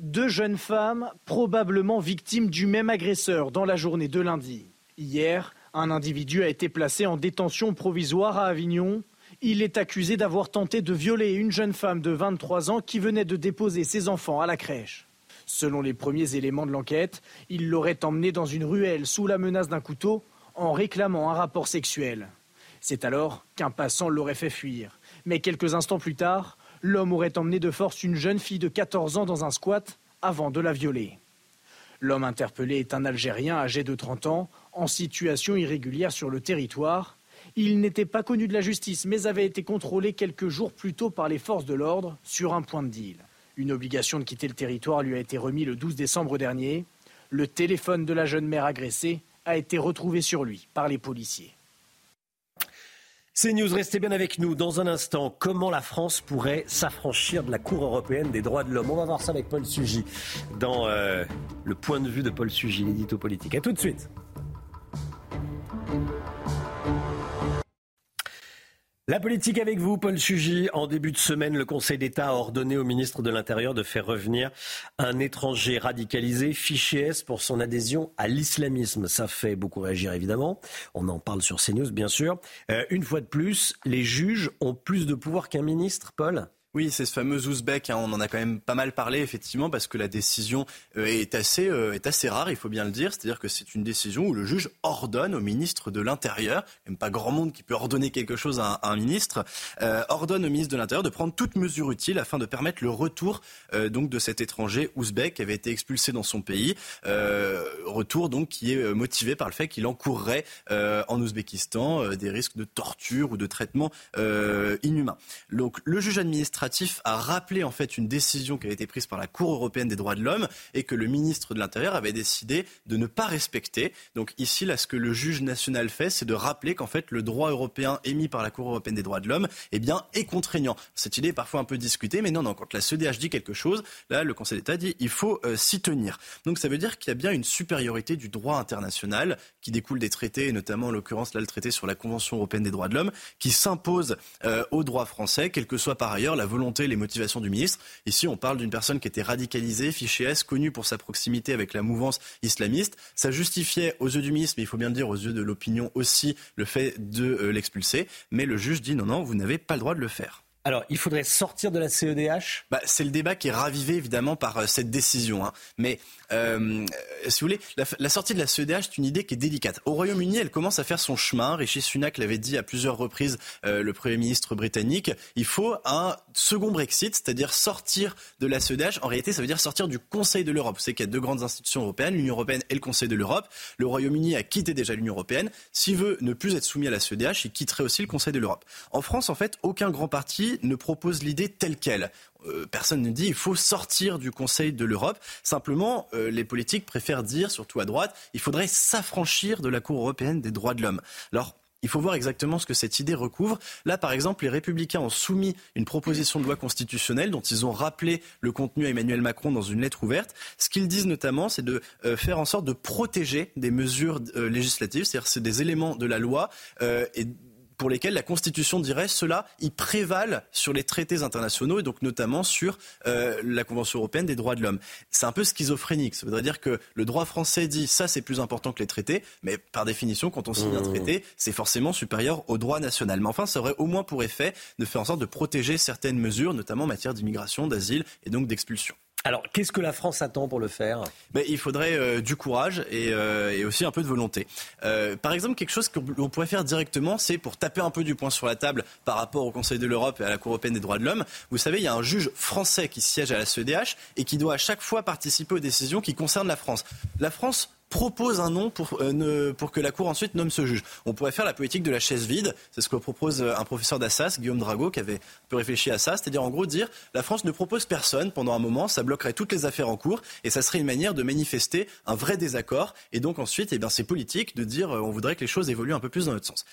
Deux jeunes femmes, probablement victimes du même agresseur dans la journée de lundi. Hier, un individu a été placé en détention provisoire à Avignon. Il est accusé d'avoir tenté de violer une jeune femme de 23 ans qui venait de déposer ses enfants à la crèche. Selon les premiers éléments de l'enquête, il l'aurait emmenée dans une ruelle sous la menace d'un couteau en réclamant un rapport sexuel. C'est alors qu'un passant l'aurait fait fuir. Mais quelques instants plus tard, l'homme aurait emmené de force une jeune fille de 14 ans dans un squat avant de la violer. L'homme interpellé est un Algérien âgé de 30 ans, en situation irrégulière sur le territoire. Il n'était pas connu de la justice, mais avait été contrôlé quelques jours plus tôt par les forces de l'ordre sur un point de deal. Une obligation de quitter le territoire lui a été remise le 12 décembre dernier. Le téléphone de la jeune mère agressée a été retrouvé sur lui par les policiers. C'est News, restez bien avec nous. Dans un instant, comment la France pourrait s'affranchir de la Cour européenne des droits de l'homme? On va voir ça avec Paul Sugy dans euh, le point de vue de Paul Sugy, l'édito politique. A tout de suite. La politique avec vous, Paul Sugy. En début de semaine, le Conseil d'État a ordonné au ministre de l'Intérieur de faire revenir un étranger radicalisé, fiché S, pour son adhésion à l'islamisme. Ça fait beaucoup réagir, évidemment. On en parle sur CNews, bien sûr. Euh, une fois de plus, les juges ont plus de pouvoir qu'un ministre, Paul? Oui, c'est ce fameux Ouzbek. Hein, on en a quand même pas mal parlé, effectivement, parce que la décision euh, est, assez, euh, est assez rare, il faut bien le dire. C'est-à-dire que c'est une décision où le juge ordonne au ministre de l'Intérieur, même pas grand monde qui peut ordonner quelque chose à un, ministre, euh, ordonne au ministre de l'Intérieur de prendre toute mesure utile afin de permettre le retour donc de cet étranger ouzbek qui avait été expulsé dans son pays. retour donc qui est motivé par le fait qu'il encourrait en Ouzbékistan des risques de torture ou de traitement inhumain. Donc le juge administratif a rappelé en fait une décision qui avait été prise par la Cour européenne des droits de l'homme et que le ministre de l'Intérieur avait décidé de ne pas respecter. Donc ici, là, ce que le juge national fait, c'est de rappeler qu'en fait le droit européen émis par la Cour européenne des droits de l'homme, eh bien, est contraignant. Cette idée est parfois un peu discutée, mais non, non, quand la CEDH dit quelque chose, là, le Conseil d'État dit il faut euh, s'y tenir. Donc ça veut dire qu'il y a bien une supériorité du droit international qui découle des traités, et notamment en l'occurrence là le traité sur la Convention européenne des droits de l'homme, qui s'impose euh, au droit français, quelle que soit par ailleurs la volonté, les motivations du ministre. Ici, on parle d'une personne qui était radicalisée, fichée S, connue pour sa proximité avec la mouvance islamiste. Ça justifiait aux yeux du ministre, mais il faut bien le dire aux yeux de l'opinion aussi, le fait de euh, l'expulser. Mais le juge dit non, non, vous n'avez pas le droit de le faire. Alors, il faudrait sortir de la CEDH bah, C'est le débat qui est ravivé évidemment par euh, cette décision. Hein. Mais euh, si vous voulez, la, sortie de la CEDH, c'est une idée qui est délicate. Au Royaume-Uni, elle commence à faire son chemin. Rishi Sunak l'avait dit à plusieurs reprises, euh, le Premier ministre britannique. Il faut un second Brexit, c'est-à-dire sortir de la CEDH. En réalité, ça veut dire sortir du Conseil de l'Europe. Savez qu'il y a deux grandes institutions européennes, l'Union européenne et le Conseil de l'Europe. Le Royaume-Uni a quitté déjà l'Union européenne. S'il veut ne plus être soumis à la CEDH, il quitterait aussi le Conseil de l'Europe. En France, en fait, aucun grand parti ne propose l'idée telle qu'elle. Euh, personne ne dit il faut sortir du Conseil de l'Europe. Simplement, euh, les politiques préfèrent dire, surtout à droite, il faudrait s'affranchir de la Cour européenne des droits de l'homme. Alors, il faut voir exactement ce que cette idée recouvre. Là, par exemple, les Républicains ont soumis une proposition de loi constitutionnelle dont ils ont rappelé le contenu à Emmanuel Macron dans une lettre ouverte. Ce qu'ils disent notamment, c'est de euh, faire en sorte de protéger des mesures législatives, c'est-à-dire c'est des éléments de la loi et pour lesquels la Constitution dirait cela, ils prévalent sur les traités internationaux et donc notamment sur euh, la Convention européenne des droits de l'homme. C'est un peu schizophrénique. Ça voudrait dire que le droit français dit ça c'est plus important que les traités, mais par définition quand on signe un mmh. traité, c'est forcément supérieur au droit national. Mais enfin, ça aurait au moins pour effet de faire en sorte de protéger certaines mesures, notamment en matière d'immigration, d'asile et donc d'expulsion. Alors, qu'est-ce que la France attend pour le faire? Ben, Il faudrait euh, du courage et, euh, et, aussi un peu de volonté. Euh, par exemple, quelque chose qu'on pourrait faire directement, c'est pour taper un peu du poing sur la table par rapport au Conseil de l'Europe et à la Cour européenne des droits de l'homme. Vous savez, il y a un juge français qui siège à la CEDH et qui doit à chaque fois participer aux décisions qui concernent la France. La France propose un nom pour, euh, pour que la Cour ensuite nomme ce juge. On pourrait faire la politique de la chaise vide. C'est ce que propose euh, un professeur d'Assas, Guillaume Drago, qui avait un peu réfléchi à ça. C'est-à-dire, en gros, dire la France ne propose personne pendant un moment, ça bloquerait toutes les affaires en cours et ça serait une manière de manifester un vrai désaccord. Et donc, ensuite, eh bien, c'est politique de dire euh, on voudrait que les choses évoluent un peu plus dans notre sens.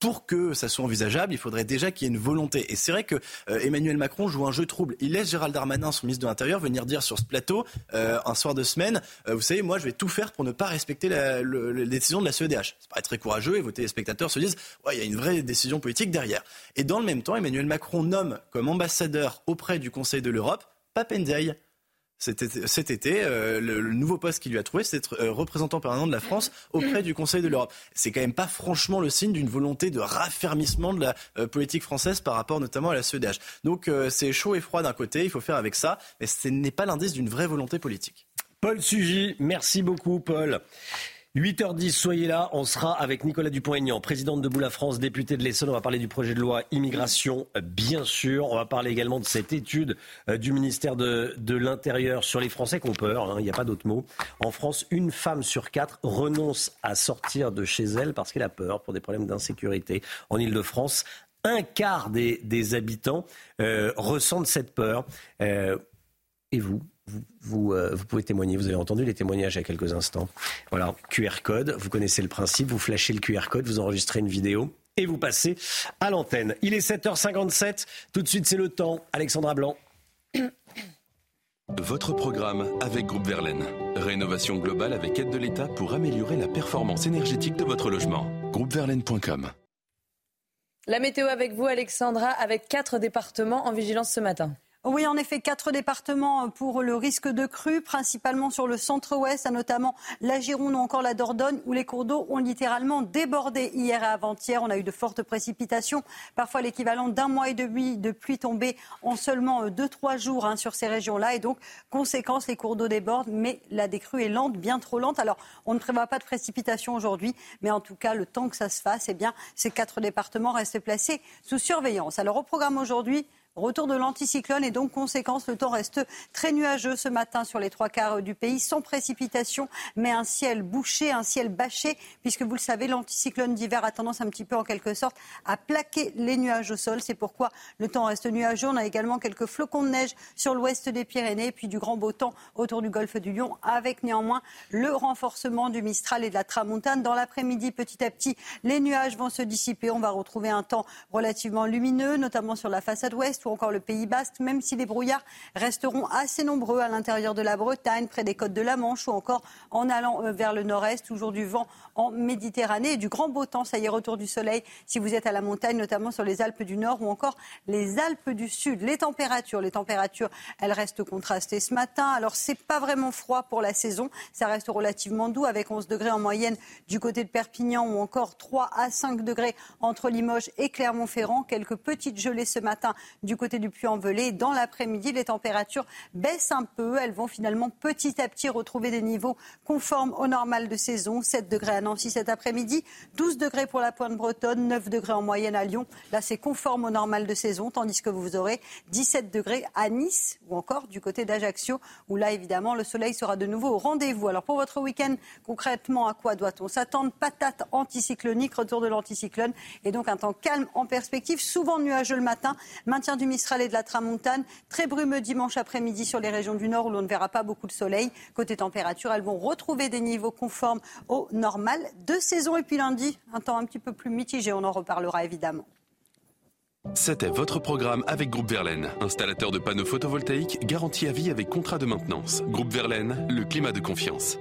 Pour que ça soit envisageable, il faudrait déjà qu'il y ait une volonté. Et c'est vrai que euh, Emmanuel Macron joue un jeu trouble. Il laisse Gérald Darmanin, son ministre de l'Intérieur, venir dire sur ce plateau, euh, un soir de semaine, euh, vous savez, moi je vais tout faire pour ne pas respecter la, les décisions de la CEDH. Ça paraît très courageux et vos téléspectateurs se disent, ouais, il y a une vraie décision politique derrière. Et dans le même temps, Emmanuel Macron nomme comme ambassadeur auprès du Conseil de l'Europe Papendiaï cet été, euh, le, nouveau poste qu'il lui a trouvé, c'est d'être euh, représentant permanent de la France auprès du Conseil de l'Europe. C'est quand même pas franchement le signe d'une volonté de raffermissement de la euh, politique française par rapport notamment à la CEDH. Donc c'est chaud et froid d'un côté, il faut faire avec ça, mais ce n'est pas l'indice d'une vraie volonté politique. Paul Sugy, merci beaucoup Paul. 8h10, soyez là. On sera avec Nicolas Dupont-Aignan, présidente de Boula France, député de l'Essonne. On va parler du projet de loi immigration, bien sûr. On va parler également de cette étude euh, du ministère de, l'Intérieur sur les Français qui ont peur. Hein, il n'y a pas d'autre mot. En France, une femme sur quatre renonce à sortir de chez elle parce qu'elle a peur pour des problèmes d'insécurité. En Ile-de-France, un quart des, habitants euh, ressentent cette peur. Euh, et vous euh, vous, pouvez témoigner. Vous avez entendu les témoignages il y a quelques instants. Voilà, QR code, vous connaissez le principe, vous flashez le QR code, vous enregistrez une vidéo et vous passez à l'antenne. Il est 7h57, tout de suite c'est le temps. Alexandra Blanc. Votre programme avec Groupe Verlaine. Rénovation globale avec aide de l'État pour améliorer la performance énergétique de votre logement. Groupeverlaine.com La météo avec vous, Alexandra, avec quatre départements en vigilance ce matin. Oui, en effet, quatre départements pour le risque de crue, principalement sur le centre-ouest, notamment la Gironde ou encore la Dordogne, où les cours d'eau ont littéralement débordé hier et avant-hier. On a eu de fortes précipitations, parfois l'équivalent d'un mois et demi de pluie tombée en seulement deux, trois jours hein, sur ces régions-là. Et donc, conséquence, les cours d'eau débordent, mais la décrue est lente, bien trop lente. Alors, on ne prévoit pas de précipitations aujourd'hui, mais en tout cas, le temps que ça se fasse, eh bien, ces quatre départements restent placés sous surveillance. Alors, au programme aujourd'hui, Retour de l'anticyclone et donc conséquence, le temps reste très nuageux ce matin sur les trois quarts du pays, sans précipitation, mais un ciel bouché, un ciel bâché, puisque vous le savez, l'anticyclone d'hiver a tendance un petit peu en quelque sorte à plaquer les nuages au sol. C'est pourquoi le temps reste nuageux. On a également quelques flocons de neige sur l'ouest des Pyrénées, puis du grand beau temps autour du golfe du Lion, avec néanmoins le renforcement du Mistral et de la Tramontane. Dans l'après-midi, petit à petit, les nuages vont se dissiper. On va retrouver un temps relativement lumineux, notamment sur la façade ouest ou encore le Pays Basque, même si les brouillards resteront assez nombreux à l'intérieur de la Bretagne, près des côtes de la Manche ou encore en allant euh, vers le nord-est, toujours du vent en Méditerranée et du grand beau temps. Ça y est, retour du soleil si vous êtes à la montagne, notamment sur les Alpes du Nord ou encore les Alpes du Sud. Les températures, les températures, elles restent contrastées ce matin. Alors, c'est pas vraiment froid pour la saison. Ça reste relativement doux avec 11 degrés en moyenne du côté de Perpignan ou encore 3 à 5 degrés entre Limoges et Clermont-Ferrand. Quelques petites gelées ce matin du côté du Puy-en-Velay. Dans l'après-midi, les températures baissent un peu. Elles vont finalement petit à petit retrouver des niveaux conformes au normal de saison. 7 degrés à Nancy cet après-midi, 12 degrés pour la pointe bretonne, 9 degrés en moyenne à Lyon. Là, c'est conforme au normal de saison, tandis que vous aurez 17 degrés à Nice ou encore du côté d'Ajaccio, où là, évidemment, le soleil sera de nouveau au rendez-vous. Alors, pour votre week-end, concrètement, à quoi doit-on s'attendre? Patate anticyclonique, retour de l'anticyclone, et donc un temps calme en perspective, souvent nuageux le matin, maintien du Mistral et de la Tramontane, très brumeux dimanche après-midi sur les régions du nord où l'on ne verra pas beaucoup de soleil. Côté température, elles vont retrouver des niveaux conformes au normal de saison. Et puis lundi, un temps un petit peu plus mitigé, on en reparlera évidemment. C'était votre programme avec Groupe Verlaine, installateur de panneaux photovoltaïques garantie à vie avec contrat de maintenance. Groupe Verlaine, le climat de confiance.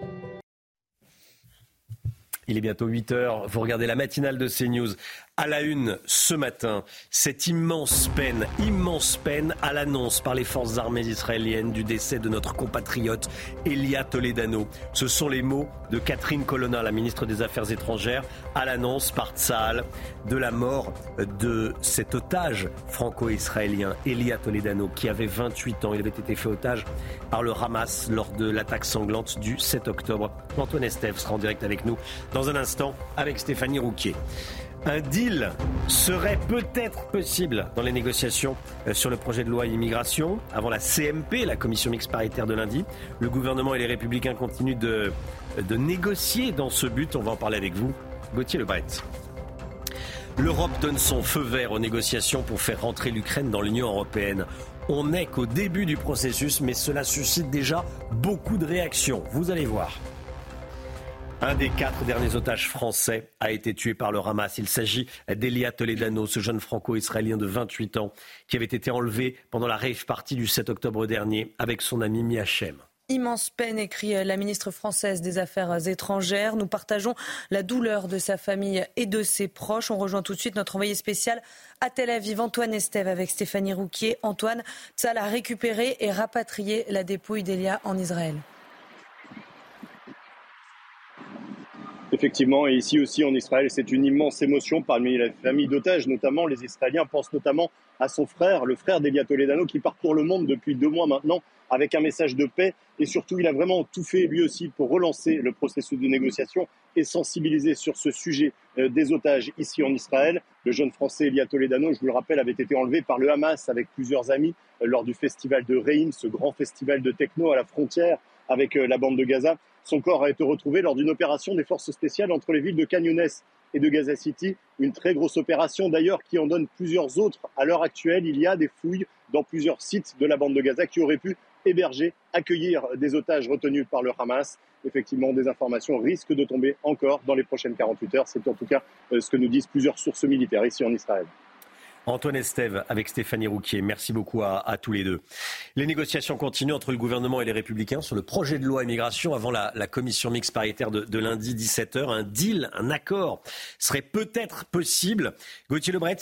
Il est bientôt 8 heures. Vous regardez la matinale de CNews à la une ce matin, cette immense peine, immense peine à l'annonce par les forces armées israéliennes du décès de notre compatriote Elia Toledano. Ce sont les mots de Catherine Colonna, la ministre des Affaires étrangères, à l'annonce par Tsahal de la mort de cet otage franco-israélien, Elia Toledano, qui avait 28 ans. Il avait été fait otage par le Hamas lors de l'attaque sanglante du 7 octobre. Antoine Estève sera en direct avec nous dans un instant avec Stéphanie Rouquier. Un deal serait peut-être possible dans les négociations euh, sur le projet de loi immigration. Avant la CMP, la commission mixte paritaire de lundi, le gouvernement et les républicains continuent de, de négocier dans ce but. On va en parler avec vous. Gauthier Lebret. L'Europe donne son feu vert aux négociations pour faire rentrer l'Ukraine dans l'Union européenne. On n'est qu'au début du processus, mais cela suscite déjà beaucoup de réactions. Vous allez voir. Un des quatre derniers otages français a été tué par le Hamas. Il s'agit d'Elia Toledano, ce jeune franco-israélien de 28 ans qui avait été enlevé pendant la rave party du 7 octobre dernier avec son ami Miachem. Immense peine, écrit la ministre française des Affaires étrangères. Nous partageons la douleur de sa famille et de ses proches. On rejoint tout de suite notre envoyé spécial à Tel Aviv, Antoine Estève, avec Stéphanie Rouquier. Antoine, ça a récupéré et rapatrié la dépouille d'Elia en Israël. Effectivement, et ici aussi en Israël, c'est une immense émotion parmi la famille d'otages, notamment les Israéliens pensent notamment à son frère, le frère d'Elia Toledano, qui parcourt le monde depuis deux mois maintenant avec un message de paix. Et surtout, il a vraiment tout fait lui aussi pour relancer le processus de négociation et sensibiliser sur ce sujet euh, des otages ici en Israël. Le jeune français Elia Toledano, je vous le rappelle, avait été enlevé par le Hamas avec plusieurs amis euh, lors du festival de Reim, ce grand festival de techno à la frontière avec euh, la bande de Gaza. Son corps a été retrouvé lors d'une opération des forces spéciales entre les villes de Canyones et de Gaza City. Une très grosse opération d'ailleurs qui en donne plusieurs autres. À l'heure actuelle, il y a des fouilles dans plusieurs sites de la bande de Gaza qui auraient pu héberger, accueillir des otages retenus par le Hamas. Effectivement, des informations risquent de tomber encore dans les prochaines 48 heures. C'est en tout cas euh, ce que nous disent plusieurs sources militaires ici en Israël. Antoine Estève avec Stéphanie Rouquier. Merci beaucoup à, tous les deux. Les négociations continuent entre le gouvernement et les Républicains sur le projet de loi immigration avant la, commission mixte paritaire de, lundi 17h. Un deal, un accord serait peut-être possible. Gauthier Lebret,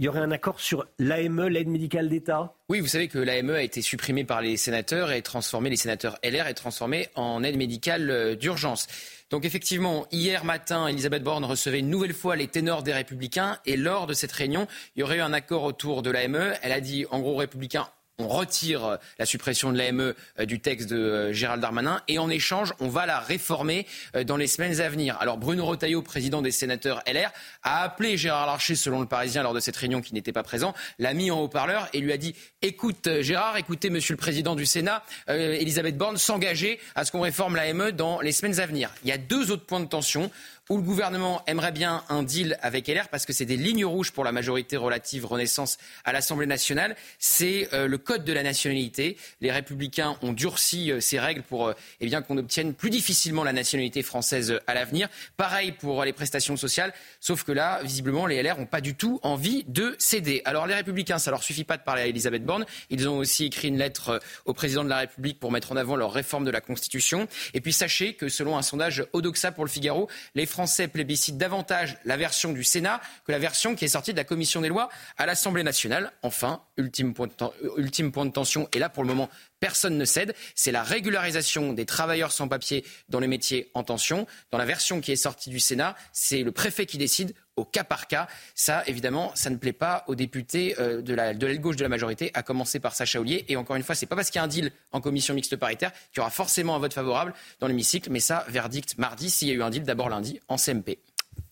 il y aurait un accord sur l'AME, l'aide médicale d'État? Oui, vous savez que l'AME a été supprimée par les sénateurs et transformée, les sénateurs LR, et transformée en aide médicale euh, d'urgence. Donc effectivement, hier matin, Elisabeth Borne recevait une nouvelle fois les ténors des Républicains et lors de cette réunion, il y aurait eu un accord autour de l'AME. Elle a dit, en gros, Républicains, on retire euh, la suppression de l'AME euh, du texte de euh, Gérald Darmanin et en échange, on va la réformer dans les semaines à venir. Alors Bruno Retailleau, président des sénateurs LR, a appelé Gérard Larcher, selon le Parisien, lors de cette réunion qui n'était pas présent, l'a mis en haut-parleur et lui a dit écoute Gérard, écoutez Monsieur le Président du Sénat, Elisabeth Borne s'engager à ce qu'on réforme l'AME dans les semaines à venir. Il y a deux autres points de tension où le gouvernement aimerait bien un deal avec LR parce que c'est des lignes rouges pour la majorité relative Renaissance à l'Assemblée nationale. C'est euh, le code de la nationalité. Les républicains ont durci euh, ces règles pour euh, eh bien qu'on obtienne plus difficilement la nationalité française à l'avenir. Pareil pour les prestations sociales, sauf que là, visiblement, les LR n'ont pas du tout envie de céder. Alors les républicains, ça leur suffit pas de parler à Elisabeth Borne. Ils ont aussi écrit une lettre au président de la République pour mettre en avant leur réforme de la Constitution. Et puis sachez que selon un sondage Odoxa pour le Figaro, les plébiscitent davantage la version du Sénat que la version qui est sortie de la commission des lois à l'Assemblée nationale. Enfin, ultime point, de, ultime point de tension, et là pour le moment personne ne cède, c'est la régularisation des travailleurs sans papier dans les métiers en tension. Dans la version qui est sortie du Sénat, c'est le préfet qui décide au cas par cas. Ça, évidemment, ça ne plaît pas aux députés euh, de l'aile gauche de la majorité, à commencer par Sacha Ollier. Et encore une fois, c'est pas parce qu'il y a un deal en commission mixte paritaire qu'il y aura forcément un vote favorable dans l'hémicycle. Mais ça, verdict mardi, s'il y a eu un deal d'abord lundi en CMP.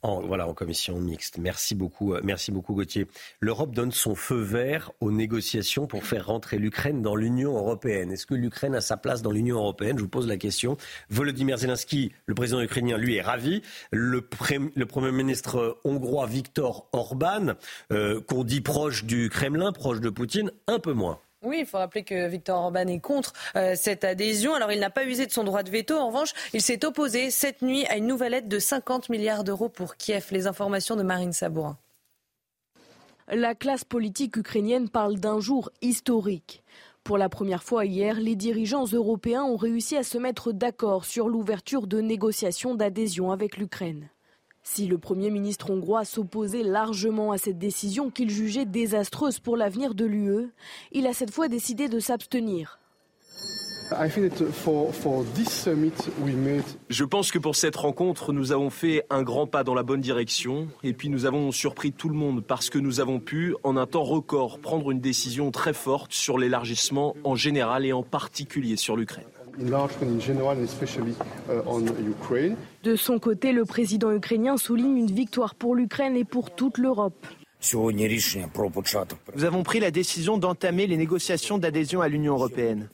En, voilà, en commission mixte. Merci beaucoup, euh, merci beaucoup Gauthier. L'Europe donne son feu vert aux négociations pour faire rentrer l'Ukraine dans l'Union européenne. Est-ce que l'Ukraine a sa place dans l'Union européenne? Je vous pose la question. Volodymyr Zelensky, le président ukrainien, lui est ravi. Le, Premier ministre hongrois Viktor Orban, euh, qu'on dit proche du Kremlin, proche de Poutine, un peu moins. Oui, il faut rappeler que Victor Orban est contre euh, cette adhésion. Alors, il n'a pas usé de son droit de veto. En revanche, il s'est opposé cette nuit à une nouvelle aide de 50 milliards d'euros pour Kiev. Les informations de Marine Sabourin. La classe politique ukrainienne parle d'un jour historique. Pour la première fois hier, les dirigeants européens ont réussi à se mettre d'accord sur l'ouverture de négociations d'adhésion avec l'Ukraine. Si le Premier ministre hongrois s'opposait largement à cette décision qu'il jugeait désastreuse pour l'avenir de l'UE, il a cette fois décidé de s'abstenir. Je pense que pour cette rencontre, nous avons fait un grand pas dans la bonne direction et puis nous avons surpris tout le monde parce que nous avons pu, en un temps record, prendre une décision très forte sur l'élargissement en général et en particulier sur l'Ukraine. Uh, de son côté, le président ukrainien souligne une victoire pour l'Ukraine et pour toute l'Europe. Nous avons pris la décision d'entamer les négociations d'adhésion à l'Union européenne.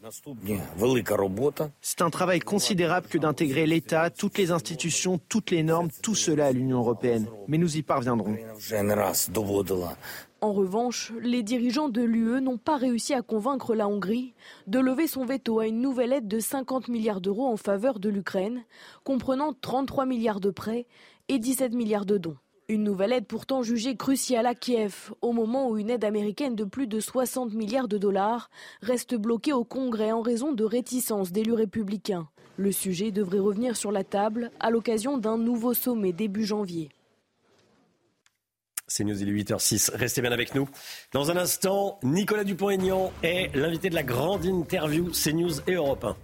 C'est un travail considérable que d'intégrer l'État, toutes les institutions, toutes les normes, tout cela à l'Union européenne. Mais nous y parviendrons. En revanche, les dirigeants de l'UE n'ont pas réussi à convaincre la Hongrie de lever son veto à une nouvelle aide de 50 milliards d'euros en faveur de l'Ukraine, comprenant 33 milliards de prêts et 17 milliards de dons. Une nouvelle aide pourtant jugée cruciale à Kiev, au moment où une aide américaine de plus de 60 milliards de dollars reste bloquée au Congrès en raison de réticences d'élus républicains. Le sujet devrait revenir sur la table à l'occasion d'un nouveau sommet début janvier. C'est News, il est 8h06. Restez bien avec nous. Dans un instant, Nicolas Dupont-Aignan est l'invité de la grande interview CNews et Europe 1.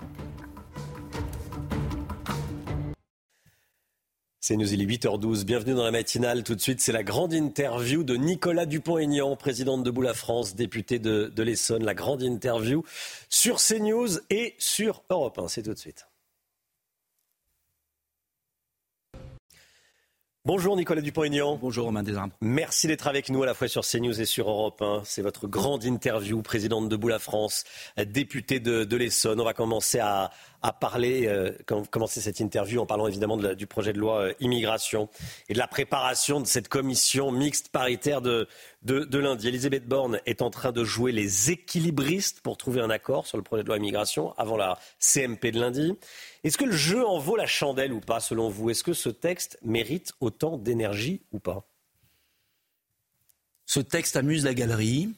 C'est News, il est 8h12. Bienvenue dans la matinale. Tout de suite, c'est la grande interview de Nicolas Dupont-Aignan, président de Debout la France, député de, de l'Essonne. La grande interview sur CNews et sur Europe 1. C'est tout de suite. Bonjour Nicolas Dupont-Aignan. Bonjour Romain Desarmes. Merci d'être avec nous à la fois sur CNews et sur Europe 1. C'est votre grande interview, présidente de la France, députée de, de l'Essonne. On va commencer à, à parler, euh, cette interview en parlant évidemment du projet de loi euh, immigration et de la préparation de cette commission mixte paritaire de, de, lundi. Elisabeth Borne est en train de jouer les équilibristes pour trouver un accord sur le projet de loi immigration avant la CMP de lundi. Est-ce que le jeu en vaut la chandelle ou pas selon vous? Est-ce que ce texte mérite autant d'énergie ou pas? Ce texte amuse la galerie.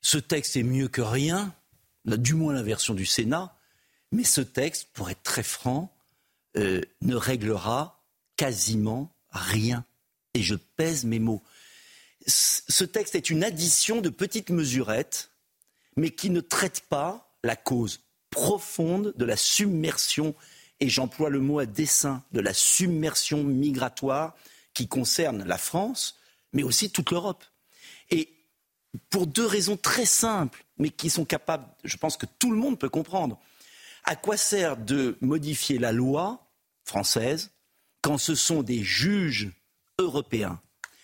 Ce texte est mieux que rien, du moins la version du Sénat. Mais ce texte, pour être très franc, euh, ne réglera quasiment rien. Et je pèse mes mots. ce texte est une addition de petites mesurettes, mais qui ne traite pas la cause profonde de la submersion, et j'emploie le mot à dessein, de la submersion migratoire qui concerne la France, mais aussi toute l'Europe. Et pour deux raisons très simples, mais qui sont capables, je pense que tout le monde peut comprendre. À quoi sert de modifier la loi française quand ce sont des juges européens,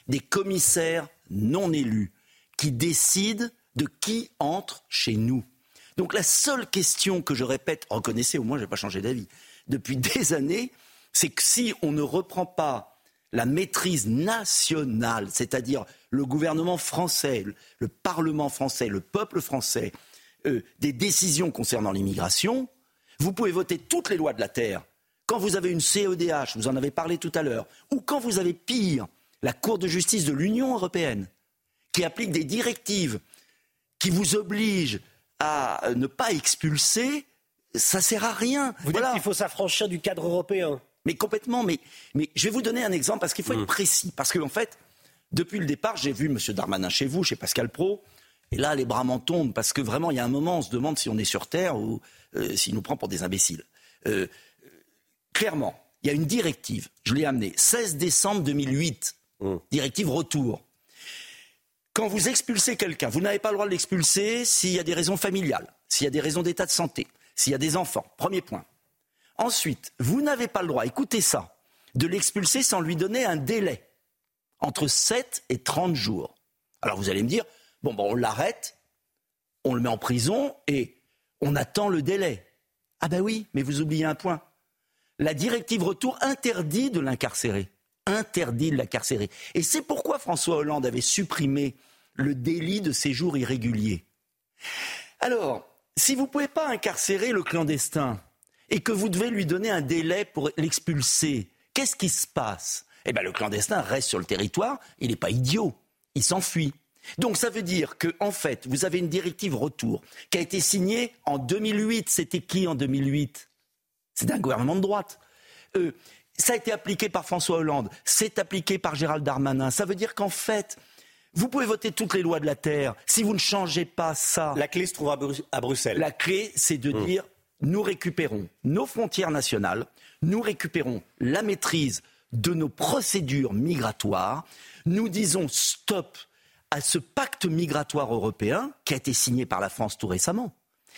des commissaires non élus, qui décident de qui entre chez nous? Donc la seule question que je répète, reconnaissez, au moins je n'ai pas changé d'avis, depuis des années, c'est que si on ne reprend pas la maîtrise nationale, c'est-à-dire le gouvernement français, le Parlement français, le peuple français, euh, des décisions concernant l'immigration, vous pouvez voter toutes les lois de la Terre. Quand vous avez une CEDH, vous en avez parlé tout à l'heure, ou quand vous avez pire, la Cour de justice de l'Union européenne, qui applique des directives qui vous obligent à ne pas expulser, ça sert à rien. Vous dites qu'il faut s'affranchir du cadre européen. Mais complètement. Mais, mais je vais vous donner un exemple parce qu'il faut être mmh. précis. Parce qu'en en fait, depuis le départ, j'ai vu M. Darmanin chez vous, chez Pascal Pro. Et là, les bras m'en tombent parce que vraiment, il y a un moment, on se demande si on est sur Terre ou euh, s'il nous prend pour des imbéciles. Euh, clairement, il y a une directive, je l'ai amenée, 16 décembre 2008, mmh. directive retour. Quand vous expulsez quelqu'un, vous n'avez pas le droit de l'expulser s'il y a des raisons familiales, s'il y a des raisons d'état de santé, s'il y a des enfants. Premier point. Ensuite, vous n'avez pas le droit, écoutez ça, de l'expulser sans lui donner un délai entre 7 et 30 jours. Alors vous allez me dire, bon, bon on l'arrête, on le met en prison et on attend le délai. Ah ben oui, mais vous oubliez un point. La directive retour interdit de l'incarcérer. Interdit de l'incarcérer. Et c'est pourquoi François Hollande avait supprimé le délit de séjour irrégulier. Alors, si vous ne pouvez pas incarcérer le clandestin et que vous devez lui donner un délai pour l'expulser, qu'est-ce qui se passe? Eh bien, le clandestin reste sur le territoire, il n'est pas idiot, il s'enfuit. Donc ça veut dire que, en fait, vous avez une directive retour qui a été signée en 2008. C'était qui en 2008 C'est un gouvernement de droite. Euh, ça a été appliqué par François Hollande, c'est appliqué par Gérald Darmanin. Ça veut dire qu'en fait, vous pouvez voter toutes les lois de la Terre. Si vous ne changez pas ça. La clé se trouve à, Bruxelles. La clé, c'est de mmh. dire nous récupérons nos frontières nationales, nous récupérons la maîtrise de nos procédures migratoires, nous disons stop à ce pacte migratoire européen qui a été signé par la France tout récemment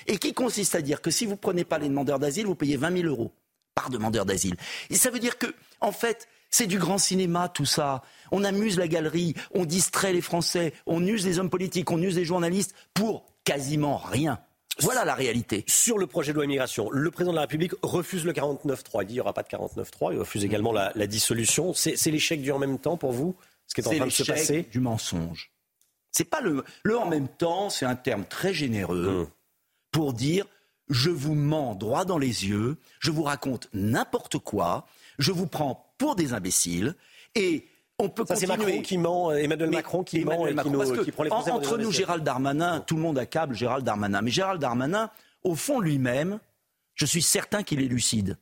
et qui consiste à dire que si vous ne prenez pas les demandeurs d'asile, vous payez 20 000 euros par demandeur d'asile. Et ça veut dire que, en fait, c'est du grand cinéma tout ça. On amuse la galerie, on distrait les Français, on use les hommes politiques, on use les journalistes pour quasiment rien. Voilà la réalité. Sur le projet de loi immigration, le président de la République refuse le 49-3. Il dit qu'il n'y aura pas de 49-3. Il refuse également la, dissolution. C'est l'échec du en même temps pour vous Ce qui est en train de se passer? du mensonge. C'est pas le, le en même temps, c'est un terme très généreux hum. pour dire je vous mens droit dans les yeux, je vous raconte n'importe quoi, je vous prends pour des imbéciles et on peut Ça, c'est Macron qui ment, euh, Emmanuel Macron qui ment et qui, prend les Français Entre nous, Gérald Darmanin, tout le monde accable Gérald Darmanin. Mais Gérald Darmanin, au fond lui-même, je suis certain qu'il est lucide.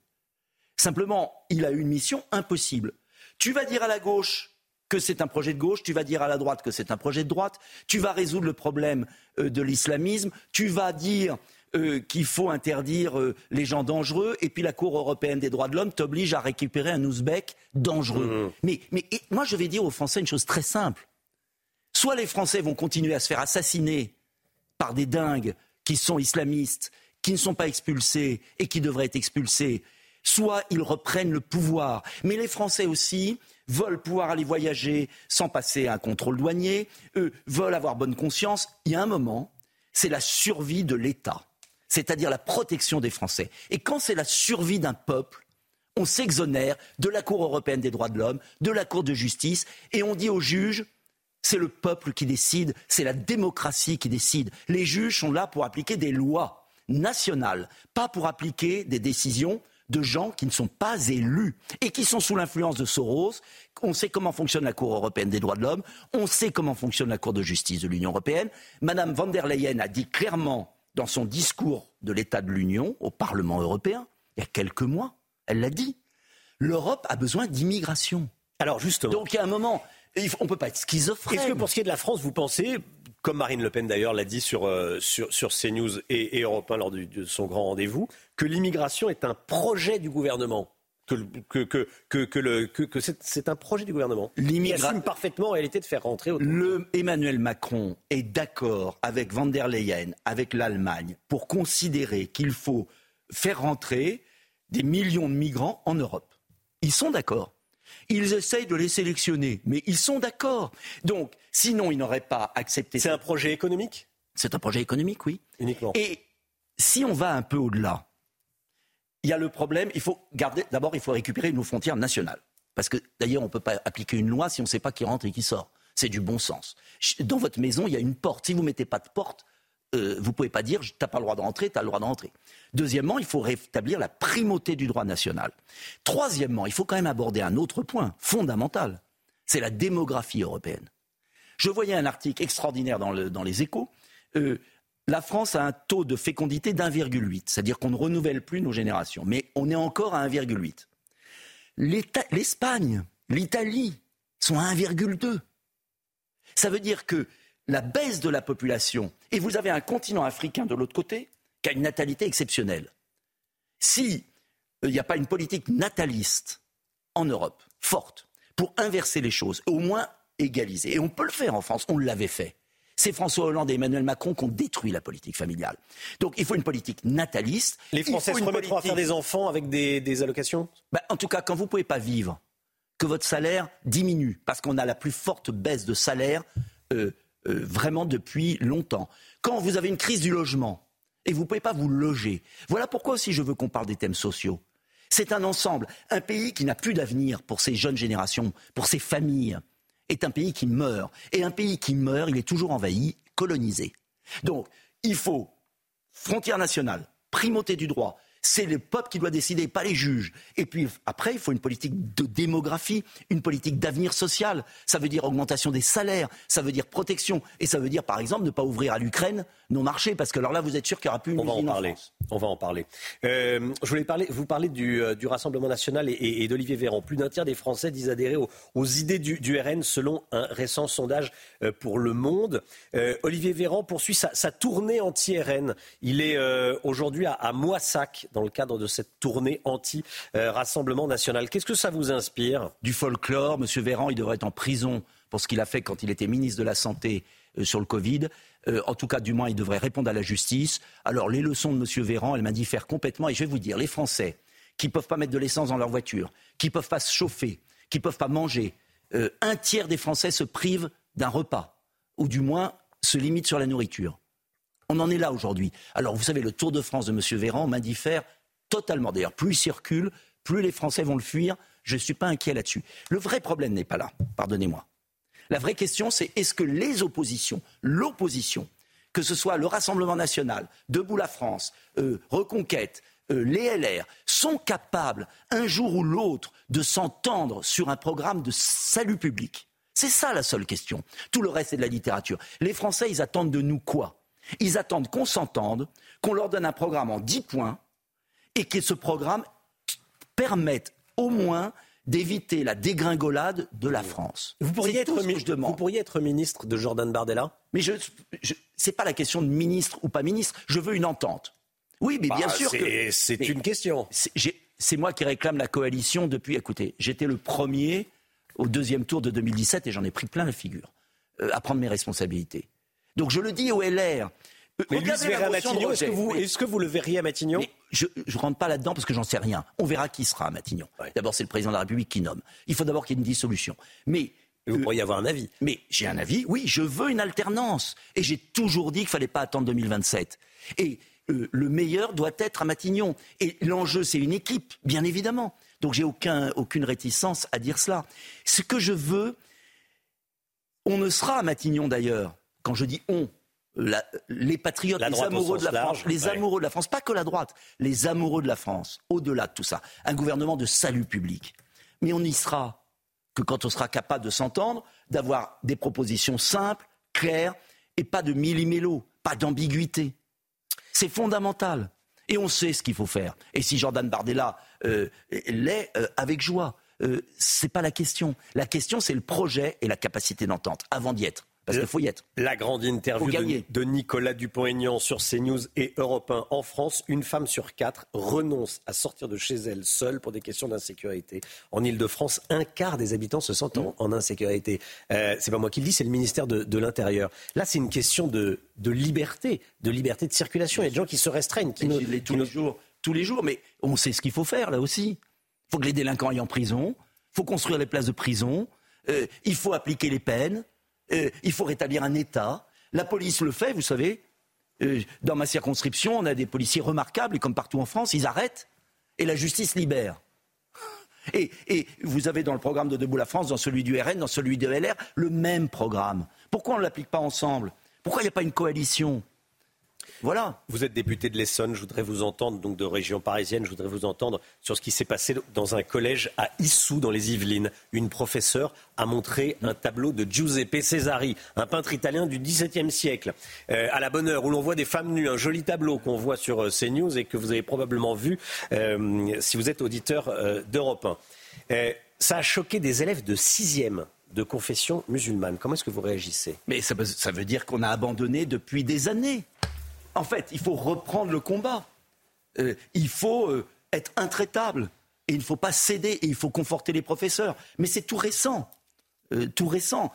Simplement, il a une mission impossible. Tu vas dire à la gauche que c'est un projet de gauche, tu vas dire à la droite que c'est un projet de droite, tu vas résoudre le problème euh, de l'islamisme, tu vas dire euh, qu'il faut interdire euh, les gens dangereux, et puis la Cour européenne des droits de l'homme t'oblige à récupérer un ouzbek dangereux. Mmh. Mais, mais moi, je vais dire aux Français une chose très simple. Soit les Français vont continuer à se faire assassiner par des dingues qui sont islamistes, qui ne sont pas expulsés et qui devraient être expulsés, soit ils reprennent le pouvoir. Mais les Français aussi veulent pouvoir aller voyager sans passer un contrôle douanier, eux veulent avoir bonne conscience. Il y a un moment, c'est la survie de l'État c'est-à-dire la protection des Français. Et quand c'est la survie d'un peuple, on s'exonère de la Cour européenne des droits de l'homme, de la Cour de justice, et on dit aux juges, c'est le peuple qui décide, c'est la démocratie qui décide. Les juges sont là pour appliquer des lois nationales, pas pour appliquer des décisions de gens qui ne sont pas élus et qui sont sous l'influence de Soros. On sait comment fonctionne la Cour européenne des droits de l'homme, on sait comment fonctionne la Cour de justice de l'Union européenne. Madame van der Leyen a dit clairement dans son discours de l'état de l'Union au Parlement européen, il y a quelques mois, elle l'a dit. L'Europe a besoin d'immigration. Alors justement. Donc il y a un moment, on ne peut pas être schizophrène. Est-ce que pour ce qui est de la France, vous pensez, comme Marine Le Pen d'ailleurs l'a dit sur, euh, sur, sur, CNews et, et Europe 1 lors de son grand rendez-vous, que l'immigration est un projet du gouvernement que, que, que, que, le, que, c'est un projet du gouvernement. L'immigration assume parfaitement en réalité de faire rentrer. Le Emmanuel Macron est d'accord avec van der Leyen, avec l'Allemagne, pour considérer qu'il faut faire rentrer des millions de migrants en Europe. Ils sont d'accord. Ils essayent de les sélectionner, mais ils sont d'accord. Donc, sinon, ils n'auraient pas accepté. C'est un projet économique? C'est un projet économique, oui. Uniquement. Et si on va un peu au-delà, il y a le problème, il faut garder, d'abord, il faut récupérer nos frontières nationales. Parce que d'ailleurs, on ne peut pas appliquer une loi si on ne sait pas qui rentre et qui sort. C'est du bon sens. Dans votre maison, il y a une porte. Si vous ne mettez pas de porte, euh, vous pouvez pas dire tu n'as pas le droit de rentrer, tu as le droit de rentrer. Deuxièmement, il faut rétablir la primauté du droit national. Troisièmement, il faut quand même aborder un autre point fondamental. C'est la démographie européenne. Je voyais un article extraordinaire dans, les échos. Euh, la France a un taux de fécondité d'1,8, c'est-à-dire qu'on ne renouvelle plus nos générations, mais on est encore à 1,8. L'Espagne, l'Italie sont à 1,2. Ça veut dire que la baisse de la population, et vous avez un continent africain de l'autre côté qui a une natalité exceptionnelle. Si il n'y a pas une politique nataliste en Europe forte pour inverser les choses, au moins égaliser, et on peut le faire en France, on l'avait fait c'est François Hollande et Emmanuel Macron qui ont détruit la politique familiale. Donc il faut une politique nataliste. Les Français se remettront à faire des enfants avec des, allocations? Ben, En tout cas, quand vous ne pouvez pas vivre, que votre salaire diminue, parce qu'on a la plus forte baisse de salaire euh, euh, vraiment depuis longtemps. Quand vous avez une crise du logement et vous ne pouvez pas vous loger, voilà pourquoi aussi je veux qu'on parle des thèmes sociaux. C'est un ensemble. Un pays qui n'a plus d'avenir pour ses jeunes générations, pour ses familles est un pays qui meurt. Et un pays qui meurt, il est toujours envahi, colonisé. Donc, il faut frontière nationale, primauté du droit, c'est le peuple qui doit décider, pas les juges. Et puis après, il faut une politique de démographie, une politique d'avenir social. Ça veut dire augmentation des salaires, ça veut dire protection, et ça veut dire par exemple ne pas ouvrir à l'Ukraine nos marchés, parce que alors là, vous êtes sûr qu'il n'y aura plus une On va en parler. On va en parler. Euh, je voulais parler, vous parler du, euh, du Rassemblement national et, d'Olivier Véran. Plus d'un tiers des Français disent adhérer aux, idées du, RN, selon un récent sondage euh, pour Le Monde. Olivier Véran poursuit sa, tournée anti-RN. Il est aujourd'hui à, à Moissac dans le cadre de cette tournée anti-Rassemblement national. Qu'est-ce que ça vous inspire? Du folklore. Monsieur Véran, il devrait être en prison pour ce qu'il a fait quand il était ministre de la Santé euh, sur le Covid. Euh, en tout cas, du moins, il devrait répondre à la justice. Alors, les leçons de Monsieur Véran, elles m'indiffèrent complètement. Et je vais vous dire, les Français qui ne peuvent pas mettre de l'essence dans leur voiture, qui ne peuvent pas se chauffer, qui ne peuvent pas manger, euh, un tiers des Français se privent d'un repas, ou du moins se limitent sur la nourriture. On en est là aujourd'hui. Alors, vous savez, le Tour de France de M. Véran m'indiffère totalement. D'ailleurs, plus il circule, plus les Français vont le fuir. Je ne suis pas inquiet là-dessus. Le vrai problème n'est pas là, pardonnez-moi. La vraie question, c'est est-ce que les oppositions, l'opposition, que ce soit le Rassemblement national, Debout la France, euh, Reconquête, euh, les LR, sont capables, un jour ou l'autre, de s'entendre sur un programme de salut public? C'est ça la seule question. Tout le reste, c'est de la littérature. Les Français, ils attendent de nous quoi? Ils attendent qu'on s'entende, qu'on leur donne un programme en 10 points et que ce programme permette au moins d'éviter la dégringolade de la France. Vous pourriez, être, vous pourriez être ministre de Jordan Bardella? Mais je, ce n'est pas la question de ministre ou pas ministre. Je veux une entente. Oui, mais bien bah, sûr que. C'est une question. C'est moi qui réclame la coalition depuis. Écoutez, j'étais le premier au deuxième tour de 2017 et j'en ai pris plein la figure euh, à prendre mes responsabilités. Donc je le dis au LR. Mais lui à Matignon. Est-ce que, vous, le verriez à Matignon? Je ne rentre pas là-dedans parce que j'en sais rien. On verra qui sera à Matignon. D'abord, c'est le président de la République qui nomme. Il faut d'abord qu'il y ait une dissolution. Mais vous pourriez avoir un avis. Mais j'ai un avis, oui, je veux une alternance. Et j'ai toujours dit qu'il ne fallait pas attendre 2027. Et euh, le meilleur doit être à Matignon. Et l'enjeu, c'est une équipe, bien évidemment. Donc j'ai aucun, aucune réticence à dire cela. Ce que je veux, on ne sera à Matignon d'ailleurs quand je dis on, les patriotes, les amoureux de la France, les amoureux de la France, pas que la droite, les amoureux de la France, au-delà de tout ça, un gouvernement de salut public. Mais on n'y sera que quand on sera capable de s'entendre, d'avoir des propositions simples, claires, et pas de millimélo, pas d'ambiguïté. C'est fondamental. Et on sait ce qu'il faut faire. Et si Jordan Bardella euh, l'est, euh, avec joie. euh, c'est pas la question. La question, c'est le projet et la capacité d'entente avant d'y être. Parce qu'il faut y être. La grande interview de, de, Nicolas Dupont-Aignan sur CNews et Europe 1 en France. Une femme sur quatre renonce à sortir de chez elle seule pour des questions d'insécurité. En Ile-de-France, un quart des habitants se sentent en, insécurité. Euh, c'est pas moi qui le dis, c'est le ministère de, de l'Intérieur. Là, c'est une question de, de, liberté, de liberté de circulation. Il y a des gens qui se restreignent. Qui tous, les, tous les jours, tous les jours. Mais on sait ce qu'il faut faire là aussi. Il faut que les délinquants aillent en prison. Il faut construire les places de prison. Euh, il faut appliquer les peines. Euh, il faut rétablir un État. La police le fait, vous savez. Euh, dans ma circonscription, on a des policiers remarquables, et comme partout en France, ils arrêtent et la justice libère. Et, vous avez dans le programme de Debout la France, dans celui du RN, dans celui de LR, le même programme. Pourquoi on ne l'applique pas ensemble? Pourquoi il n'y a pas une coalition? Voilà. Vous êtes député de l'Essonne, je voudrais vous entendre, donc de région parisienne, je voudrais vous entendre sur ce qui s'est passé dans un collège à Issou, dans les Yvelines. Une professeure a montré un tableau de Giuseppe Cesari, un peintre italien du XVIIe siècle, euh, à la bonne heure, où l'on voit des femmes nues, un joli tableau qu'on voit sur euh, CNews et que vous avez probablement vu euh, si vous êtes auditeur euh, d'Europe 1. ça a choqué des élèves de sixième de confession musulmane. Comment est-ce que vous réagissez? Mais ça, ça veut dire qu'on a abandonné depuis des années. En fait, il faut reprendre le combat. Euh, il faut euh, être intraitable. Et il ne faut pas céder et il faut conforter les professeurs. Mais c'est tout récent. Euh, tout récent.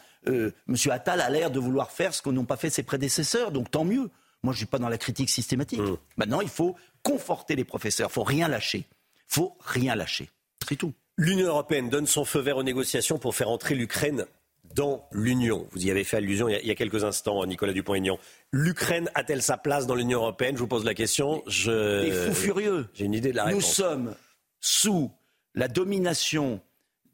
Monsieur Attal a l'air de vouloir faire ce que n'ont pas fait ses prédécesseurs, donc tant mieux. Moi, je ne suis pas dans la critique systématique. Mmh. Maintenant, il faut conforter les professeurs. Il faut rien lâcher. Il faut rien lâcher. C'est tout. L'Union européenne donne son feu vert aux négociations pour faire entrer l'Ukraine dans l'Union. Vous y avez fait allusion il y a, quelques instants, Nicolas Dupont-Aignan. L'Ukraine a-t-elle sa place dans l'Union européenne? Je vous pose la question. Je... Des fous furieux. J'ai une idée de la réponse. Nous sommes sous la domination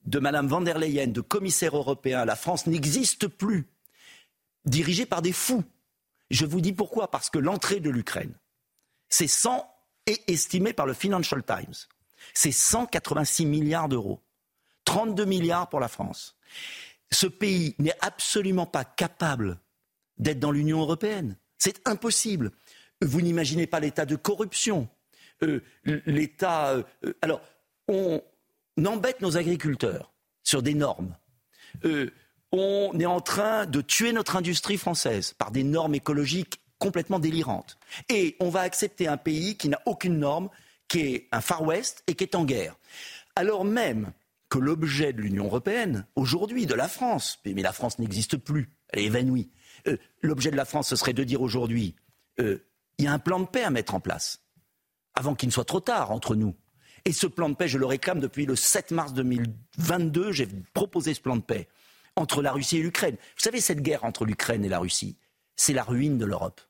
de Mme van der Leyen, de commissaire européen. La France n'existe plus. Dirigée par des fous. Je vous dis pourquoi. Parce que l'entrée de l'Ukraine, c'est 100 et estimé par le Financial Times. C'est 186 milliards d'euros. 32 milliards pour la France ce pays n'est absolument pas capable d'être dans l'Union européenne. C'est impossible. Vous n'imaginez pas l'état de corruption, euh, l'état. Euh, alors, on embête nos agriculteurs sur des normes. Euh, on est en train de tuer notre industrie française par des normes écologiques complètement délirantes. Et on va accepter un pays qui n'a aucune norme, qui est un Far West et qui est en guerre. Alors même que l'objet de l'Union européenne, aujourd'hui, de la France, mais la France n'existe plus, elle est évanouie, euh, l'objet de la France, ce serait de dire aujourd'hui, euh, il y a un plan de paix à mettre en place, avant qu'il ne soit trop tard entre nous. Et ce plan de paix, je le réclame depuis le 7 mars 2022, j'ai proposé ce plan de paix entre la Russie et l'Ukraine. Vous savez, cette guerre entre l'Ukraine et la Russie, c'est la ruine de l'Europe.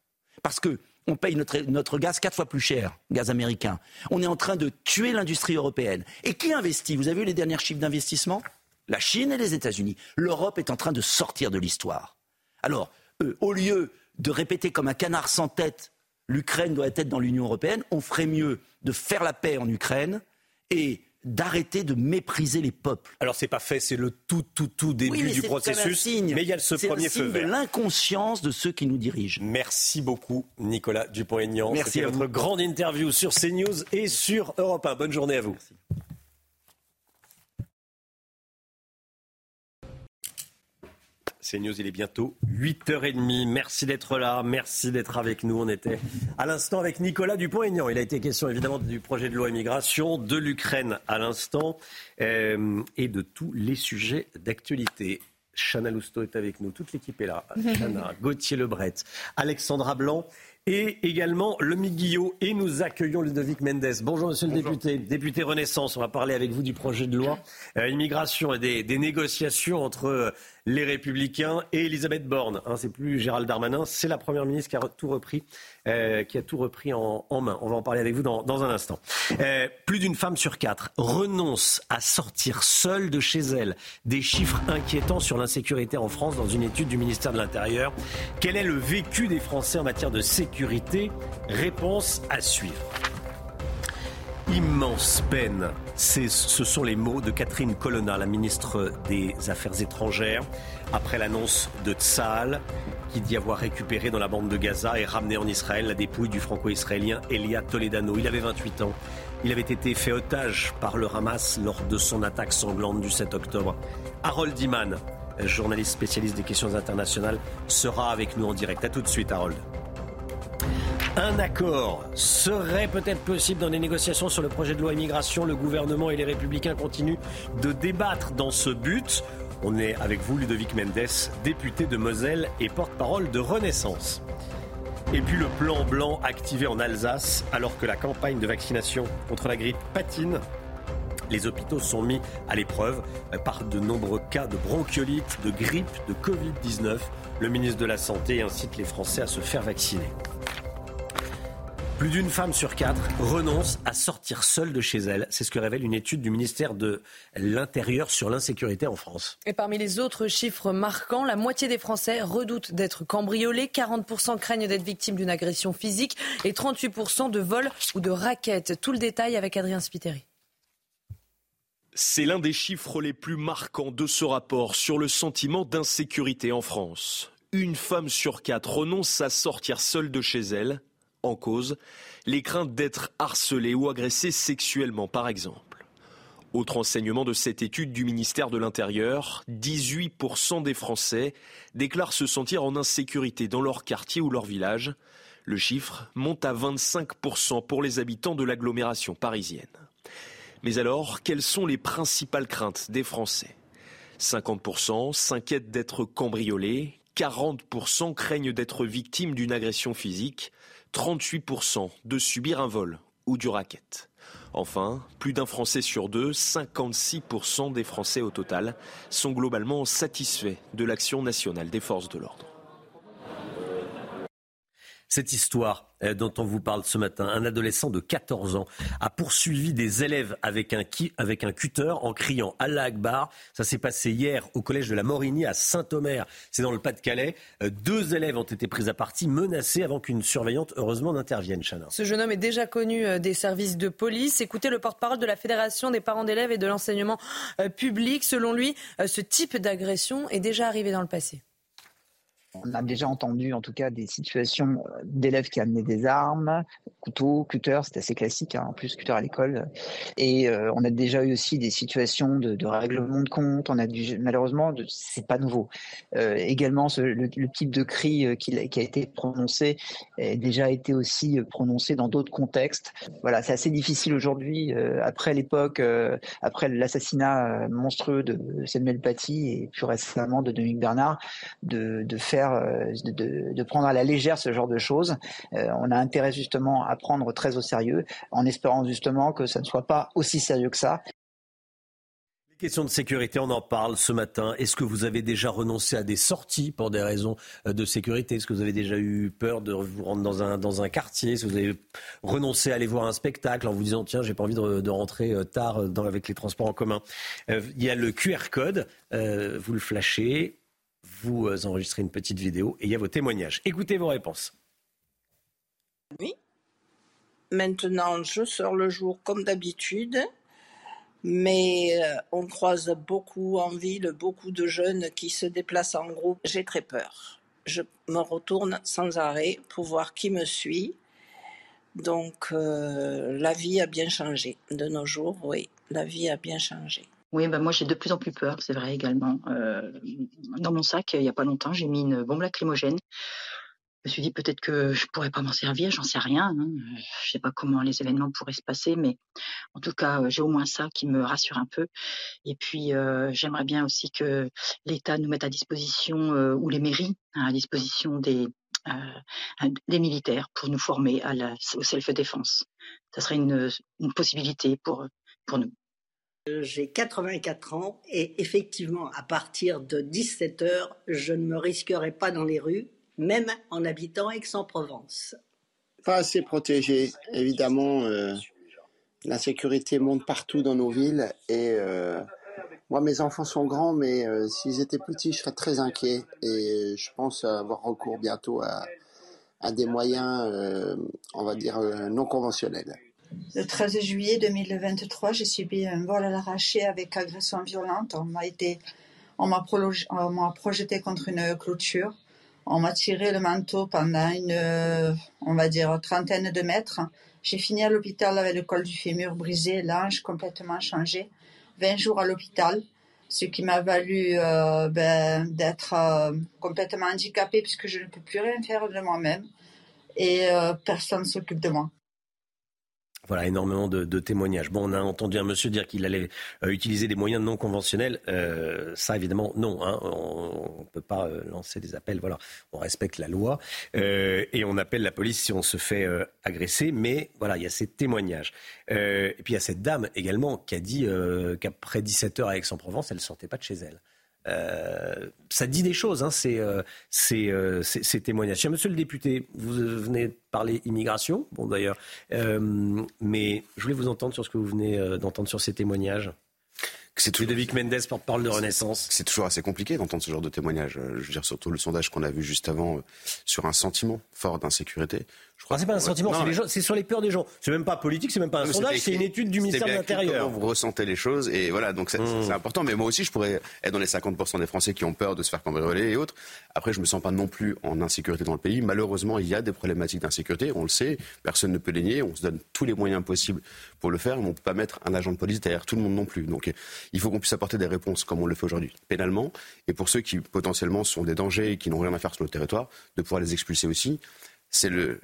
Parce que on paye notre, gaz quatre fois plus cher, gaz américain. On est en train de tuer l'industrie européenne. Et qui investit? Vous avez vu les derniers chiffres d'investissement? La Chine et les États-Unis. L'Europe est en train de sortir de l'histoire. Alors, euh, au lieu de répéter comme un canard sans tête, l'Ukraine doit être dans l'Union européenne, on ferait mieux de faire la paix en Ukraine et d'arrêter de mépriser les peuples. Alors c'est pas fait, c'est le tout tout tout début du processus, mais il y a ce premier feu vert. C'est l'inconscience de ceux qui nous dirigent. Merci beaucoup Nicolas Dupont-Aignan. Merci à votre grande interview sur CNews et sur Europe 1. Bonne journée à vous. CNews, il est bientôt 8h30. Merci d'être là, merci d'être avec nous. On était à l'instant avec Nicolas Dupont-Aignan. Il a été question évidemment du projet de loi immigration, de l'Ukraine à l'instant euh, et de tous les sujets d'actualité. Chana Lousteau est avec nous, toute l'équipe est là. Chana, Gauthier Lebret, Alexandra Blanc et également le Guillot. Et nous accueillons Ludovic Mendes. Bonjour, monsieur le député. Député Renaissance, on va parler avec vous du projet de loi euh, immigration et des, des, négociations entre euh, les Républicains et Elisabeth Borne. Hein, c'est plus Gérald Darmanin, c'est la Première ministre qui a tout repris, euh, qui a tout repris en, main. On va en parler avec vous dans, dans un instant. Euh, plus d'une femme sur quatre renonce à sortir seule de chez elle. Des chiffres inquiétants sur l'insécurité en France dans une étude du ministère de l'Intérieur. Quel est le vécu des Français en matière de sécurité? Réponse à suivre immense peine. Ce sont les mots de Catherine Colonna, la ministre des Affaires étrangères, après l'annonce de Tsahal, qui dit avoir récupéré dans la bande de Gaza et ramené en Israël la dépouille du franco-israélien Elia Toledano. Il avait 28 ans. Il avait été fait otage par le Hamas lors de son attaque sanglante du 7 octobre. Harold Iman, journaliste spécialiste des questions internationales, sera avec nous en direct. A tout de suite, Harold. Un accord serait peut-être possible dans les négociations sur le projet de loi immigration. Le gouvernement et les républicains continuent de débattre dans ce but. On est avec vous, Ludovic Mendes, député de Moselle et porte-parole de Renaissance. Et puis le plan blanc activé en Alsace alors que la campagne de vaccination contre la grippe patine. Les hôpitaux sont mis à l'épreuve par de nombreux cas de bronchiolite, de grippe, de Covid-19. Le ministre de la Santé incite les Français à se faire vacciner. Plus d'une femme sur quatre renonce à sortir seule de chez elle. C'est ce que révèle une étude du ministère de l'Intérieur sur l'insécurité en France. Et parmi les autres chiffres marquants, la moitié des Français redoutent d'être cambriolés, 40% craignent d'être victimes d'une agression physique et 38% de vol ou de raquettes. Tout le détail avec Adrien Spiteri. C'est l'un des chiffres les plus marquants de ce rapport sur le sentiment d'insécurité en France. Une femme sur quatre renonce à sortir seule de chez elle en cause les craintes d'être harcelé ou agressé sexuellement, par exemple. Autre enseignement de cette étude du ministère de l'Intérieur, 18% des Français déclarent se sentir en insécurité dans leur quartier ou leur village. Le chiffre monte à 25% pour les habitants de l'agglomération parisienne. Mais alors, quelles sont les principales craintes des Français? 50% s'inquiètent d'être cambriolés, 40% craignent d'être victimes d'une agression physique, 38% de subir un vol ou du racket. Enfin, plus d'un Français sur deux, 56% des Français au total, sont globalement satisfaits de l'action nationale des forces de l'ordre. Cette histoire euh, dont on vous parle ce matin, un adolescent de 14 ans a poursuivi des élèves avec un, cutter en criant Allah Akbar. Ça s'est passé hier au collège de la Morigny à Saint-Omer. C'est dans le Pas-de-Calais. Euh, deux élèves ont été pris à partie, menacés avant qu'une surveillante, heureusement, n'intervienne. Ce jeune homme est déjà connu euh, des services de police. Écoutez le porte-parole de la Fédération des parents d'élèves et de l'enseignement public. Selon lui, ce type d'agression est déjà arrivé dans le passé. On a déjà entendu en tout cas des situations euh, d'élèves qui amenaient des armes, couteaux, cutters, c'est assez classique, hein, en plus cutter à l'école. Et euh, on a déjà eu aussi des situations de, règlement de compte. On a dû, malheureusement, c'est pas nouveau. Euh, également, le, type de cri qui, a été prononcé a déjà été aussi prononcé dans d'autres contextes. Voilà, c'est assez difficile aujourd'hui, après l'époque, après l'assassinat monstrueux de Samuel Paty et plus récemment de Dominique Bernard, de faire euh, de, prendre à la légère ce genre de choses. Euh, on a intérêt justement à prendre très au sérieux, en espérant justement que ça ne soit pas aussi sérieux que ça. Les questions de sécurité, on en parle ce matin. Est-ce que vous avez déjà renoncé à des sorties pour des raisons euh, de sécurité? Est-ce que vous avez déjà eu peur de vous rendre dans un, quartier? Est-ce que vous avez renoncé à aller voir un spectacle en vous disant tiens, j'ai pas envie de, rentrer tard avec les transports en commun? Il y a le QR code, vous le flashez, vous euh, enregistrez une petite vidéo et il y a vos témoignages. Écoutez vos réponses. Oui. Maintenant, je sors le jour comme d'habitude, mais euh, on croise beaucoup en ville, beaucoup de jeunes qui se déplacent en groupe. J'ai très peur. Je me retourne sans arrêt pour voir qui me suit. Donc, euh, la vie a bien changé. De nos jours, oui, la vie a bien changé. Oui, bah moi j'ai de plus en plus peur, c'est vrai également. Euh, dans mon sac, il n'y a pas longtemps, j'ai mis une bombe lacrymogène. Je me suis dit peut-être que je pourrais pas m'en servir, j'en sais rien. Hein. Je sais pas comment les événements pourraient se passer, mais en tout cas, j'ai au moins ça qui me rassure un peu. Et puis, euh, j'aimerais bien aussi que l'État nous mette à disposition, euh, ou les mairies, hein, à disposition des, des militaires pour nous former à la, au self-défense. Ça serait une, une possibilité pour, pour nous. J'ai 84 ans et effectivement, à partir de 17 heures, je ne me risquerai pas dans les rues, même en habitant Aix-en-Provence. Pas assez protégé. Évidemment, euh, l'insécurité monte partout dans nos villes et euh, moi, mes enfants sont grands, mais euh, s'ils étaient petits, je serais très inquiet et je pense avoir recours bientôt à, à des moyens, on va dire, non conventionnels. Le 13 juillet 2023, j'ai subi un vol à l'arraché avec agression violente. On m'a été, on m'a projeté contre une clôture. On m'a tiré le manteau pendant une, on va dire, trentaine de mètres. J'ai fini à l'hôpital avec le col du fémur brisé, l'ange complètement changé. 20 jours à l'hôpital, ce qui m'a valu euh, ben, d'être euh, complètement handicapée puisque je ne peux plus rien faire de moi-même et euh, personne ne s'occupe de moi. Voilà, énormément de, témoignages. Bon, on a entendu un monsieur dire qu'il allait euh, utiliser des moyens non conventionnels. Euh, ça, évidemment, non. Hein. on ne peut pas euh, lancer des appels. Voilà, on respecte la loi et on appelle la police si on se fait agresser. Mais voilà, il y a ces témoignages. et puis il y a cette dame également qui a dit qu'après 17 heures à Aix-en-Provence, elle ne sortait pas de chez elle. Euh, ça dit des choses, hein, ces, euh, euh, témoignages. Monsieur le député, vous venez de parler immigration, bon d'ailleurs, mais je voulais vous entendre sur ce que vous venez d'entendre sur ces témoignages. C'est. Ludovic Mendes, porte-parole de Renaissance. C'est toujours assez compliqué d'entendre ce genre de témoignages. Je veux dire, surtout le sondage qu'on a vu juste avant sur un sentiment fort d'insécurité. Je crois. Ah, c'est pas un sentiment, c'est sur les peurs des gens. C'est même pas politique, c'est même pas un sondage, c'est une étude du ministère de l'Intérieur. Vous ressentez les choses et voilà, donc c'est mmh. important. Mais moi aussi, je pourrais être dans les 50% des Français qui ont peur de se faire cambrioler et autres. Après, je me sens pas non plus en insécurité dans le pays. Malheureusement, il y a des problématiques d'insécurité, on le sait. Personne ne peut les nier. On se donne tous les moyens possibles pour le faire, mais on peut pas mettre un agent de police derrière tout le monde non plus. Donc, il faut qu'on puisse apporter des réponses comme on le fait aujourd'hui, pénalement, et pour ceux qui potentiellement sont des dangers et qui n'ont rien à faire sur le territoire, de pouvoir les expulser aussi. C'est le,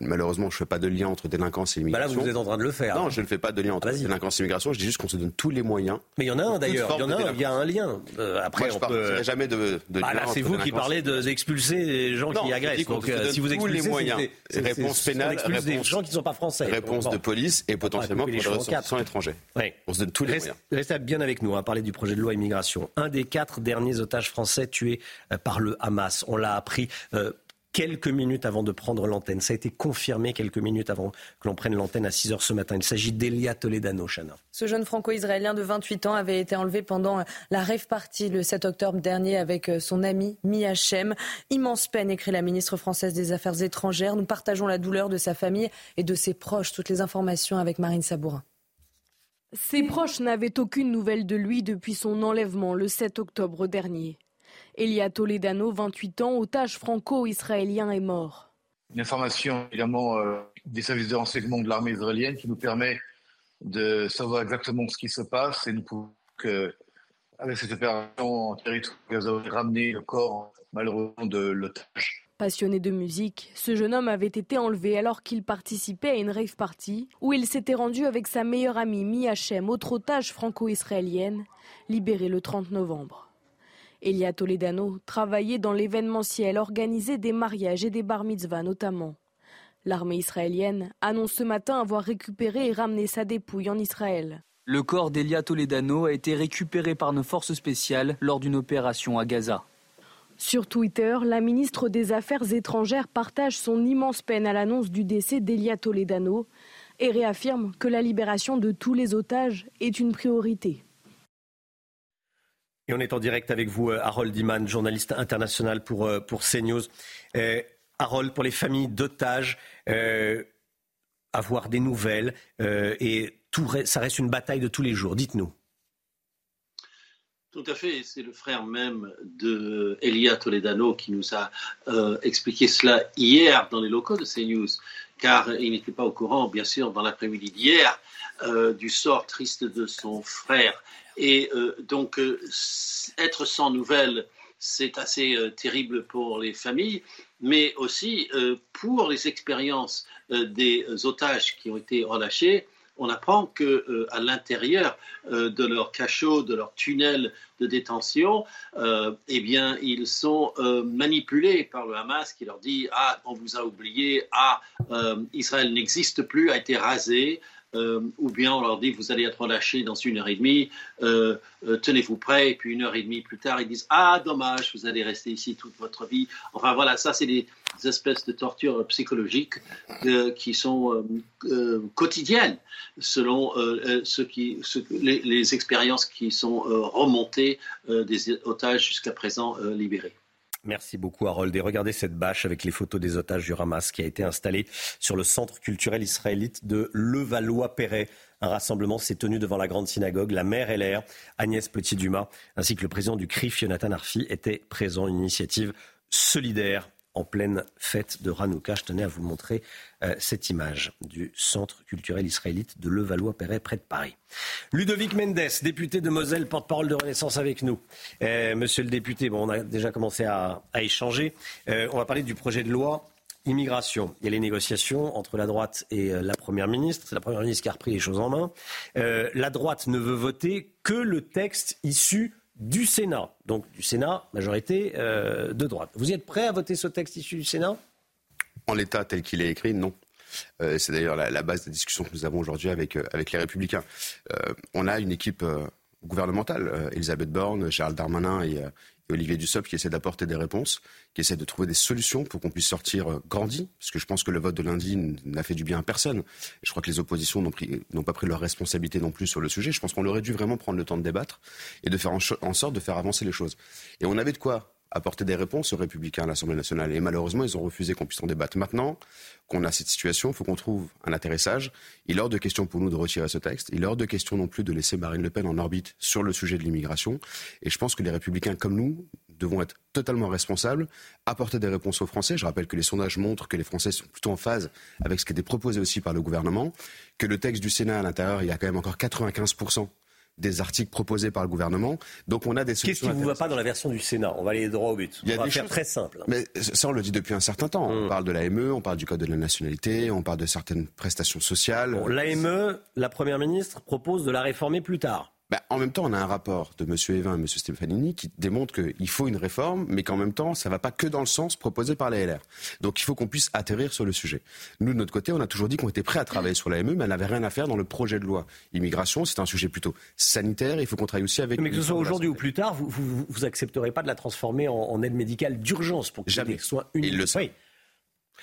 malheureusement, je ne fais pas de lien entre délinquance et immigration. Bah là, vous êtes en train de le faire. Non, je ne fais pas de lien entre délinquance et immigration. Je dis juste qu'on se donne tous les moyens. Mais il y en a un d'ailleurs. Il y en a un. Il y a un lien. Euh, après, Moi, je ne peut... jamais de, de bah, Là, c'est vous qui parlez d'expulser les gens qui agressent. Donc, euh, si vous expulsez les moyens, réponse pénale, réponse des gens qui ne sont pas français. Réponse de police et potentiellement pour les ressortissants étrangers. On se donne tous les moyens. Restez bien avec nous. On va parler du projet de loi immigration. Un des quatre derniers otages français tués euh, par le Hamas. On l'a appris quelques minutes avant de prendre l'antenne. Ça a été confirmé quelques minutes avant que l'on prenne l'antenne à 6 heures ce matin. Il s'agit d'Elia Toledano, Chana. Ce jeune franco-israélien de 28 ans avait été enlevé pendant la rêve party le 7 octobre dernier avec son ami Miachem. Immense peine, écrit la ministre française des Affaires étrangères. Nous partageons la douleur de sa famille et de ses proches. Toutes les informations avec Marine Sabourin. Ses proches n'avaient aucune nouvelle de lui depuis son enlèvement le 7 octobre dernier. Elia Toledano, 28 ans, otage franco-israélien, est mort. Une information évidemment euh, des services de renseignement de l'armée israélienne qui nous permet de savoir exactement ce qui se passe et nous pouvons, avec cette opération en territoire Gaza, ramener le corps malheureusement de l'otage. Passionné de musique, ce jeune homme avait été enlevé alors qu'il participait à une rave party où il s'était rendu avec sa meilleure amie Mia Shem, autre otage franco-israélienne, libérée le 30 novembre. Elia Toledano travaillait dans l'événementiel, organisait des mariages et des bar mitzvahs notamment. L'armée israélienne annonce ce matin avoir récupéré et ramené sa dépouille en Israël. Le corps d'Elia Toledano a été récupéré par nos forces spéciales lors d'une opération à Gaza. Sur Twitter, la ministre des Affaires étrangères partage son immense peine à l'annonce du décès d'Elia Toledano et réaffirme que la libération de tous les otages est une priorité. Et on est en direct avec vous, euh, Harold Iman, journaliste international pour, euh, pour CNews. Euh, Harold, pour les familles d'otages, avoir des nouvelles, et tout, ça reste une bataille de tous les jours. Dites-nous. Tout à fait, c'est le frère même de Elia Toledano qui nous a expliqué cela hier dans les locaux de CNews, car il n'était pas au courant, bien sûr, dans l'après-midi d'hier, du sort triste de son frère. Et euh, donc, euh, être sans nouvelles, c'est assez euh, terrible pour les familles, mais aussi pour les expériences des otages qui ont été relâchés. On apprend que à l'intérieur de leur cachot, de leur tunnel de détention, eh bien, ils sont manipulés par le Hamas qui leur dit ah on vous a oublié, ah Israël n'existe plus, a été rasé, euh, ou bien on leur dit vous allez être relâchés dans une heure et demie, euh, euh, tenez-vous prêts, et puis une heure et demie plus tard, ils disent ah dommage, vous allez rester ici toute votre vie. Enfin voilà, ça c'est des espèces de tortures psychologiques qui sont quotidiennes selon ce qui, les, expériences qui sont remontées des otages jusqu'à présent libérés. Merci beaucoup Harold. Et regardez cette bâche avec les photos des otages du Hamas qui a été installée sur le centre culturel israélite de Levallois-Perret. Un rassemblement s'est tenu devant la grande synagogue. La mère LR, Agnès Petit-Dumas, ainsi que le président du CRIF, Jonathan Arfi, étaient présents. Une initiative solidaire en pleine fête de Hanouka. Je tenais à vous montrer euh, cette image du centre culturel israélite de Levallois-Perret, près de Paris. Ludovic Mendes, député de Moselle, porte-parole de Renaissance avec nous. Euh, monsieur le député, bon, on a déjà commencé à, échanger. Euh, on va parler du projet de loi immigration. Il y a les négociations entre la droite et la Première ministre. C'est la Première ministre qui a repris les choses en main. la droite ne veut voter que le texte issu du Sénat. Donc du Sénat, majorité euh, de droite. Vous êtes prêt à voter ce texte issu du Sénat? En l'état tel qu'il est écrit, non. Euh, c'est d'ailleurs la, base des discussions que nous avons aujourd'hui avec, euh, avec les Républicains. on a une équipe gouvernementale, Elisabeth Borne, Gérald Darmanin et, Olivier Dussopt qui essaie d'apporter des réponses, qui essaie de trouver des solutions pour qu'on puisse sortir euh, grandi, parce que je pense que le vote de lundi n'a fait du bien à personne. je crois que les oppositions n'ont pas pris leur responsabilité non plus sur le sujet. Je pense qu'on aurait dû vraiment prendre le temps de débattre et de faire en sorte de faire avancer les choses. Et on avait de quoi apporter des réponses aux républicains à l'Assemblée nationale. Et malheureusement, ils ont refusé qu'on puisse en débattre. Maintenant qu'on a cette situation, il faut qu'on trouve un atterrissage. Il est hors de question pour nous de retirer ce texte. Il est hors de question non plus de laisser Marine Le Pen en orbite sur le sujet de l'immigration. Et je pense que les républicains comme nous devons être totalement responsables, apporter des réponses aux Français. Je rappelle que les sondages montrent que les Français sont plutôt en phase avec ce qui été proposé aussi par le gouvernement, que le texte du Sénat à l'intérieur, il y a quand même encore 95 des articles proposés par le gouvernement. Donc on a des Qu'est-ce qui ne vous va pas dans la version du Sénat? On va aller droit au but. Il y a on des faire très simple. Mais ça, on le dit depuis un certain temps. On hmm. parle de l'AME, on parle du code de la nationalité, on parle de certaines prestations sociales. L'AME, la Première ministre propose de la réformer plus tard. Bah, en même temps, on a un rapport de M. Evin et M. Stefanini qui démontre qu'il faut une réforme, mais qu'en même temps, ça ne va pas que dans le sens proposé par les LR. Donc il faut qu'on puisse atterrir sur le sujet. Nous, de notre côté, on a toujours dit qu'on était prêt à travailler sur l'AME, mais elle n'avait rien à faire dans le projet de loi. Immigration, c'est un sujet plutôt sanitaire, il faut qu'on travaille aussi avec... Mais que ce soit aujourd'hui ou plus tard, vous, vous, accepterez pas de la transformer en, aide médicale d'urgence pour que Jamais. soit une... Il le sait.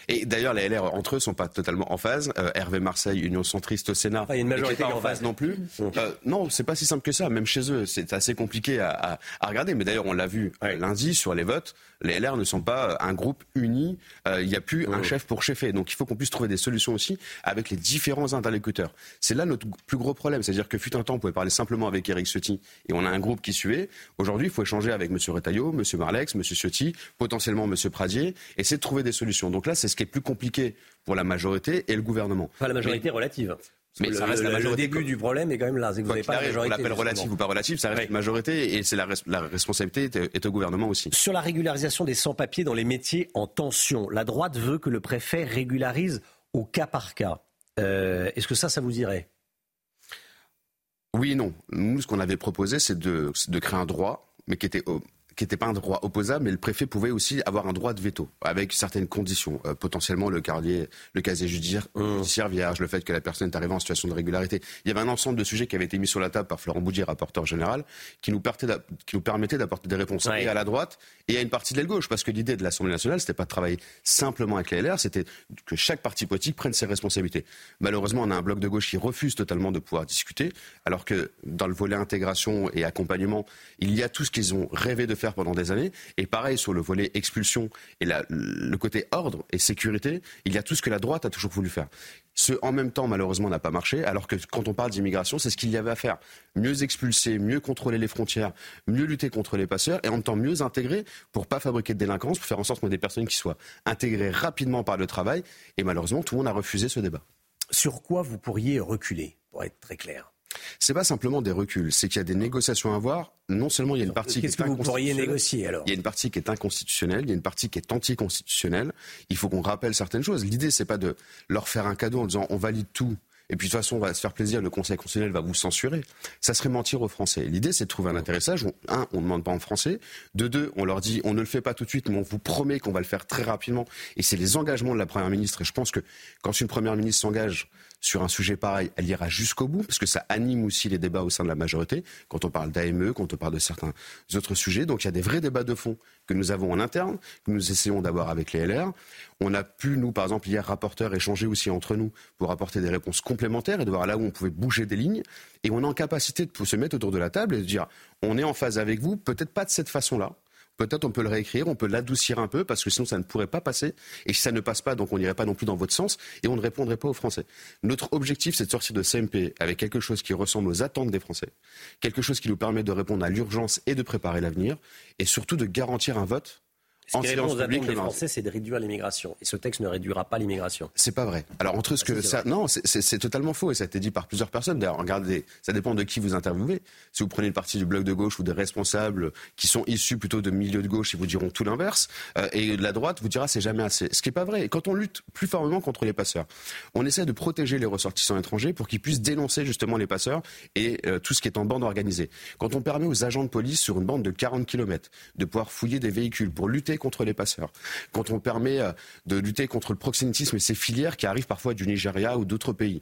Et d'ailleurs, les LR entre eux sont pas totalement en phase. Euh, Hervé Marseille, Union centriste au Sénat, il y a une majorité pas en phase non plus. Euh, non, c'est pas si simple que ça. Même chez eux, c'est assez compliqué à, regarder. Mais d'ailleurs, on l'a vu lundi sur les votes. Les LR ne sont pas euh, un groupe uni. Il n'y a plus un chef pour chefer. Donc, il faut qu'on puisse trouver des solutions aussi avec les différents interlocuteurs. C'est là notre plus gros problème. C'est-à-dire que fut un temps, on pouvait parler simplement avec Eric Ciotti et on a un groupe qui suivait. Aujourd'hui, il faut échanger avec M. Retailleau, M. Marlex, M. Ciotti, potentiellement M. Pradier, essayer de trouver des solutions. Donc là, c'est ce qui est plus compliqué pour la majorité et le gouvernement. Enfin, la majorité relative. Mais ça reste la majorité. Le début du problème est quand même là. vous pas la majorité. On l'appelle relative ou pas relative, ça reste une majorité et c'est la, la, responsabilité est, au gouvernement aussi. Sur la régularisation des sans-papiers dans les métiers en tension, la droite veut que le préfet régularise au cas par cas. Euh, est-ce que ça, ça vous irait? Oui et non. Nous, ce qu'on avait proposé, c'est de, de, créer un droit, mais qui était qui n'était pas un droit opposable, mais le préfet pouvait aussi avoir un droit de veto, avec certaines conditions. Euh, potentiellement, le, casier, le casier judiciaire, mmh. judiciaire, vierge, le fait que la personne est arrivée en situation de régularité. Il y avait un ensemble de sujets qui avaient été mis sur la table par Florent Boudier, rapporteur général, qui nous, qui nous permettait d'apporter des réponses et à la droite et à une partie de l'aile gauche. Parce que l'idée de l'Assemblée nationale, c'était pas de travailler simplement avec les LR, c'était que chaque parti politique prenne ses responsabilités. Malheureusement, on a un bloc de gauche qui refuse totalement de pouvoir discuter, alors que dans le volet intégration et accompagnement, il y a tout ce qu'ils ont rêvé de faire pendant des années. Et pareil sur le volet expulsion et le côté ordre et sécurité, il y a tout ce que la droite a toujours voulu faire. Ce en même temps, malheureusement, n'a pas marché, alors que quand on parle d'immigration, c'est ce qu'il y avait à faire. Mieux expulser, mieux contrôler les frontières, mieux lutter contre les passeurs et en même temps mieux intégrer pour pas fabriquer de délinquance, pour faire en sorte qu'on ait des personnes qui soient intégrées rapidement par le travail. Et malheureusement, tout le monde a refusé ce débat. Sur quoi vous pourriez reculer, pour être très clair? C'est pas simplement des reculs, c'est qu'il y a des négociations à avoir. Non seulement il y a une partie qui est que vous pourriez négocier alors Il y a une partie qui est inconstitutionnelle, il y a une partie qui est anticonstitutionnelle. Il faut qu'on rappelle certaines choses. L'idée c'est pas de leur faire un cadeau en disant on valide tout et puis de toute façon, on va se faire plaisir, le Conseil constitutionnel va vous censurer. Ça serait mentir aux Français. L'idée, c'est de trouver un atterrissage. Un, on ne demande pas en français. De deux, on leur dit, on ne le fait pas tout de suite, mais on vous promet qu'on va le faire très rapidement. Et c'est les engagements de la Première ministre. Et je pense que quand une Première ministre s'engage sur un sujet pareil, elle ira jusqu'au bout, parce que ça anime aussi les débats au sein de la majorité, quand on parle d'AME, quand on parle de certains autres sujets. Donc il y a des vrais débats de fond que nous avons en interne, que nous essayons d'avoir avec les LR. On a pu, nous, par exemple, hier, rapporteurs, échanger aussi entre nous pour apporter des réponses complémentaires et de voir là où on pouvait bouger des lignes. Et on est en capacité de se mettre autour de la table et de dire, on est en phase avec vous, peut-être pas de cette façon-là, peut-être on peut le réécrire, on peut l'adoucir un peu, parce que sinon ça ne pourrait pas passer. Et si ça ne passe pas, donc on n'irait pas non plus dans votre sens, et on ne répondrait pas aux Français. Notre objectif, c'est de sortir de CMP avec quelque chose qui ressemble aux attentes des Français, quelque chose qui nous permet de répondre à l'urgence et de préparer l'avenir, et surtout de garantir un vote Ce qui répond aux attentes des Français, c'est de réduire l'immigration. Et ce texte ne réduira pas l'immigration. C'est pas vrai. Alors entre ce ah, que ça, non, c'est totalement faux et ça a été dit par plusieurs personnes. D'ailleurs, regardez, ça dépend de qui vous interviewez. Si vous prenez le parti du bloc de gauche ou des responsables qui sont issus plutôt de milieux de gauche, ils vous diront tout l'inverse. Euh, et de la droite vous dira c'est jamais assez. Ce qui est pas vrai. Et quand on lutte plus fortement contre les passeurs, on essaie de protéger les ressortissants étrangers pour qu'ils puissent dénoncer justement les passeurs et euh, tout ce qui est en bande organisée. Quand on permet aux agents de police sur une bande de 40 km de pouvoir fouiller des véhicules pour lutter contre les passeurs, quand on permet euh, de lutter contre le proxénétisme et ses filières qui arrivent parfois du Nigeria ou d'autres pays.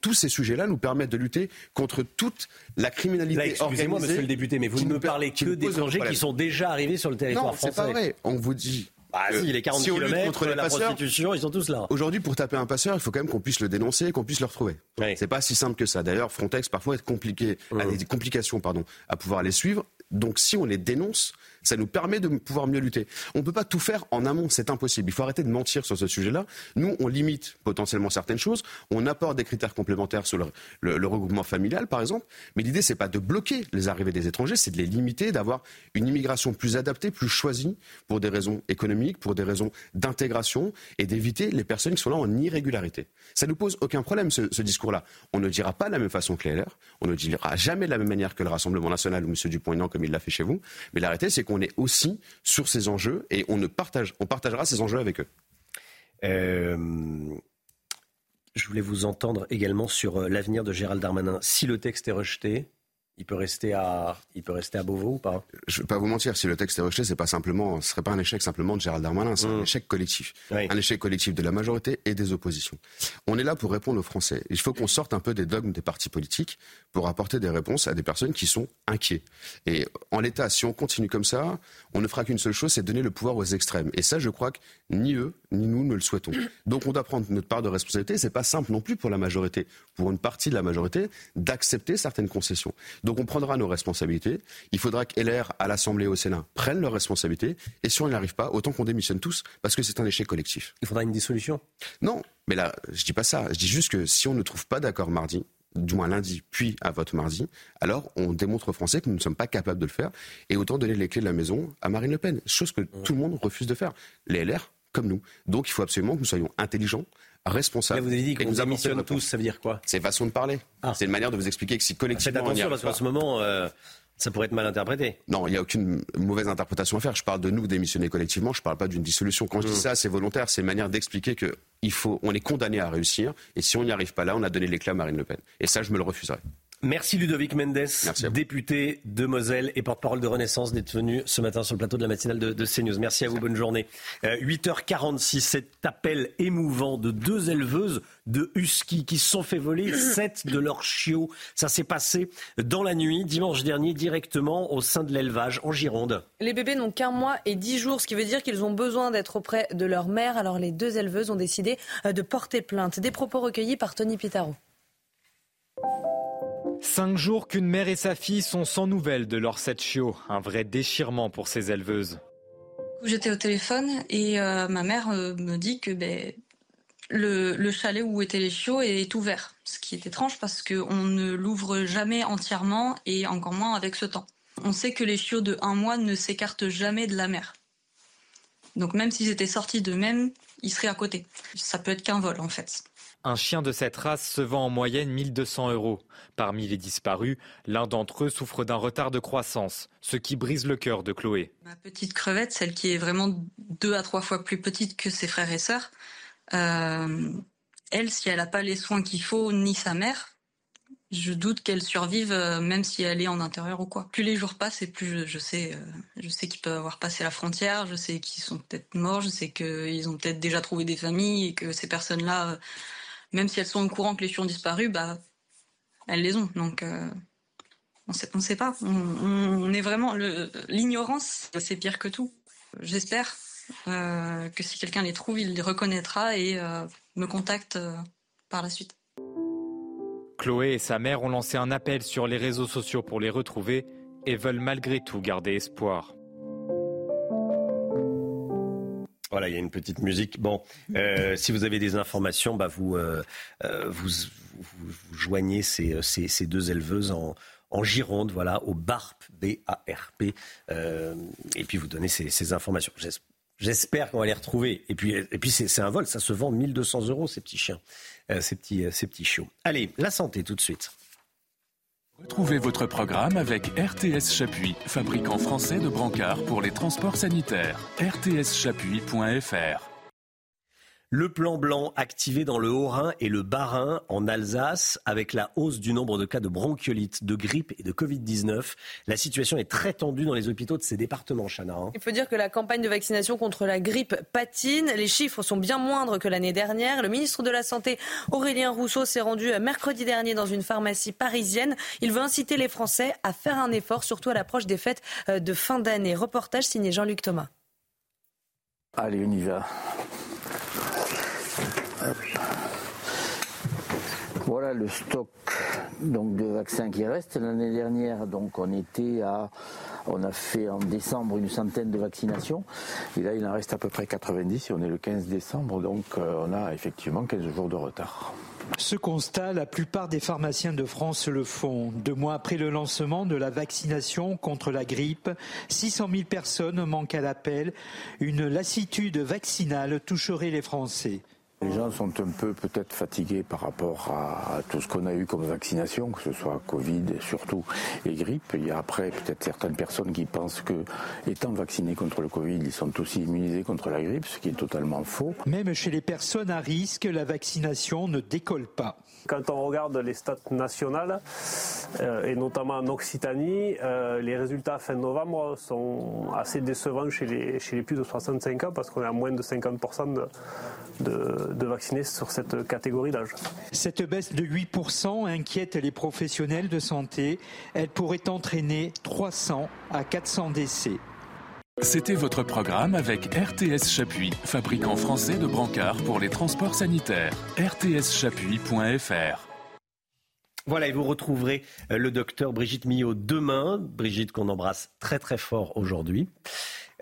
tous ces sujets-là nous permettent de lutter contre toute la criminalité Excusez-moi, monsieur le député, mais vous ne me parlez que d'étrangers qui sont déjà arrivés sur le territoire non, français. c'est pas vrai. On vous dit bah, si, les 40 km contre la prostitution, ils sont tous là. Aujourd'hui, pour taper un passeur, il faut quand même qu'on puisse le dénoncer, qu'on puisse le retrouver. C'est pas si simple que ça. D'ailleurs, Frontex parfois est compliqué, a mmh. des complications, pardon, à pouvoir les suivre. Donc, si on les dénonce, ça nous permet de pouvoir mieux lutter. On ne peut pas tout faire en amont, c'est impossible. Il faut arrêter de mentir sur ce sujet-là. Nous, on limite potentiellement certaines choses, on apporte des critères complémentaires sur le, regroupement familial, par exemple. Mais l'idée, c'est pas de bloquer les arrivées des étrangers, c'est de les limiter, d'avoir une immigration plus adaptée, plus choisie, pour des raisons économiques, pour des raisons d'intégration, et d'éviter les personnes qui sont là en irrégularité. Ça nous pose aucun problème, ce, discours-là. On ne dira pas de la même façon que les LR, on ne dira jamais de la même manière que le Rassemblement national ou M. Dupont-Aignan, comme il l'a fait chez vous. Mais la réalité, c'est qu'on on est aussi sur ces enjeux et on, ne partage, on partagera ces enjeux avec eux. Euh, je voulais vous entendre également sur euh, l'avenir de Gérald Darmanin. Si le texte est rejeté, il peut rester à, il peut rester à Beauvau ou pas? Je ne vais pas vous mentir, si le texte est rejeté, c'est pas simplement, ce serait pas un échec simplement de Gérald Darmanin, c'est un mmh. échec collectif, un échec collectif de la majorité et des oppositions. On est là pour répondre aux Français. Il faut qu'on sorte un peu des dogmes des partis politiques pour apporter des réponses à des personnes qui sont inquiets. Et en l'état, si on continue comme ça, on ne fera qu'une seule chose, c'est donner le pouvoir aux extrêmes. Et ça, je crois que ni eux ni nous ne le souhaitons. Donc on doit prendre notre part de responsabilité. C'est pas simple non plus pour la majorité, pour une partie de la majorité, d'accepter certaines concessions. Donc on prendra nos responsabilités. Il faudra que LR à l'Assemblée et au Sénat prennent leurs responsabilités. Et si on n'y arrive pas, autant qu'on démissionne tous, parce que c'est un échec collectif. Il faudra une dissolution? Non, mais là, je dis pas ça. Je dis juste que si on ne trouve pas d'accord mardi, du moins lundi, puis à vote mardi, alors on démontre aux Français que nous ne sommes pas capables de le faire et autant donner les clés de la maison à Marine Le Pen, chose que tout le monde refuse de faire. Les LR, comme nous. Donc il faut absolument que nous soyons intelligents, responsables. vous avez dit qu'on démissionne tous, ça veut dire quoi C'est façon de parler. Ah. C'est une manière de vous expliquer que si collectivement. Faites attention parce qu'en ce moment. Euh, ça pourrait être mal interprété. Non, il n'y a aucune mauvaise interprétation à faire. Je parle de nous démissionner collectivement, je ne parle pas d'une dissolution. Quand je dis hmm. ça, c'est volontaire, c'est une manière d'expliquer que faut, on est condamné à réussir, et si on n'y arrive pas là, on a donné l'éclat à Marine Le Pen. Et ça, je me le refuserai. Merci Ludovic Mendes, député de Moselle et porte-parole de Renaissance, d'être venu ce matin sur le plateau de la matinale de, de CNews. Merci à vous, bonne journée. 8h46, euh, cet appel émouvant de deux éleveuses de husky qui se sont fait voler sept de leurs chiots. Ça s'est passé dans la nuit, dimanche dernier, directement au sein de l'élevage en Gironde. Les bébés n'ont qu'un mois et dix jours, ce qui veut dire qu'ils ont besoin d'être auprès de leur mère. Alors les deux éleveuses ont décidé euh, de porter plainte. Des propos recueillis par Tony Pitaro. Cinq jours qu'une mère et sa fille sont sans nouvelles de leurs sept chiots. Un vrai déchirement pour ces éleveuses. J'étais au téléphone et euh, ma mère euh, me dit que ben, le, chalet où étaient les chiots est ouvert. Ce qui est étrange parce qu'on ne l'ouvre jamais entièrement et encore moins avec ce temps. On sait que les chiots de un mois ne s'écartent jamais de la mer. Donc même s'ils étaient sortis d'eux-mêmes, ils seraient à côté. Ça peut être qu'un vol en fait. Un chien de cette race se vend en moyenne 1200 euros. Parmi les disparus, l'un d'entre eux souffre d'un retard de croissance, ce qui brise le cœur de Chloé. Ma petite crevette, celle qui est vraiment deux à trois fois plus petite que ses frères et sœurs, euh, elle, si elle n'a pas les soins qu'il faut, ni sa mère, je doute qu'elle survive, euh, même si elle est en intérieur ou quoi. Plus les jours passent, et plus je, sais, euh, je sais qu'ils peuvent avoir passé la frontière, je sais qu'ils sont peut-être morts, je sais qu'ils ont peut-être déjà trouvé des familles et que ces personnes-là même si elles sont au courant que les chiens ont disparu, bah, elles les ont. Donc, euh, on ne sait pas. On, est vraiment. L'ignorance, c'est pire que tout. J'espère euh, que si quelqu'un les trouve, il les reconnaîtra et euh, me contacte par la suite. Chloé et sa mère ont lancé un appel sur les réseaux sociaux pour les retrouver et veulent malgré tout garder espoir. Voilà, il y a une petite musique. Bon, euh, si vous avez des informations, bah vous, euh, euh, vous, joignez ces, ces, deux éleveuses en, en Gironde, voilà, au BARP, B-A-R-P, et puis vous donnez ces, ces informations. J'espère qu'on va les retrouver. Et puis, et puis c'est un vol, ça se vend 1200 euros, ces petits chiens, ces, petits, ces petits chiots. Allez, la santé tout de suite. Retrouvez votre programme avec RTS Chapuis, fabricant français de brancards pour les transports sanitaires. rtschapuis.fr le plan blanc activé dans le Haut-Rhin et le Bas-Rhin en Alsace avec la hausse du nombre de cas de bronchiolite, de grippe et de Covid-19. La situation est très tendue dans les hôpitaux de ces départements, Chana. Hein. Il faut dire que la campagne de vaccination contre la grippe patine. Les chiffres sont bien moindres que l'année dernière. Le ministre de la Santé, Aurélien Rousseau, s'est rendu mercredi dernier dans une pharmacie parisienne. Il veut inciter les Français à faire un effort, surtout à l'approche des fêtes euh, de fin d'année. Reportage signé Jean-Luc Thomas. Allez, on y va. Voilà le stock donc, de vaccins qui reste. L'année dernière, donc, on était à, on a fait en décembre une centaine de vaccinations. Et là, il en reste à peu près 90 et on est le 15 décembre, donc euh, on a effectivement 15 jours de retard. Ce constat, la plupart des pharmaciens de France le font. Deux mois après le lancement de la vaccination contre la grippe, 600 000 personnes manquent à l'appel. Une lassitude vaccinale toucherait les Français. Les gens sont un peu peut-être fatigués par rapport à tout ce qu'on a eu comme vaccination, que ce soit Covid et surtout et grippe. Il y a après peut-être certaines personnes qui pensent que, étant vaccinés contre le Covid, ils sont aussi immunisés contre la grippe, ce qui est totalement faux. Même chez les personnes à risque, la vaccination ne décolle pas. Quand on regarde les stats nationales, euh, et notamment en Occitanie, euh, les résultats fin novembre sont assez décevants chez les, chez les plus de 65 ans parce qu'on est à moins de 50% de, de, vaccinés sur cette catégorie d'âge. Cette baisse de 8% inquiète les professionnels de santé. Elle pourrait entraîner 300 à 400 décès. C'était votre programme avec RTS Chapuis, fabricant français de brancards pour les transports sanitaires. rtschapuis.fr voilà, et vous retrouverez euh, le docteur Brigitte Millot demain. Brigitte qu'on embrasse très très fort aujourd'hui.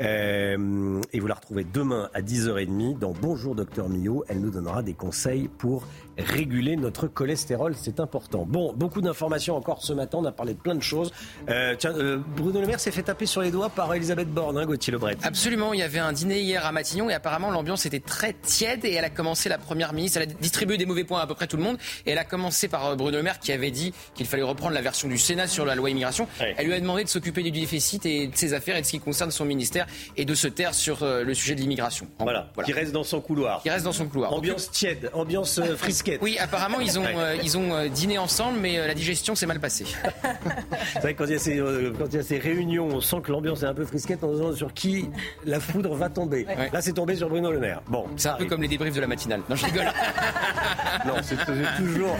Euh, et vous la retrouvez demain à 10h30 dans Bonjour Docteur Millot. Elle nous donnera des conseils pour réguler notre cholestérol, c'est important. Bon, beaucoup d'informations encore ce matin, on a parlé de plein de choses. Euh, tiens, euh, Bruno Le Maire s'est fait taper sur les doigts par Elisabeth Borne, hein, Gauthier Lebret. Absolument, il y avait un dîner hier à Matignon et apparemment l'ambiance était très tiède et elle a commencé la première ministre, elle a distribué des mauvais points à, peu près tout le monde et elle a commencé par euh, Bruno Le Maire qui avait dit qu'il fallait reprendre la version du Sénat sur la loi immigration. Elle lui a demandé de s'occuper du déficit et de ses affaires et de ce qui concerne son ministère et de se taire sur le sujet de l'immigration. Voilà, qui reste dans son couloir. Qui reste dans son couloir. Ambiance tiède, ambiance Oui, apparemment ils ont, euh, ils ont euh, dîné ensemble, mais euh, la digestion s'est mal passée. C'est vrai que quand il, y a ces, quand il y a ces réunions, on sent que l'ambiance est un peu frisquette en disant sur qui la foudre va tomber. Là, c'est tombé sur Bruno Le Maire. Bon, c'est un peu comme les débriefs de la matinale. Non, je rigole. non, c'est toujours,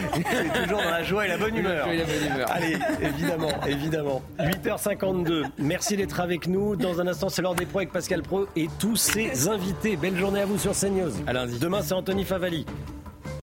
toujours dans la joie et la bonne humeur. La bonne humeur. Allez, évidemment, évidemment. 8h52. Merci d'être avec nous. Dans un instant, c'est l'heure des pros avec Pascal Pro et tous ses invités. Belle journée à vous sur CNews. À lundi. Demain, c'est Anthony Favali.